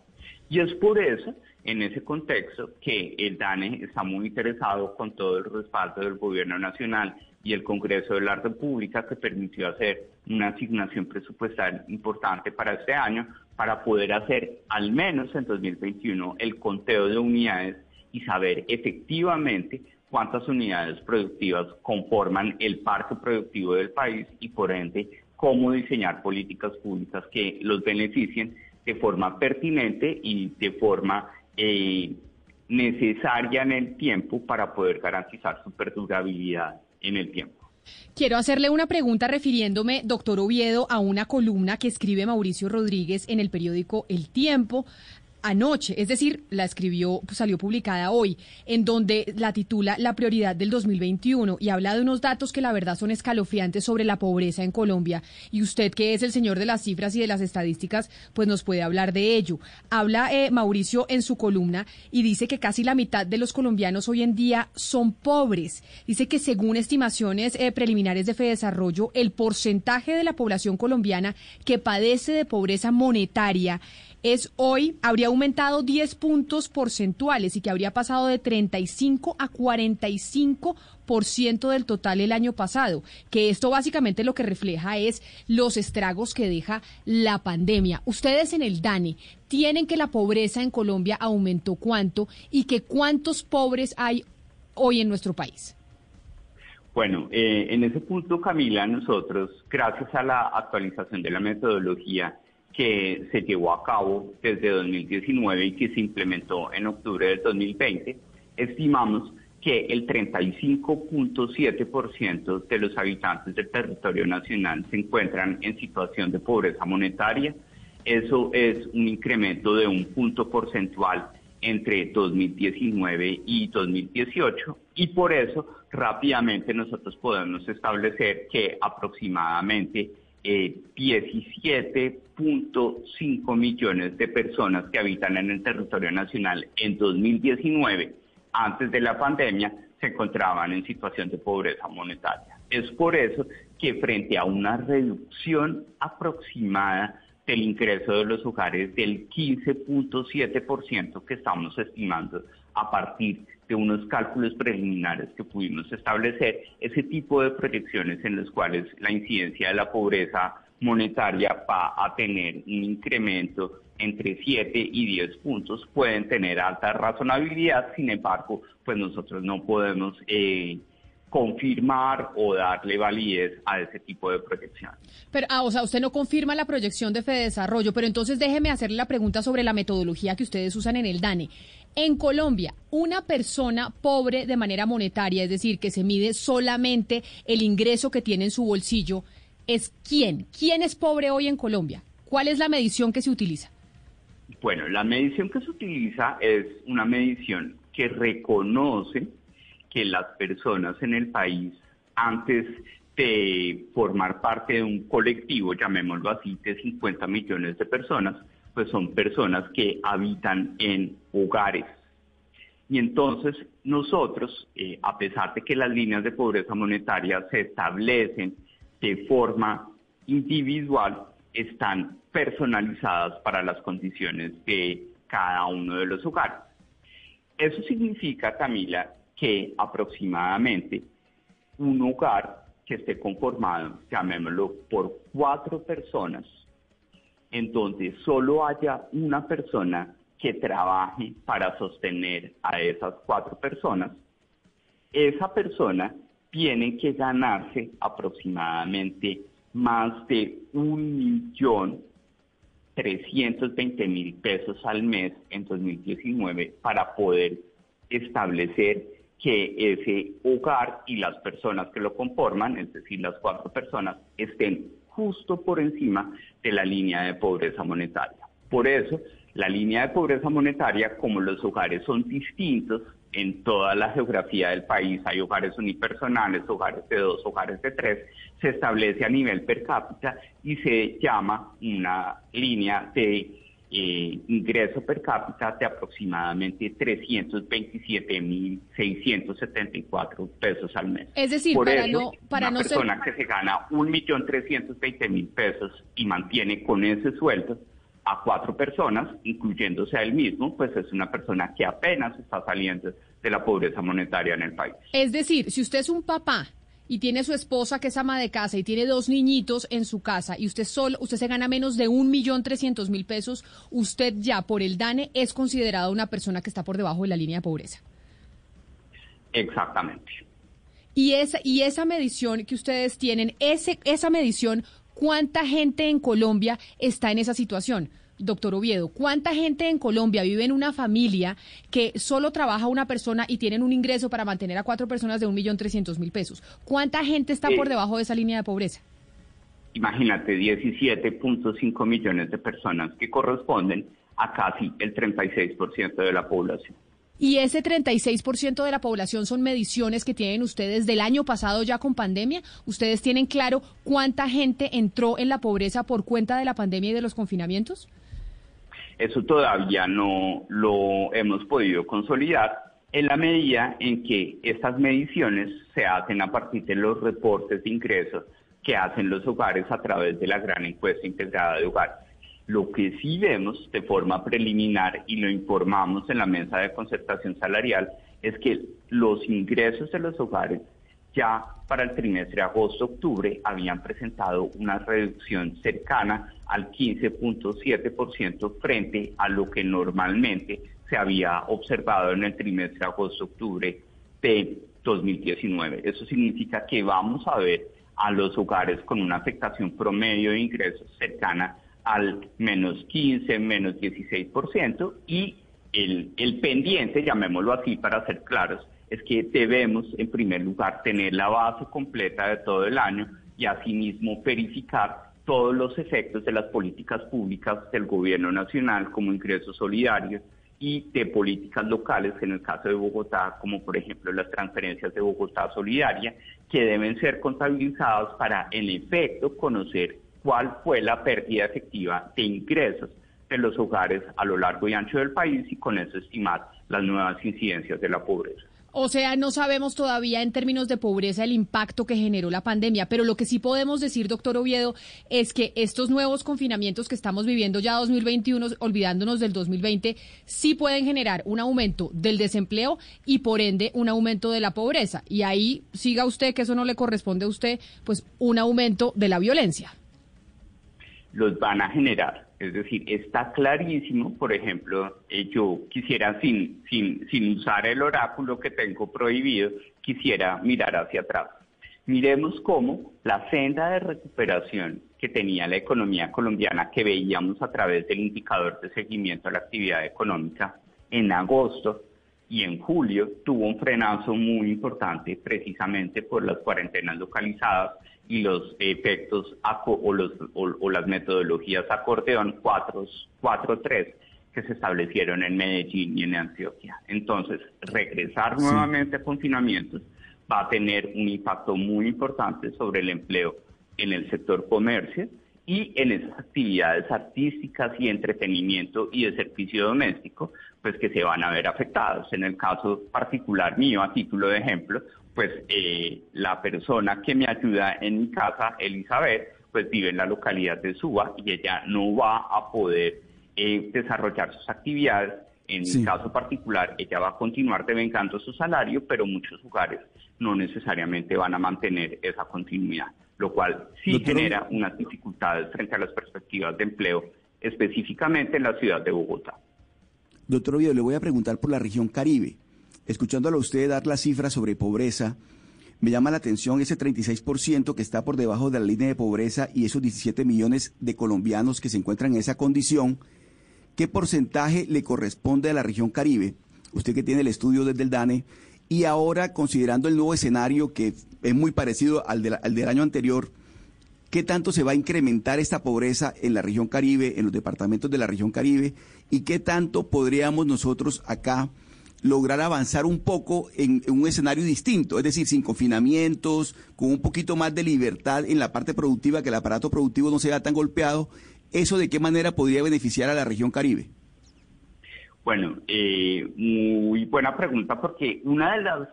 Y es por eso, en ese contexto, que el DANE está muy interesado con todo el respaldo del Gobierno Nacional y el Congreso de la República que permitió hacer una asignación presupuestal importante para este año para poder hacer al menos en 2021 el conteo de unidades y saber efectivamente cuántas unidades productivas conforman el parque productivo del país y por ende cómo diseñar políticas públicas que los beneficien de forma pertinente y de forma eh, necesaria en el tiempo para poder garantizar su perdurabilidad en el tiempo. Quiero hacerle una pregunta refiriéndome, doctor Oviedo, a una columna que escribe Mauricio Rodríguez en el periódico El Tiempo anoche, es decir, la escribió, salió publicada hoy, en donde la titula La prioridad del 2021 y habla de unos datos que la verdad son escalofriantes sobre la pobreza en Colombia. Y usted, que es el señor de las cifras y de las estadísticas, pues nos puede hablar de ello. Habla eh, Mauricio en su columna y dice que casi la mitad de los colombianos hoy en día son pobres. Dice que según estimaciones eh, preliminares de Fedesarrollo, el porcentaje de la población colombiana que padece de pobreza monetaria es hoy, habría aumentado 10 puntos porcentuales y que habría pasado de 35 a 45% del total el año pasado, que esto básicamente lo que refleja es los estragos que deja la pandemia. Ustedes en el DANE tienen que la pobreza en Colombia aumentó cuánto y que cuántos pobres hay hoy en nuestro país. Bueno, eh, en ese punto, Camila, nosotros, gracias a la actualización de la metodología, que se llevó a cabo desde 2019 y que se implementó en octubre del 2020, estimamos que el 35.7% de los habitantes del territorio nacional se encuentran en situación de pobreza monetaria. Eso es un incremento de un punto porcentual entre 2019 y 2018 y por eso rápidamente nosotros podemos establecer que aproximadamente 17.5 millones de personas que habitan en el territorio nacional en 2019, antes de la pandemia, se encontraban en situación de pobreza monetaria. Es por eso que frente a una reducción aproximada del ingreso de los hogares del 15.7% que estamos estimando a partir de unos cálculos preliminares que pudimos establecer, ese tipo de proyecciones en las cuales la incidencia de la pobreza monetaria va a tener un incremento entre 7 y 10 puntos, pueden tener alta razonabilidad, sin embargo, pues nosotros no podemos... Eh, confirmar o darle validez a ese tipo de proyección. Pero, ah, o sea, usted no confirma la proyección de Fedesarrollo, pero entonces déjeme hacerle la pregunta sobre la metodología que ustedes usan en el DANE. En Colombia, una persona pobre de manera monetaria, es decir, que se mide solamente el ingreso que tiene en su bolsillo, ¿es quién? ¿Quién es pobre hoy en Colombia? ¿Cuál es la medición que se utiliza? Bueno, la medición que se utiliza es una medición que reconoce que las personas en el país, antes de formar parte de un colectivo, llamémoslo así, de 50 millones de personas, pues son personas que habitan en hogares Y entonces nosotros, eh, a pesar de que las líneas de pobreza monetaria se establecen de forma individual, están personalizadas para las condiciones de cada uno de los hogares. Eso significa, Camila, que aproximadamente un hogar que esté conformado, llamémoslo, por cuatro personas, en donde solo haya una persona que trabaje para sostener a esas cuatro personas, esa persona tiene que ganarse aproximadamente más de un millón trescientos veinte mil pesos al mes en 2019 para poder establecer que ese hogar y las personas que lo conforman, es decir, las cuatro personas, estén justo por encima de la línea de pobreza monetaria. Por eso, la línea de pobreza monetaria, como los hogares son distintos en toda la geografía del país, hay hogares unipersonales, hogares de dos, hogares de tres, se establece a nivel per cápita y se llama una línea de eh, ingreso per cápita de aproximadamente 327.674 pesos al mes. Es decir, Por para eso, no, para una no ser persona que se gana 1.320.000 pesos y mantiene con ese sueldo a cuatro personas, incluyéndose a él mismo, pues es una persona que apenas está saliendo de la pobreza monetaria en el país. Es decir, si usted es un papá y tiene su esposa que es ama de casa y tiene dos niñitos en su casa y usted solo, usted se gana menos de un millón trescientos mil pesos, usted ya por el DANE es considerado una persona que está por debajo de la línea de pobreza. Exactamente. Y esa, y esa medición que ustedes tienen, ese, esa medición, ¿cuánta gente en Colombia está en esa situación? Doctor Oviedo, ¿cuánta gente en Colombia vive en una familia que solo trabaja una persona y tienen un ingreso para mantener a cuatro personas de un millón trescientos mil pesos? ¿Cuánta gente está por Eh, debajo de esa línea de pobreza? Imagínate, 17.5 millones de personas que corresponden a casi el 36% de la población. Y ese 36% de la población son mediciones que tienen ustedes del año pasado ya con pandemia. ¿Ustedes tienen claro cuánta gente entró en la pobreza por cuenta de la pandemia y de los confinamientos? Eso todavía no lo hemos podido consolidar en la medida en que estas mediciones se hacen a partir de los reportes de ingresos que hacen los hogares a través de la gran encuesta integrada de hogares. Lo que sí vemos de forma preliminar y lo informamos en la mesa de concertación salarial es que los ingresos de los hogares ya para el trimestre agosto-octubre habían presentado una reducción cercana al 15.7% frente a lo que normalmente se había observado en el trimestre agosto-octubre de 2019. Eso significa que vamos a ver a los hogares con una afectación promedio de ingresos cercana al menos 15, menos 16% y el, el pendiente, llamémoslo así para ser claros, es que debemos en primer lugar tener la base completa de todo el año y asimismo verificar todos los efectos de las políticas públicas del gobierno nacional como ingresos solidarios y de políticas locales, en el caso de Bogotá, como por ejemplo las transferencias de Bogotá Solidaria, que deben ser contabilizadas para en efecto conocer cuál fue la pérdida efectiva de ingresos de los hogares a lo largo y ancho del país y con eso estimar las nuevas incidencias de la pobreza. O sea, no sabemos todavía en términos de pobreza el impacto que generó la pandemia, pero lo que sí podemos decir, doctor Oviedo, es que estos nuevos confinamientos que estamos viviendo ya 2021, olvidándonos del 2020, sí pueden generar un aumento del desempleo y por ende un aumento de la pobreza. Y ahí siga usted, que eso no le corresponde a usted, pues un aumento de la violencia. Los van a generar. Es decir, está clarísimo, por ejemplo, eh, yo quisiera, sin, sin, sin usar el oráculo que tengo prohibido, quisiera mirar hacia atrás. Miremos cómo la senda de recuperación que tenía la economía colombiana, que veíamos a través del indicador de seguimiento a la actividad económica, en agosto y en julio tuvo un frenazo muy importante precisamente por las cuarentenas localizadas y los efectos o, los, o, o las metodologías acordeón 4-3 que se establecieron en Medellín y en Antioquia. Entonces, regresar nuevamente a confinamientos va a tener un impacto muy importante sobre el empleo en el sector comercio y en esas actividades artísticas y entretenimiento y de servicio doméstico, pues que se van a ver afectados. En el caso particular mío, a título de ejemplo, pues eh, la persona que me ayuda en mi casa, Elizabeth, pues vive en la localidad de Suba y ella no va a poder eh, desarrollar sus actividades. En mi caso particular, ella va a continuar devengando su salario, pero muchos hogares no necesariamente van a mantener esa continuidad lo cual sí genera unas dificultades frente a las perspectivas de empleo, específicamente en la ciudad de Bogotá. Doctor Oviedo, le voy a preguntar por la región Caribe. Escuchándolo a usted dar las cifras sobre pobreza, me llama la atención ese 36% que está por debajo de la línea de pobreza y esos 17 millones de colombianos que se encuentran en esa condición. ¿Qué porcentaje le corresponde a la región Caribe? Usted que tiene el estudio desde el DANE, y ahora, considerando el nuevo escenario que es muy parecido al, al del año anterior, ¿qué tanto se va a incrementar esta pobreza en la región Caribe, en los departamentos de la región Caribe? ¿Y qué tanto podríamos nosotros acá lograr avanzar un poco en, un escenario distinto? Es decir, sin confinamientos, con un poquito más de libertad en la parte productiva, que el aparato productivo no sea tan golpeado. ¿Eso de qué manera podría beneficiar a la región Caribe? Bueno, eh, muy buena pregunta porque una de las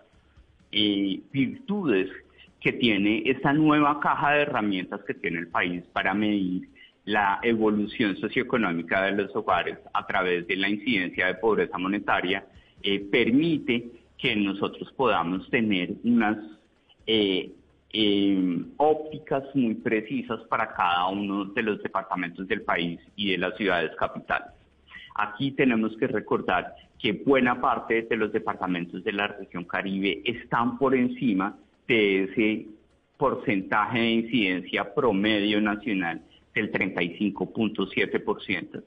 eh, virtudes que tiene esta nueva caja de herramientas que tiene el país para medir la evolución socioeconómica de los hogares a través de la incidencia de pobreza monetaria eh, permite que nosotros podamos tener unas ópticas muy precisas para cada uno de los departamentos del país y de las ciudades capitales. Aquí tenemos que recordar que buena parte de los departamentos de la región Caribe están por encima de ese porcentaje de incidencia promedio nacional del 35.7%.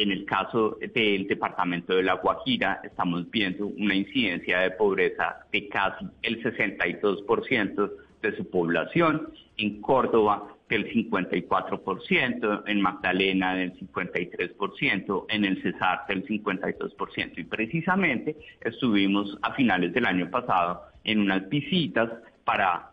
En el caso del departamento de La Guajira, estamos viendo una incidencia de pobreza de casi el 62% de su población. En Córdoba del 54%, en Magdalena del 53%, en el Cesar del 52%. Y precisamente estuvimos a finales del año pasado en unas visitas para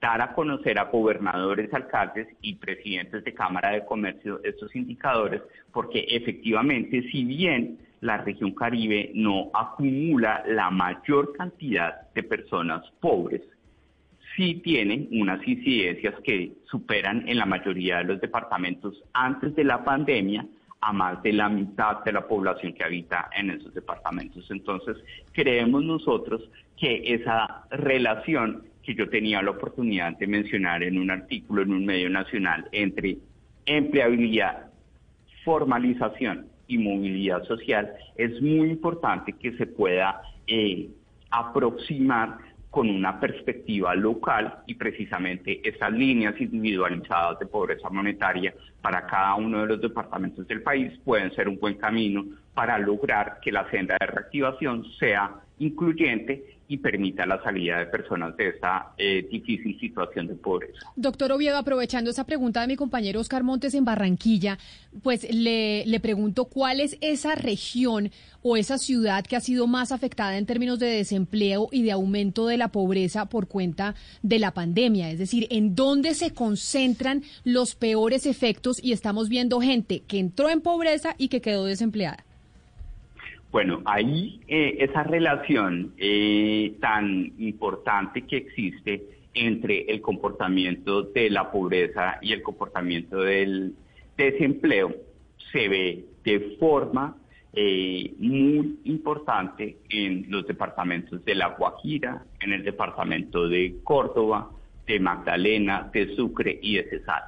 dar a conocer a gobernadores, alcaldes y presidentes de Cámara de Comercio estos indicadores, porque efectivamente, si bien la región Caribe no acumula la mayor cantidad de personas pobres, sí tienen unas incidencias que superan en la mayoría de los departamentos antes de la pandemia a más de la mitad de la población que habita en esos departamentos. Entonces, creemos nosotros que esa relación que yo tenía la oportunidad de mencionar en un artículo en un medio nacional entre empleabilidad, formalización y movilidad social es muy importante que se pueda eh, aproximar con una perspectiva local y precisamente esas líneas individualizadas de pobreza monetaria para cada uno de los departamentos del país pueden ser un buen camino para lograr que la senda de reactivación sea incluyente y permita la salida de personas de esta eh, difícil situación de pobreza. Doctor Oviedo, aprovechando esa pregunta de mi compañero Oscar Montes en Barranquilla, pues le, le pregunto cuál es esa región o esa ciudad que ha sido más afectada en términos de desempleo y de aumento de la pobreza por cuenta de la pandemia. Es decir, en dónde se concentran los peores efectos y estamos viendo gente que entró en pobreza y que quedó desempleada. Bueno, ahí eh, esa relación eh, tan importante que existe entre el comportamiento de la pobreza y el comportamiento del desempleo se ve de forma eh, muy importante en los departamentos de La Guajira, en el departamento de Córdoba, de Magdalena, de Sucre y de Cesar,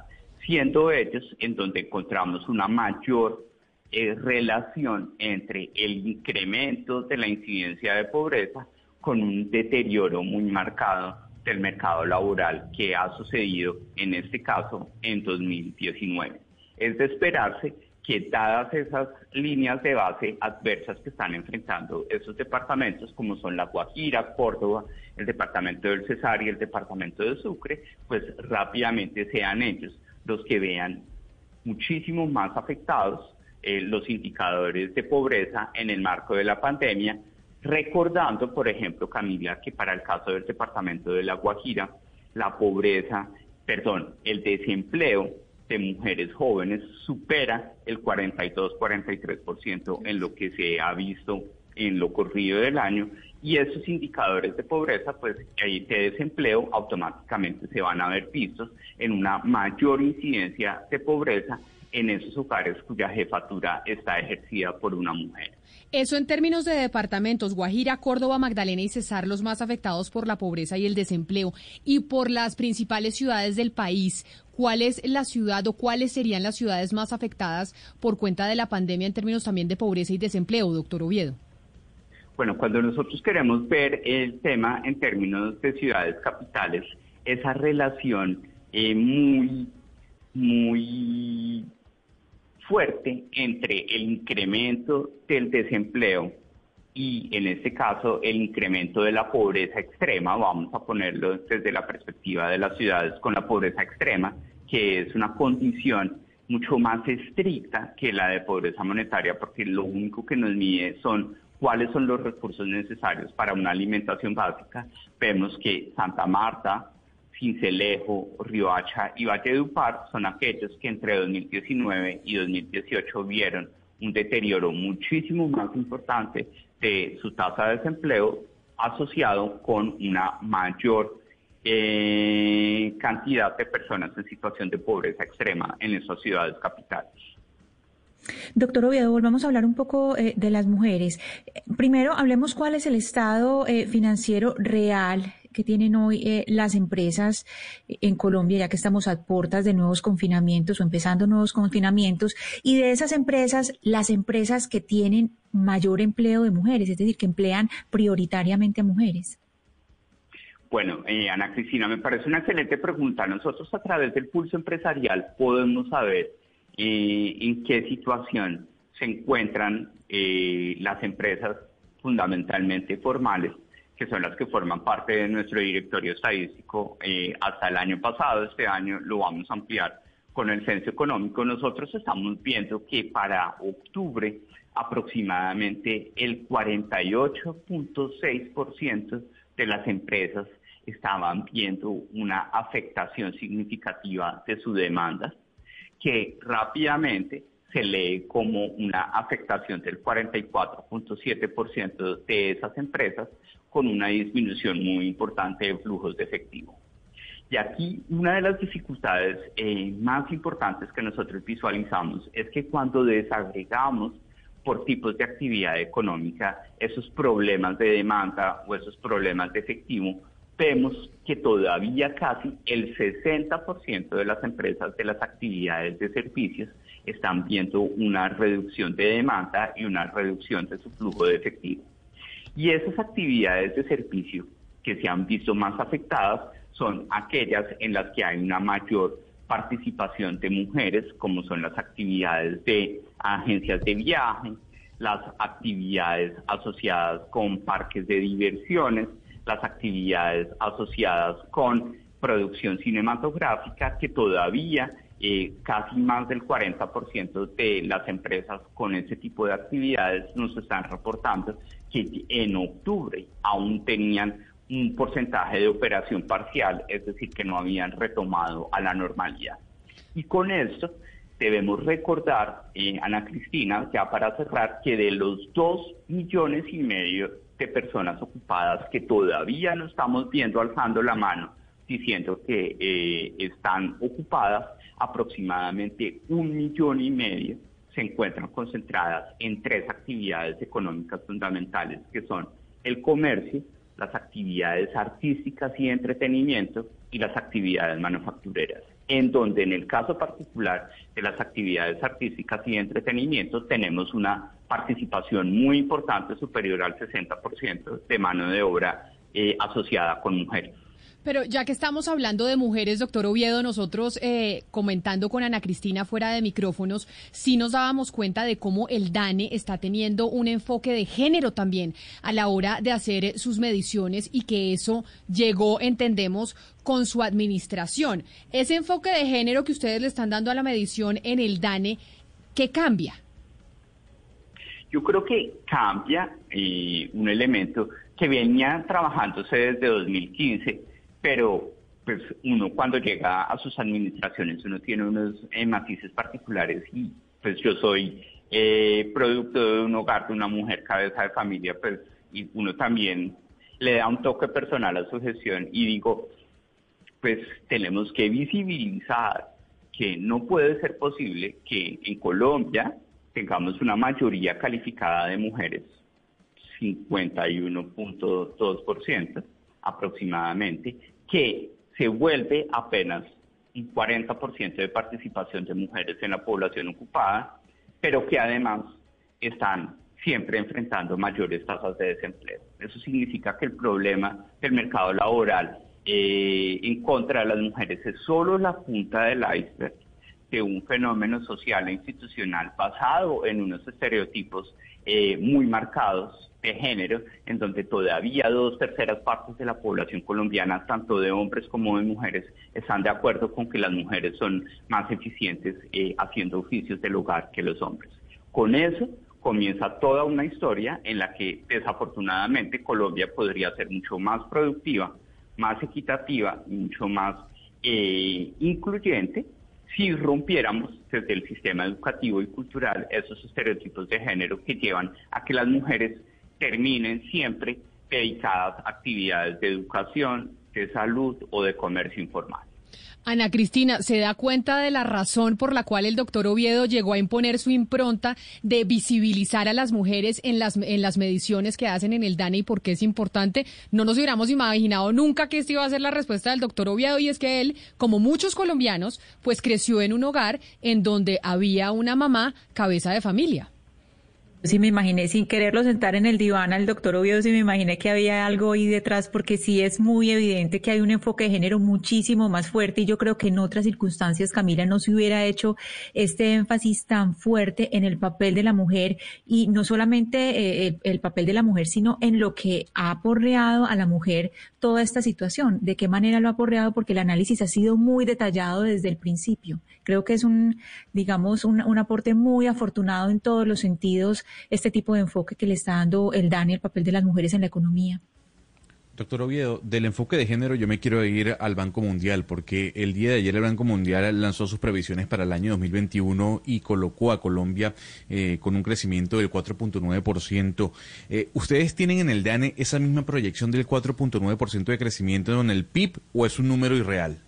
siendo ellos en donde encontramos una mayor eh, relación entre el incremento de la incidencia de pobreza con un deterioro muy marcado del mercado laboral que ha sucedido en este caso en 2019. Es de esperarse que dadas esas líneas de base adversas que están enfrentando esos departamentos, como son la Guajira, Córdoba, el departamento del Cesar y el departamento de Sucre, pues rápidamente sean ellos los que vean muchísimo más afectados eh, los indicadores de pobreza en el marco de la pandemia, recordando, por ejemplo, Camila, que para el caso del departamento de La Guajira, la pobreza, perdón, el desempleo de mujeres jóvenes supera el 42-43% en lo que se ha visto en lo corrido del año y esos indicadores de pobreza, pues de desempleo automáticamente se van a ver vistos en una mayor incidencia de pobreza en esos hogares cuya jefatura está ejercida por una mujer. Eso en términos de departamentos, Guajira, Córdoba, Magdalena y Cesar, los más afectados por la pobreza y el desempleo, y por las principales ciudades del país, ¿cuál es la ciudad o cuáles serían las ciudades más afectadas por cuenta de la pandemia en términos también de pobreza y desempleo, doctor Oviedo? Bueno, cuando nosotros queremos ver el tema en términos de ciudades capitales, esa relación eh, muy, muy fuerte entre el incremento del desempleo y en este caso el incremento de la pobreza extrema, vamos a ponerlo desde la perspectiva de las ciudades con la pobreza extrema, que es una condición mucho más estricta que la de pobreza monetaria, porque lo único que nos mide son cuáles son los recursos necesarios para una alimentación básica. Vemos que Santa Marta, Cincelejo, Riohacha y Valledupar son aquellos que entre 2019 y 2018 vieron un deterioro muchísimo más importante de su tasa de desempleo asociado con una mayor eh, cantidad de personas en situación de pobreza extrema en esas ciudades capitales. Doctor Oviedo, volvamos a hablar un poco eh, de las mujeres. Primero, hablemos cuál es el estado eh, financiero real que tienen hoy eh, las empresas en Colombia, ya que estamos a puertas de nuevos confinamientos o empezando nuevos confinamientos, y de esas empresas, las empresas que tienen mayor empleo de mujeres, es decir, que emplean prioritariamente a mujeres. Bueno, eh, Ana Cristina, me parece una excelente pregunta. Nosotros a través del pulso empresarial podemos saber eh, en qué situación se encuentran las empresas fundamentalmente formales que son las que forman parte de nuestro directorio estadístico eh, hasta el año pasado. Este año lo vamos a ampliar con el censo económico. Nosotros estamos viendo que para octubre aproximadamente el 48.6% de las empresas estaban viendo una afectación significativa de su demanda, que rápidamente se lee como una afectación del 44.7% de esas empresas con una disminución muy importante de flujos de efectivo. Y aquí una de las dificultades eh, más importantes que nosotros visualizamos es que cuando desagregamos por tipos de actividad económica esos problemas de demanda o esos problemas de efectivo, vemos que todavía casi el 60% de las empresas de las actividades de servicios están viendo una reducción de demanda y una reducción de su flujo de efectivo. Y esas actividades de servicio que se han visto más afectadas son aquellas en las que hay una mayor participación de mujeres, como son las actividades de agencias de viaje, las actividades asociadas con parques de diversiones, las actividades asociadas con producción cinematográfica, que todavía eh, casi más del 40% de las empresas con ese tipo de actividades nos están reportando que en octubre aún tenían un porcentaje de operación parcial, es decir, que no habían retomado a la normalidad. Y con esto debemos recordar, eh, Ana Cristina, ya para cerrar, que de los dos millones y medio de personas ocupadas que todavía no estamos viendo alzando la mano diciendo que eh, están ocupadas, aproximadamente un millón y medio se encuentran concentradas en tres actividades económicas fundamentales, que son el comercio, las actividades artísticas y entretenimiento y las actividades manufactureras, en donde en el caso particular de las actividades artísticas y entretenimiento tenemos una participación muy importante, superior al 60% de mano de obra eh, asociada con mujeres. Pero ya que estamos hablando de mujeres, doctor Oviedo, nosotros eh, comentando con Ana Cristina fuera de micrófonos, sí nos dábamos cuenta de cómo el DANE está teniendo un enfoque de género también a la hora de hacer sus mediciones y que eso llegó, entendemos, con su administración. Ese enfoque de género que ustedes le están dando a la medición en el DANE, ¿qué cambia? Yo creo que cambia eh, un elemento que venía trabajándose desde 2015 pero pues uno cuando llega a sus administraciones, uno tiene unos eh, matices particulares y pues yo soy eh, producto de un hogar de una mujer cabeza de familia, pues y uno también le da un toque personal a su gestión y digo, pues tenemos que visibilizar que no puede ser posible que en Colombia tengamos una mayoría calificada de mujeres, 51.2% aproximadamente, que se vuelve apenas un 40% de participación de mujeres en la población ocupada, pero que además están siempre enfrentando mayores tasas de desempleo. Eso significa que el problema del mercado laboral eh, en contra de las mujeres es solo la punta del iceberg de un fenómeno social e institucional basado en unos estereotipos eh, muy marcados de género, en donde todavía dos terceras partes de la población colombiana, tanto de hombres como de mujeres, están de acuerdo con que las mujeres son más eficientes eh, haciendo oficios del hogar que los hombres. Con eso comienza toda una historia en la que desafortunadamente Colombia podría ser mucho más productiva, más equitativa mucho más eh, incluyente si rompiéramos desde el sistema educativo y cultural esos estereotipos de género que llevan a que las mujeres terminen siempre dedicadas a actividades de educación, de salud o de comercio informal. Ana Cristina, ¿se da cuenta de la razón por la cual el doctor Oviedo llegó a imponer su impronta de visibilizar a las mujeres en las, en las mediciones que hacen en el DANE y por qué es importante? No nos hubiéramos imaginado nunca que esta iba a ser la respuesta del doctor Oviedo y es que él, como muchos colombianos, pues creció en un hogar en donde había una mamá cabeza de familia. Sí me imaginé, sin quererlo sentar en el diván al doctor Oviedo, sí me imaginé que había algo ahí detrás, porque sí es muy evidente que hay un enfoque de género muchísimo más fuerte y yo creo que en otras circunstancias, Camila, no se hubiera hecho este énfasis tan fuerte en el papel de la mujer y no solamente eh, el, el, papel de la mujer, sino en lo que ha aporreado a la mujer toda esta situación, de qué manera lo ha aporreado, porque el análisis ha sido muy detallado desde el principio. Creo que es un, digamos, un, un aporte muy afortunado en todos los sentidos este tipo de enfoque que le está dando el DANI, el papel de las mujeres en la economía. Doctor Oviedo, del enfoque de género yo me quiero ir al Banco Mundial porque el día de ayer el Banco Mundial lanzó sus previsiones para el año 2021 y colocó a Colombia eh, con un crecimiento del 4.9%. Eh, ¿Ustedes tienen en el DANE esa misma proyección del 4.9% de crecimiento en el PIB o es un número irreal?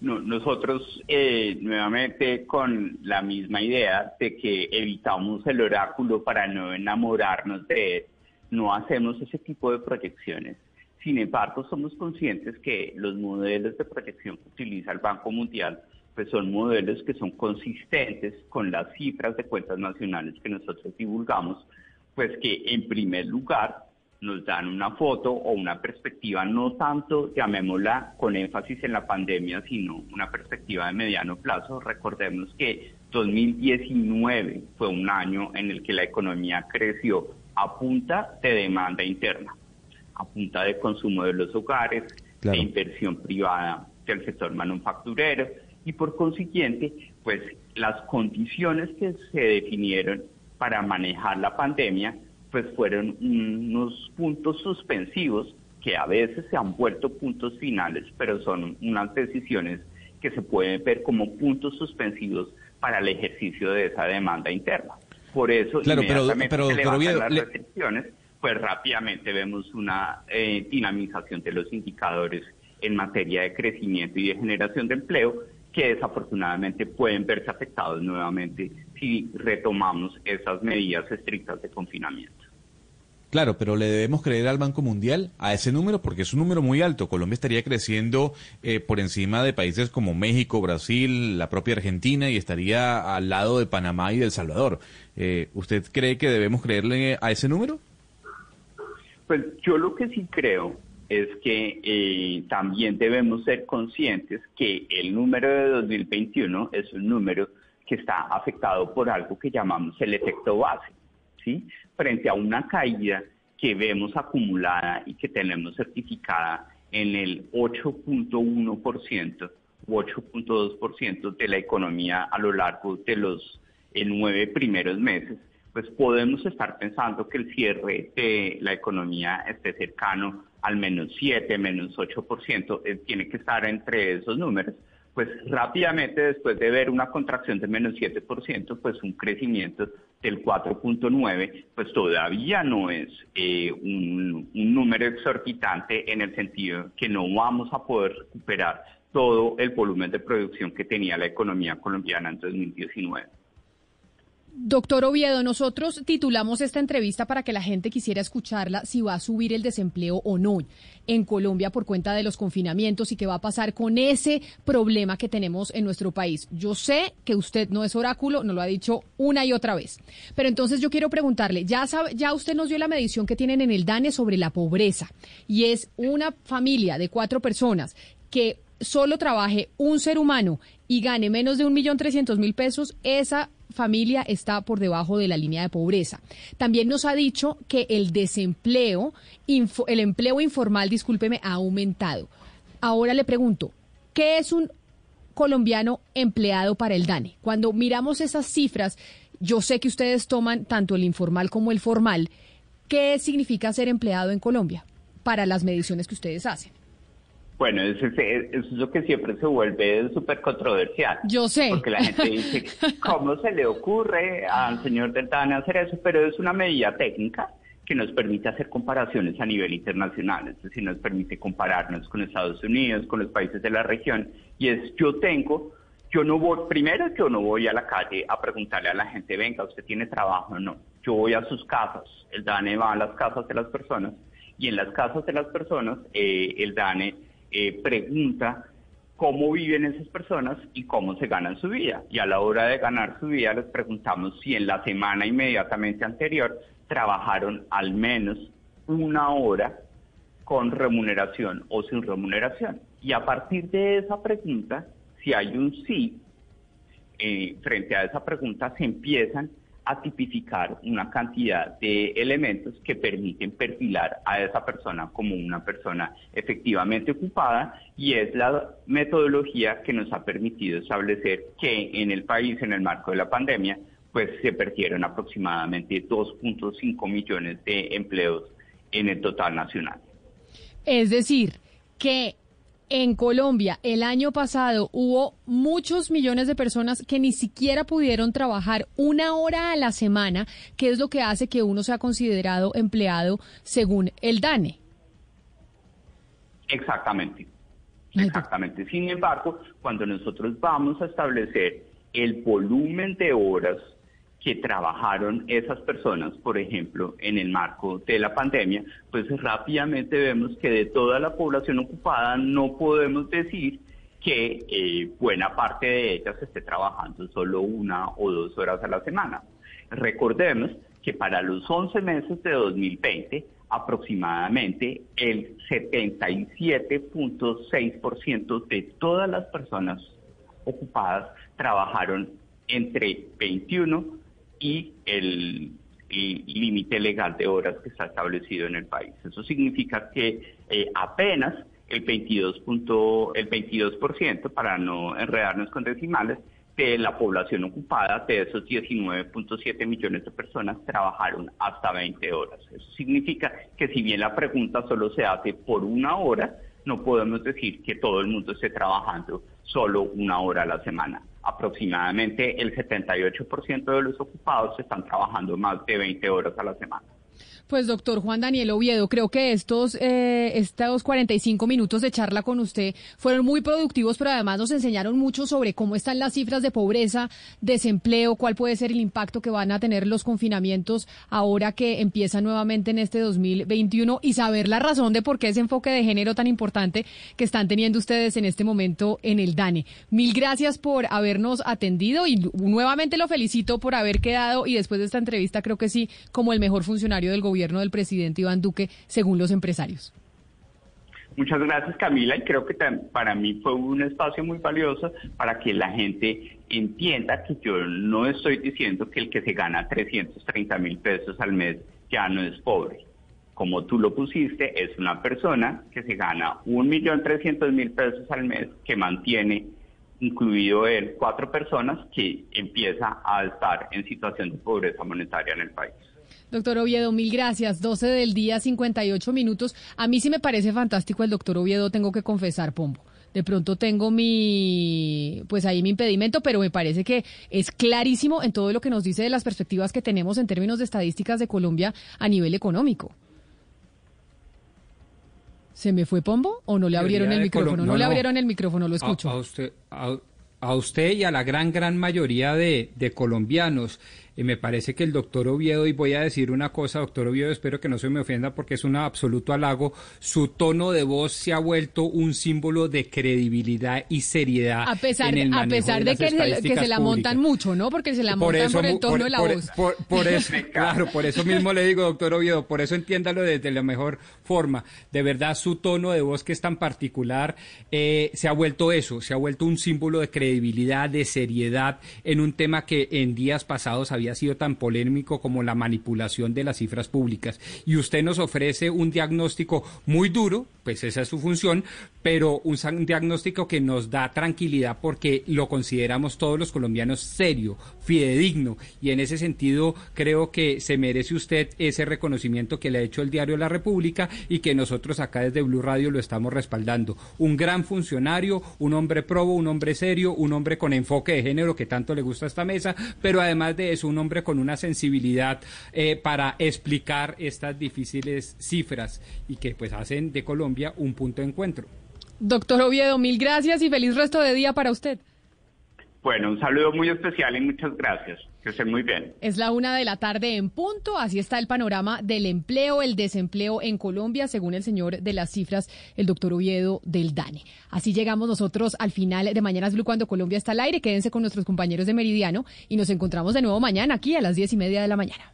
No, nosotros eh, nuevamente con la misma idea de que evitamos el oráculo para no enamorarnos de él, no hacemos ese tipo de proyecciones. Sin embargo, somos conscientes que los modelos de proyección que utiliza el Banco Mundial pues son modelos que son consistentes con las cifras de cuentas nacionales que nosotros divulgamos, pues que en primer lugar nos dan una foto o una perspectiva no tanto, llamémosla con énfasis en la pandemia, sino una perspectiva de mediano plazo. Recordemos que 2019 fue un año en el que la economía creció a punta de demanda interna, a punta de consumo de los hogares, de inversión privada del sector manufacturero y por consiguiente, pues las condiciones que se definieron para manejar la pandemia pues fueron unos puntos suspensivos que a veces se han vuelto puntos finales, pero son unas decisiones que se pueden ver como puntos suspensivos para el ejercicio de esa demanda interna. Por eso, claro, inmediatamente pero, pero, se las restricciones, pues rápidamente vemos una eh, dinamización de los indicadores en materia de crecimiento y de generación de empleo que desafortunadamente pueden verse afectados nuevamente si retomamos esas medidas estrictas de confinamiento. Claro, pero le debemos creer al Banco Mundial a ese número porque es un número muy alto. Colombia estaría creciendo eh, por encima de países como México, Brasil, la propia Argentina y estaría al lado de Panamá y de El Salvador. Eh, ¿Usted cree que debemos creerle a ese número? Pues yo lo que sí creo es que eh, también debemos ser conscientes que el número de 2021 es un número que está afectado por algo que llamamos el efecto base. ¿sí? frente a una caída que vemos acumulada y que tenemos certificada en el 8.1% u 8.2% de la economía a lo largo de los nueve primeros meses, pues podemos estar pensando que el cierre de la economía esté cercano al menos 7, menos 8%, eh, tiene que estar entre esos números pues rápidamente después de ver una contracción de menos 7%, pues un crecimiento del 4.9, pues todavía no es eh, un, un número exorbitante en el sentido que no vamos a poder recuperar todo el volumen de producción que tenía la economía colombiana en 2019. Doctor Oviedo, nosotros titulamos esta entrevista para que la gente quisiera escucharla si va a subir el desempleo o no en Colombia por cuenta de los confinamientos y qué va a pasar con ese problema que tenemos en nuestro país. Yo sé que usted no es oráculo, no lo ha dicho una y otra vez, pero entonces yo quiero preguntarle, ya, sabe, ya usted nos dio la medición que tienen en el DANE sobre la pobreza y es una familia de cuatro personas que solo trabaje un ser humano y gane menos de un millón trescientos mil pesos, esa familia está por debajo de la línea de pobreza. También nos ha dicho que el desempleo, el empleo informal, discúlpeme, ha aumentado. Ahora le pregunto, ¿qué es un colombiano empleado para el DANE? Cuando miramos esas cifras, yo sé que ustedes toman tanto el informal como el formal. ¿Qué significa ser empleado en Colombia para las mediciones que ustedes hacen? Bueno, eso, es lo que siempre se vuelve súper controversial. Yo sé. Porque la gente dice, ¿cómo se le ocurre al señor Deltana hacer eso? Pero es una medida técnica que nos permite hacer comparaciones a nivel internacional, es decir, nos permite compararnos con Estados Unidos, con los países de la región, y es, yo tengo, yo no voy, primero yo no voy a la calle a preguntarle a la gente, venga, ¿usted tiene trabajo o no? Yo voy a sus casas, el DANE va a las casas de las personas, y en las casas de las personas, eh, el DANE eh, pregunta cómo viven esas personas y cómo se ganan su vida. Y a la hora de ganar su vida les preguntamos si en la semana inmediatamente anterior trabajaron al menos una hora con remuneración o sin remuneración. Y a partir de esa pregunta, si hay un sí, eh, frente a esa pregunta se empiezan a tipificar una cantidad de elementos que permiten perfilar a esa persona como una persona efectivamente ocupada y es la metodología que nos ha permitido establecer que en el país, en el marco de la pandemia, pues se perdieron aproximadamente 2.5 millones de empleos en el total nacional. Es decir, que en Colombia el año pasado hubo muchos millones de personas que ni siquiera pudieron trabajar una hora a la semana, que es lo que hace que uno sea considerado empleado según el DANE. Exactamente. Exactamente. Sin embargo, cuando nosotros vamos a establecer el volumen de horas que trabajaron esas personas, por ejemplo, en el marco de la pandemia, pues rápidamente vemos que de toda la población ocupada no podemos decir que eh, buena parte de ellas esté trabajando solo una o dos horas a la semana. Recordemos que para los 11 meses de 2020, aproximadamente el 77.6% de todas las personas ocupadas trabajaron entre 21 y el límite legal de horas que está establecido en el país. Eso significa que eh, apenas el 22, el 22%, para no enredarnos con decimales, de la población ocupada, de esos 19.7 millones de personas, trabajaron hasta 20 horas. Eso significa que si bien la pregunta solo se hace por una hora, no podemos decir que todo el mundo esté trabajando solo una hora a la semana aproximadamente el 78% de los ocupados están trabajando más de 20 horas a la semana. Pues doctor Juan Daniel Oviedo, creo que estos, eh, estos 45 minutos de charla con usted fueron muy productivos, pero además nos enseñaron mucho sobre cómo están las cifras de pobreza, desempleo, cuál puede ser el impacto que van a tener los confinamientos ahora que empiezan nuevamente en este 2021 y saber la razón de por qué ese enfoque de género tan importante que están teniendo ustedes en este momento en el DANE. Mil gracias por habernos atendido y nuevamente lo felicito por haber quedado y después de esta entrevista creo que sí como el mejor funcionario del gobierno gobierno del presidente Iván Duque, según los empresarios. Muchas gracias Camila y creo que para mí fue un espacio muy valioso para que la gente entienda que yo no estoy diciendo que el que se gana 330 mil pesos al mes ya no es pobre. Como tú lo pusiste, es una persona que se gana 1.300.000 pesos al mes que mantiene incluido él, cuatro personas que empieza a estar en situación de pobreza monetaria en el país. Doctor Oviedo, mil gracias. 12 del día, 58 minutos. A mí sí me parece fantástico el doctor Oviedo, tengo que confesar, Pombo. De pronto tengo mi, pues ahí mi impedimento, pero me parece que es clarísimo en todo lo que nos dice de las perspectivas que tenemos en términos de estadísticas de Colombia a nivel económico. ¿Se me fue Pombo o no le abrieron el micrófono? No, le abrieron el micrófono, lo escucho. A, usted, a, usted y a la gran, gran mayoría de, de colombianos. Y me parece que el doctor Oviedo, y voy a decir una cosa, doctor Oviedo, espero que no se me ofenda porque es un absoluto halago, su tono de voz se ha vuelto un símbolo de credibilidad y seriedad. A pesar, a pesar de, que, se, la montan mucho, ¿no? Porque se la montan por el tono de la voz. Por, eso, claro, por eso mismo le digo, doctor Oviedo, por eso entiéndalo desde la mejor forma. De verdad, su tono de voz que es tan particular eh, se ha vuelto eso, se ha vuelto un símbolo de credibilidad, de seriedad en un tema que en días pasados había ha sido tan polémico como la manipulación de las cifras públicas. Y usted nos ofrece un diagnóstico muy duro, pues esa es su función, pero un diagnóstico que nos da tranquilidad porque lo consideramos todos los colombianos serio, fidedigno, y en ese sentido creo que se merece usted ese reconocimiento que le ha hecho el diario La República y que nosotros acá desde Blue Radio lo estamos respaldando. Un gran funcionario, un hombre probo, un hombre serio, un hombre con enfoque de género que tanto le gusta a esta mesa, pero además de eso, un hombre con una sensibilidad eh, para explicar estas difíciles cifras y que pues hacen de Colombia un punto de encuentro. Doctor Oviedo, mil gracias y feliz resto de día para usted. Bueno, un saludo muy especial y muchas gracias. Que estén muy bien. Es la una de la tarde en punto. Así está el panorama del empleo, el desempleo en Colombia, según el señor de las cifras, el doctor Oviedo del DANE. Así llegamos nosotros al final de Mañanas Blue cuando Colombia está al aire. Quédense con nuestros compañeros de Meridiano y nos encontramos de nuevo mañana aquí a las diez y media de la mañana.